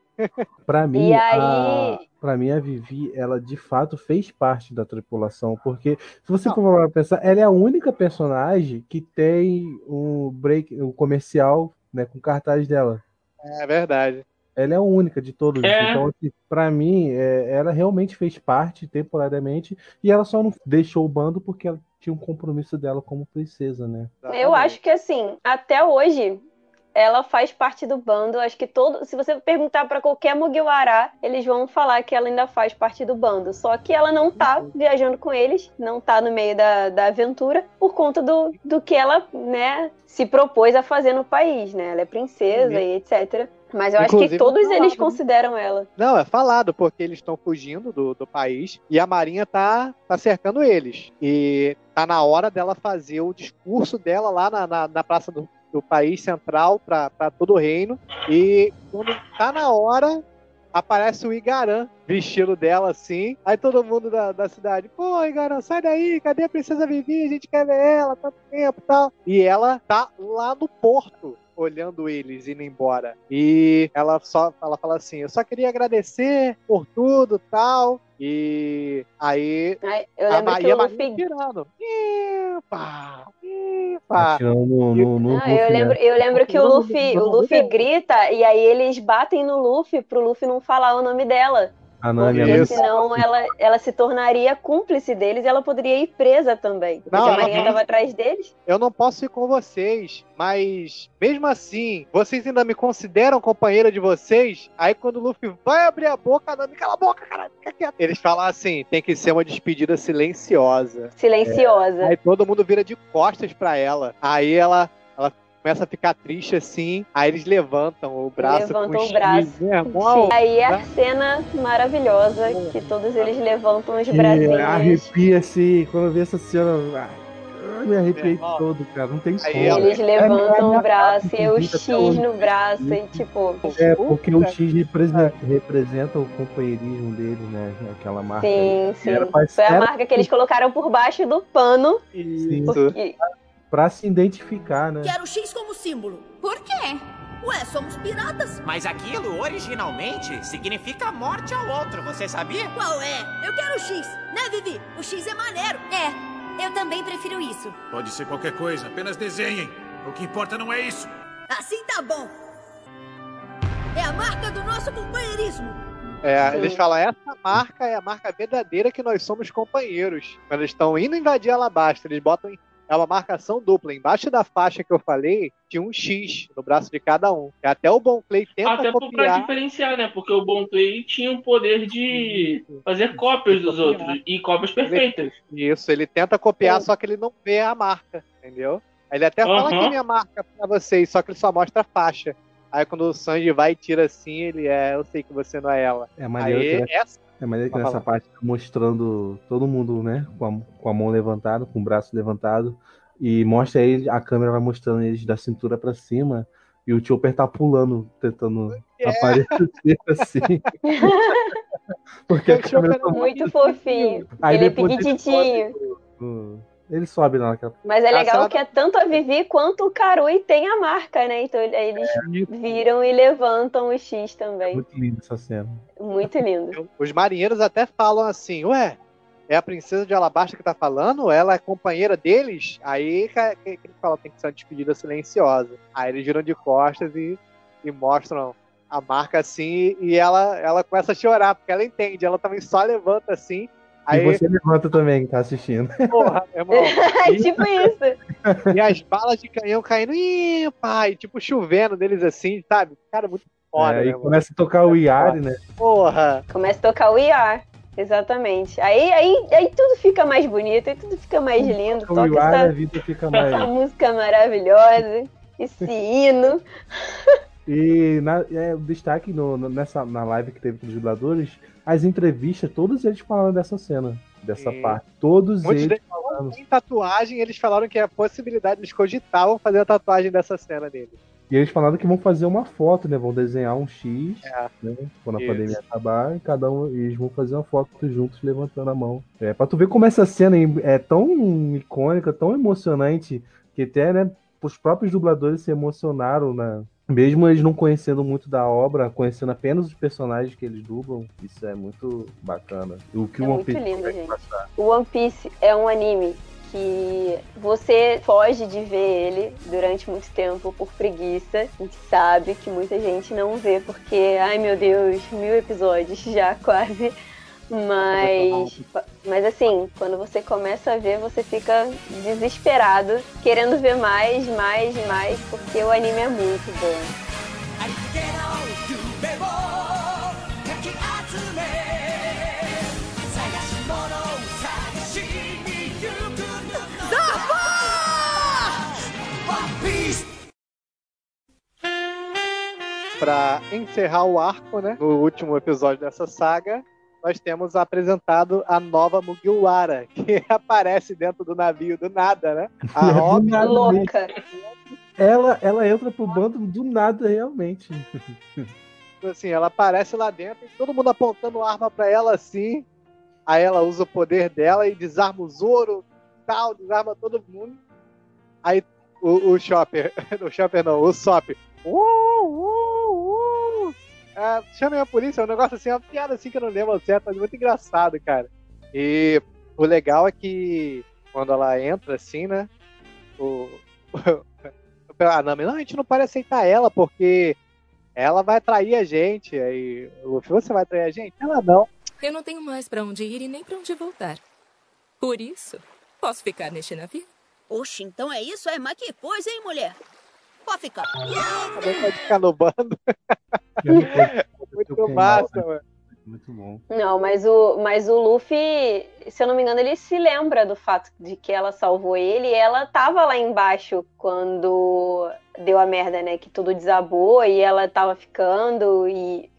Pra mim, E a, aí- pra mim, a Vivi, ela de fato fez parte da tripulação, porque se você for parar pra pensar, ela é a única personagem que tem um break, um comercial, né, com cartaz dela. É verdade. Ela é a única de todos. É. Então, assim, pra mim, é, ela realmente fez parte temporariamente e ela só não deixou o bando porque ela tinha um compromisso dela como princesa, né? Eu acho que assim, até hoje, ela faz parte do bando. Acho que todo. Se você perguntar pra qualquer Mugiwara, eles vão falar que ela ainda faz parte do bando. Só que ela não tá viajando com eles, não tá no meio da, da aventura, por conta do, do que ela, né, se propôs a fazer no país, né? Ela é princesa e etc. Mas eu acho que Inclusive, todos falado, eles né? consideram ela. Não, é falado, porque eles estão fugindo do, do país e a Marinha tá, tá cercando eles. E tá na hora dela fazer o discurso dela lá na, na, na praça do, do país central para todo o reino. E quando tá na hora, aparece o Igaran vestido dela assim. Aí todo mundo da, da cidade, pô, Igaran, sai daí, cadê a princesa Vivi? A gente quer ver ela, tanto tempo e tal. E ela tá lá no porto. Olhando eles indo embora. E ela só ela fala assim: Eu só queria agradecer por tudo tal. E aí. Ai, eu a lembro Ma- que a o Marinha Luffy. tirando. Epa, epa. Atirando no, no, no Não, Luffy, eu né? lembro, eu lembro que o Luffy, o Luffy grita e aí eles batem no Luffy pro Luffy não falar o nome dela. A Nami, Porque senão ela, ela se tornaria cúmplice deles e ela poderia ir presa também. Porque Não, a Marinha não. tava atrás deles. Eu não posso ir com vocês, mas mesmo assim, vocês ainda me consideram companheira de vocês? Aí quando o Luffy vai abrir a boca, a Nami, cala a boca, cara, fica quieto. Eles falam assim: tem que ser uma despedida silenciosa. Silenciosa. Aí todo mundo vira de costas pra ela. Aí ela, ela começa a ficar triste assim. Aí eles levantam o braço Levantam com o braço. Irmão, Aí é a né? cena maravilhosa que todos eles levantam os bracinhos. arrepia assim, quando eu vi essa cena. ai, eu me arrepiei irmão. todo, cara. Não tem como. Eles É, levantam é, o braço e é, o X no braço e tipo. É, porque o X representa, representa o companheirismo dele, né? Aquela marca. Sim, aí. sim. Foi a marca que eles colocaram por baixo do pano. Sim, Porque... pra se identificar, né? Quero o X como símbolo. Por quê? Ué, somos piratas. Mas aquilo originalmente significa morte ao outro, você sabia? Qual é? Eu quero o X, né, Vivi? O X é maneiro. É, eu também prefiro isso. Pode ser qualquer coisa, apenas desenhem. O que importa não é isso. Assim tá bom. É a marca do nosso companheirismo. É, eles falam, essa marca é a marca verdadeira que nós somos companheiros. Quando eles estão indo invadir Alabasta, eles botam. em- É uma marcação dupla. Embaixo da faixa que eu falei, tinha um X no braço de cada um. E até o Bon Clay tenta Até copiar. diferenciar, né? Porque o Bon Clay tinha o poder de fazer cópias dos outros e cópias perfeitas. Isso, ele tenta copiar, só que ele não vê a marca, entendeu? Ele até fala que é minha marca pra vocês, só que ele só mostra a faixa. Aí quando o Sanji vai e tira assim, ele é, eu sei que você não é ela. É maneiro Aí, que, essa, é maneiro que Pode nessa falar. parte tá mostrando todo mundo, né? Com a, com a mão levantada, com o braço levantado. E mostra ele, a câmera vai mostrando eles da cintura pra cima. E o Chopper tá pulando, tentando É. aparecer (laughs) assim. (laughs) Porque a O câmera Chopper tá Muito fofinho. Aí ele é no, Ele sobe lá naquela. Mas é A legal que é tanto a Vivi quanto o Karui tem a marca, né? Então eles viram e levantam o X também. Muito linda essa cena. Muito lindo. Os marinheiros até falam assim, ué, é a princesa de Alabasta que tá falando? Ela é companheira deles? Aí que ele fala, tem que ser uma despedida silenciosa. Aí eles viram de costas e, e mostram a marca assim, e ela, ela começa a chorar, porque ela entende, ela também só levanta assim. Aí, E você levanta também, que tá assistindo. (laughs) porra. É (laughs) tipo isso. (laughs) E as balas de canhão caindo, ih, pai, tipo chovendo deles assim, sabe? Cara, muito foda, É, né, aí mano? começa a tocar o Yari, né? Porra! Começa a tocar o IR. Exatamente. Aí, aí, aí tudo fica mais bonito, aí tudo fica mais lindo. O Toca Yari, a essa, vida fica essa mais. música maravilhosa, esse hino. E na, é, o destaque no, no- nessa, na live que teve com os dubladores, as entrevistas, todos eles falaram dessa cena, dessa Sim. parte. Todos Muitos eles têm tatuagem, eles falaram que a possibilidade, eles cogitavam fazer a tatuagem dessa cena dele. E eles falaram que vão fazer uma foto, né? Vão desenhar um X, É. né? Quando a Isso. pandemia acabar, e cada um eles vão fazer uma foto juntos levantando a mão. É, pra tu ver como essa cena é tão icônica, tão emocionante, que até, né, os próprios dubladores se emocionaram, né? Mesmo eles não conhecendo muito da obra, conhecendo apenas os personagens que eles dublam, isso é muito bacana. O que É o One muito Piece lindo, consegue gente. passar. O One Piece é um anime que você foge de ver ele durante muito tempo por preguiça. A gente sabe que muita gente não vê porque, ai meu Deus, mil episódios (laughs) já quase. Mas, mas assim, quando você começa a ver, você fica desesperado, querendo ver mais, mais, mais, porque o anime é muito bom. Pra encerrar o arco, né? No último episódio dessa saga, nós temos apresentado a nova Mugiwara, (laughs) que aparece dentro do navio do nada, né? A Do Robin nada Louca. Ela, ela entra pro bando do nada, realmente. assim, ela aparece lá dentro e todo mundo apontando arma pra ela assim. Aí ela usa o poder dela e desarma o Zoro, tal, desarma todo mundo. Aí o, o Chopper, (laughs) o Chopper não, o Sop. Uh, uh, uh. Ah, chamem a polícia, é um negócio assim, uma piada assim que eu não lembro certo, mas muito engraçado, cara. E o legal é que quando ela entra assim, né? O, (laughs) a Nami, não, a gente não pode aceitar ela porque ela vai trair a gente. Aí, o Luffy, você vai trair a gente? Ela não. Eu não tenho mais pra onde ir e nem pra onde voltar. Por isso, posso ficar neste navio? Oxe, então é isso? É, mas que coisa, hein, mulher? Pode ficar. Também pode ficar no bando. (laughs) Muito massa, mano. Muito bom. Não, mas o, mas o Luffy, se eu não me engano, ele se lembra do fato de que ela salvou ele e ela tava lá embaixo quando deu a merda, né? Que tudo desabou e ela tava ficando e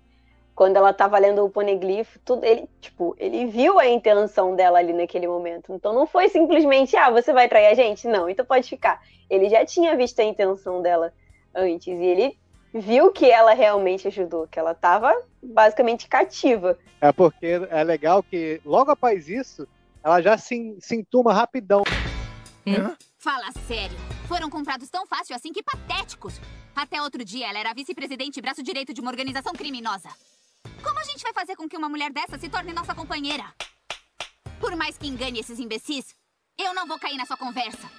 quando ela tava lendo o poneglyph, tudo, ele, tipo, ele viu a intenção dela ali naquele momento. Então não foi simplesmente, ah, você vai trair a gente? Não, então pode ficar. Ele já tinha visto a intenção dela antes e ele viu que ela realmente ajudou, que ela tava basicamente cativa. É porque é legal que logo após isso, ela já se, se entuma rapidão. Fala sério. Foram comprados tão fácil assim que patéticos. Até outro dia ela era vice-presidente e braço direito de uma organização criminosa. Como a gente vai fazer com que uma mulher dessa se torne nossa companheira? Por mais que engane esses imbecis, eu não vou cair na sua conversa.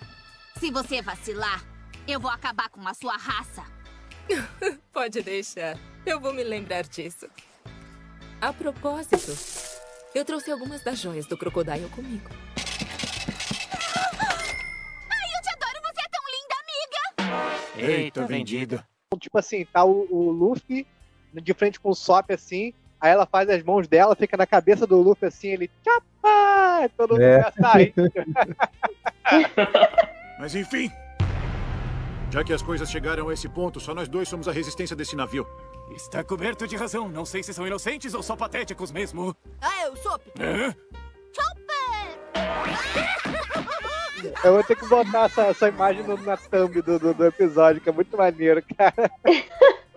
Se você vacilar, eu vou acabar com a sua raça. (laughs) Pode deixar. Eu vou me lembrar disso. A propósito, eu trouxe algumas das joias do Crocodile comigo. Ai, eu te adoro, você é tão linda, amiga! Eita, vendido. Tipo assim, tá o, o Luffy de frente com o Sop assim, aí ela faz as mãos dela, fica na cabeça do Luffy assim, ele tchapa! Todo mundo É. a rir. (laughs) Mas enfim. Já que as coisas chegaram a esse ponto, só nós dois somos a resistência desse navio. Está coberto de razão. Não sei se são inocentes ou só patéticos mesmo. Ah, eu sou. Hã? (laughs) Eu vou ter que botar essa, essa imagem no- na thumb do, do, do episódio, que é muito maneiro, cara. (laughs)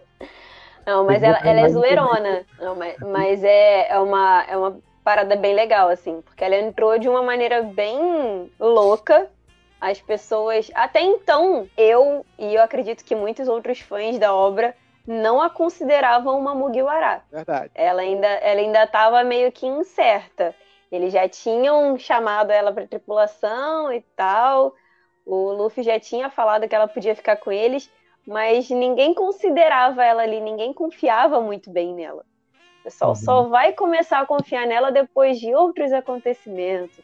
Não, mas ela, ela é zoeirona. Não, mas, mas é, é, uma, é uma parada bem legal, assim, porque ela entrou de uma maneira bem louca. As pessoas, até então, eu e eu acredito que muitos outros fãs da obra não a consideravam uma Mugiwara. Verdade. Ela ainda, ela ainda estava meio que incerta. Eles já tinham chamado ela para tripulação e tal. O Luffy já tinha falado que ela podia ficar com eles, mas ninguém considerava ela ali, ninguém confiava muito bem nela. O pessoal uhum. só vai começar a confiar nela depois de outros acontecimentos.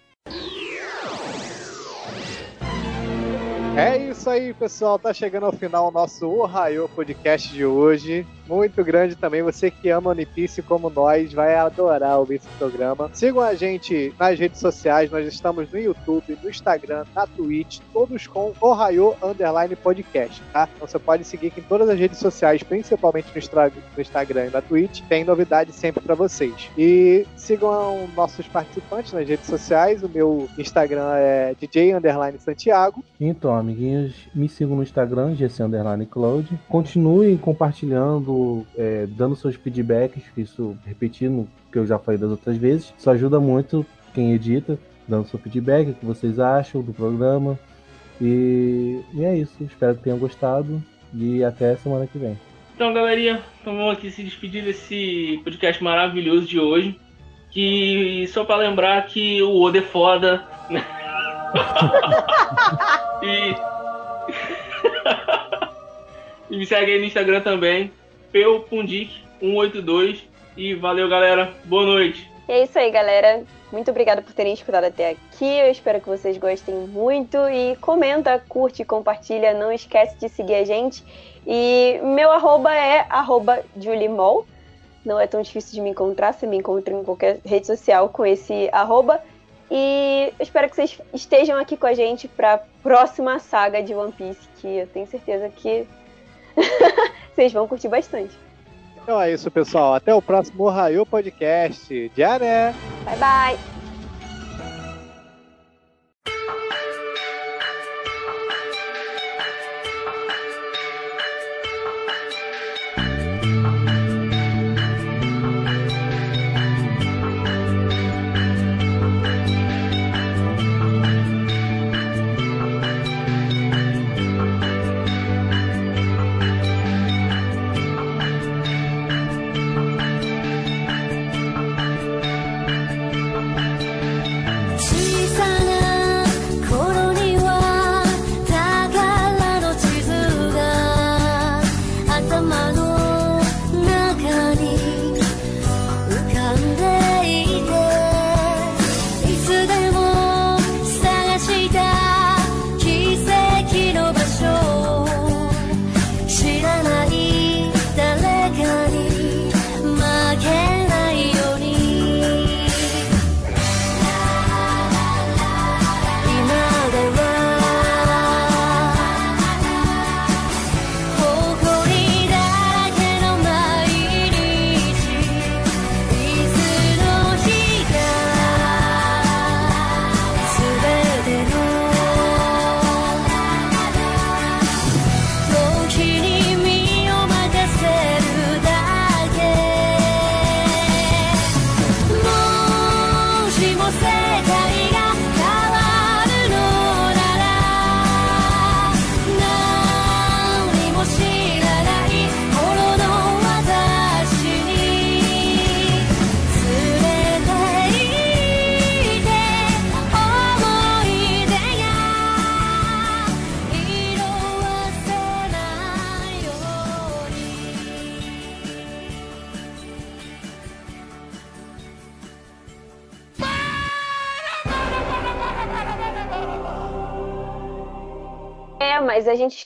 É isso aí, pessoal. Tá chegando ao final o nosso Ohio Podcast de hoje. Muito grande também. Você que ama One Piece como nós vai adorar ouvir esse programa. Sigam a gente nas redes sociais. Nós estamos no YouTube, no Instagram, na Twitch, todos com Ohio Underline Podcast, tá? Então você pode seguir aqui em todas as redes sociais, principalmente no, Instagram e na Twitch. Tem novidade sempre para vocês. E sigam nossos participantes nas redes sociais. O meu Instagram é DJ Underline Santiago. Então, amiguinhos, me sigam no Instagram, GC Underline Cloud. Continuem compartilhando, é, dando seus feedbacks, isso repetindo o que eu já falei das outras vezes. Isso ajuda muito quem edita, dando seu feedback, o que vocês acham do programa. E, e é isso, espero que tenham gostado e até semana que vem. Então, galerinha, então vamos aqui se despedir desse podcast maravilhoso de hoje. Que só para lembrar que o Oda é foda, né? (laughs) e... (laughs) e me segue aí no Instagram também, peupundic182. E valeu, galera. Boa noite. E é isso aí, galera. Muito obrigada por terem escutado até aqui. Eu espero que vocês gostem muito. E comenta, curte, compartilha. Não esquece de seguir a gente. E meu arroba é arroba julimol. Não é tão difícil de me encontrar. Você me encontra em qualquer rede social com esse arroba. E espero que vocês estejam aqui com a gente para a próxima saga de One Piece, que eu tenho certeza que (laughs) vocês vão curtir bastante. Então é isso, pessoal. Até o próximo Raio Podcast. Já né? Bye, bye.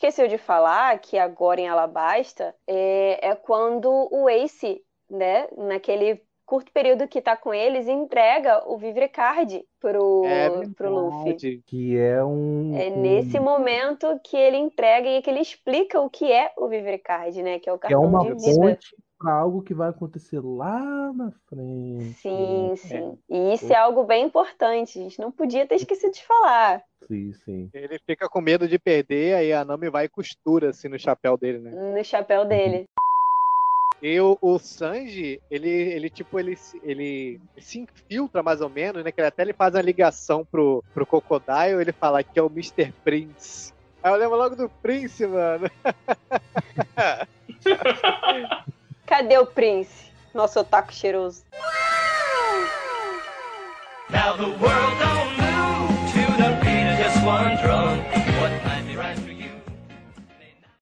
Esqueceu de falar que agora em Alabasta é, é quando o Ace, né, naquele curto período que tá com eles, entrega o Vivrecard pro, é pro Luffy. Que é um. É nesse um... momento que ele entrega e que ele explica o que é o Vivrecard, né? Que é o cartão que é uma de vida. Ponte para algo que vai acontecer lá na frente. Sim, sim. É. E isso é algo bem importante. A gente não podia ter esquecido de falar. Sim, sim. Ele fica com medo de perder, aí a Nami vai e costura assim no chapéu dele, né? No chapéu dele. E o, o, Sanji, ele, ele tipo, ele, ele se infiltra mais ou menos, né? Que ele até ele faz a ligação pro, pro Crocodile, ele fala que é o Mr. Prince. Aí eu lembro logo do Prince, mano. (laughs) (laughs) Cadê o Prince, nosso otaku cheiroso? Now the world don't move to the beat of just one drum.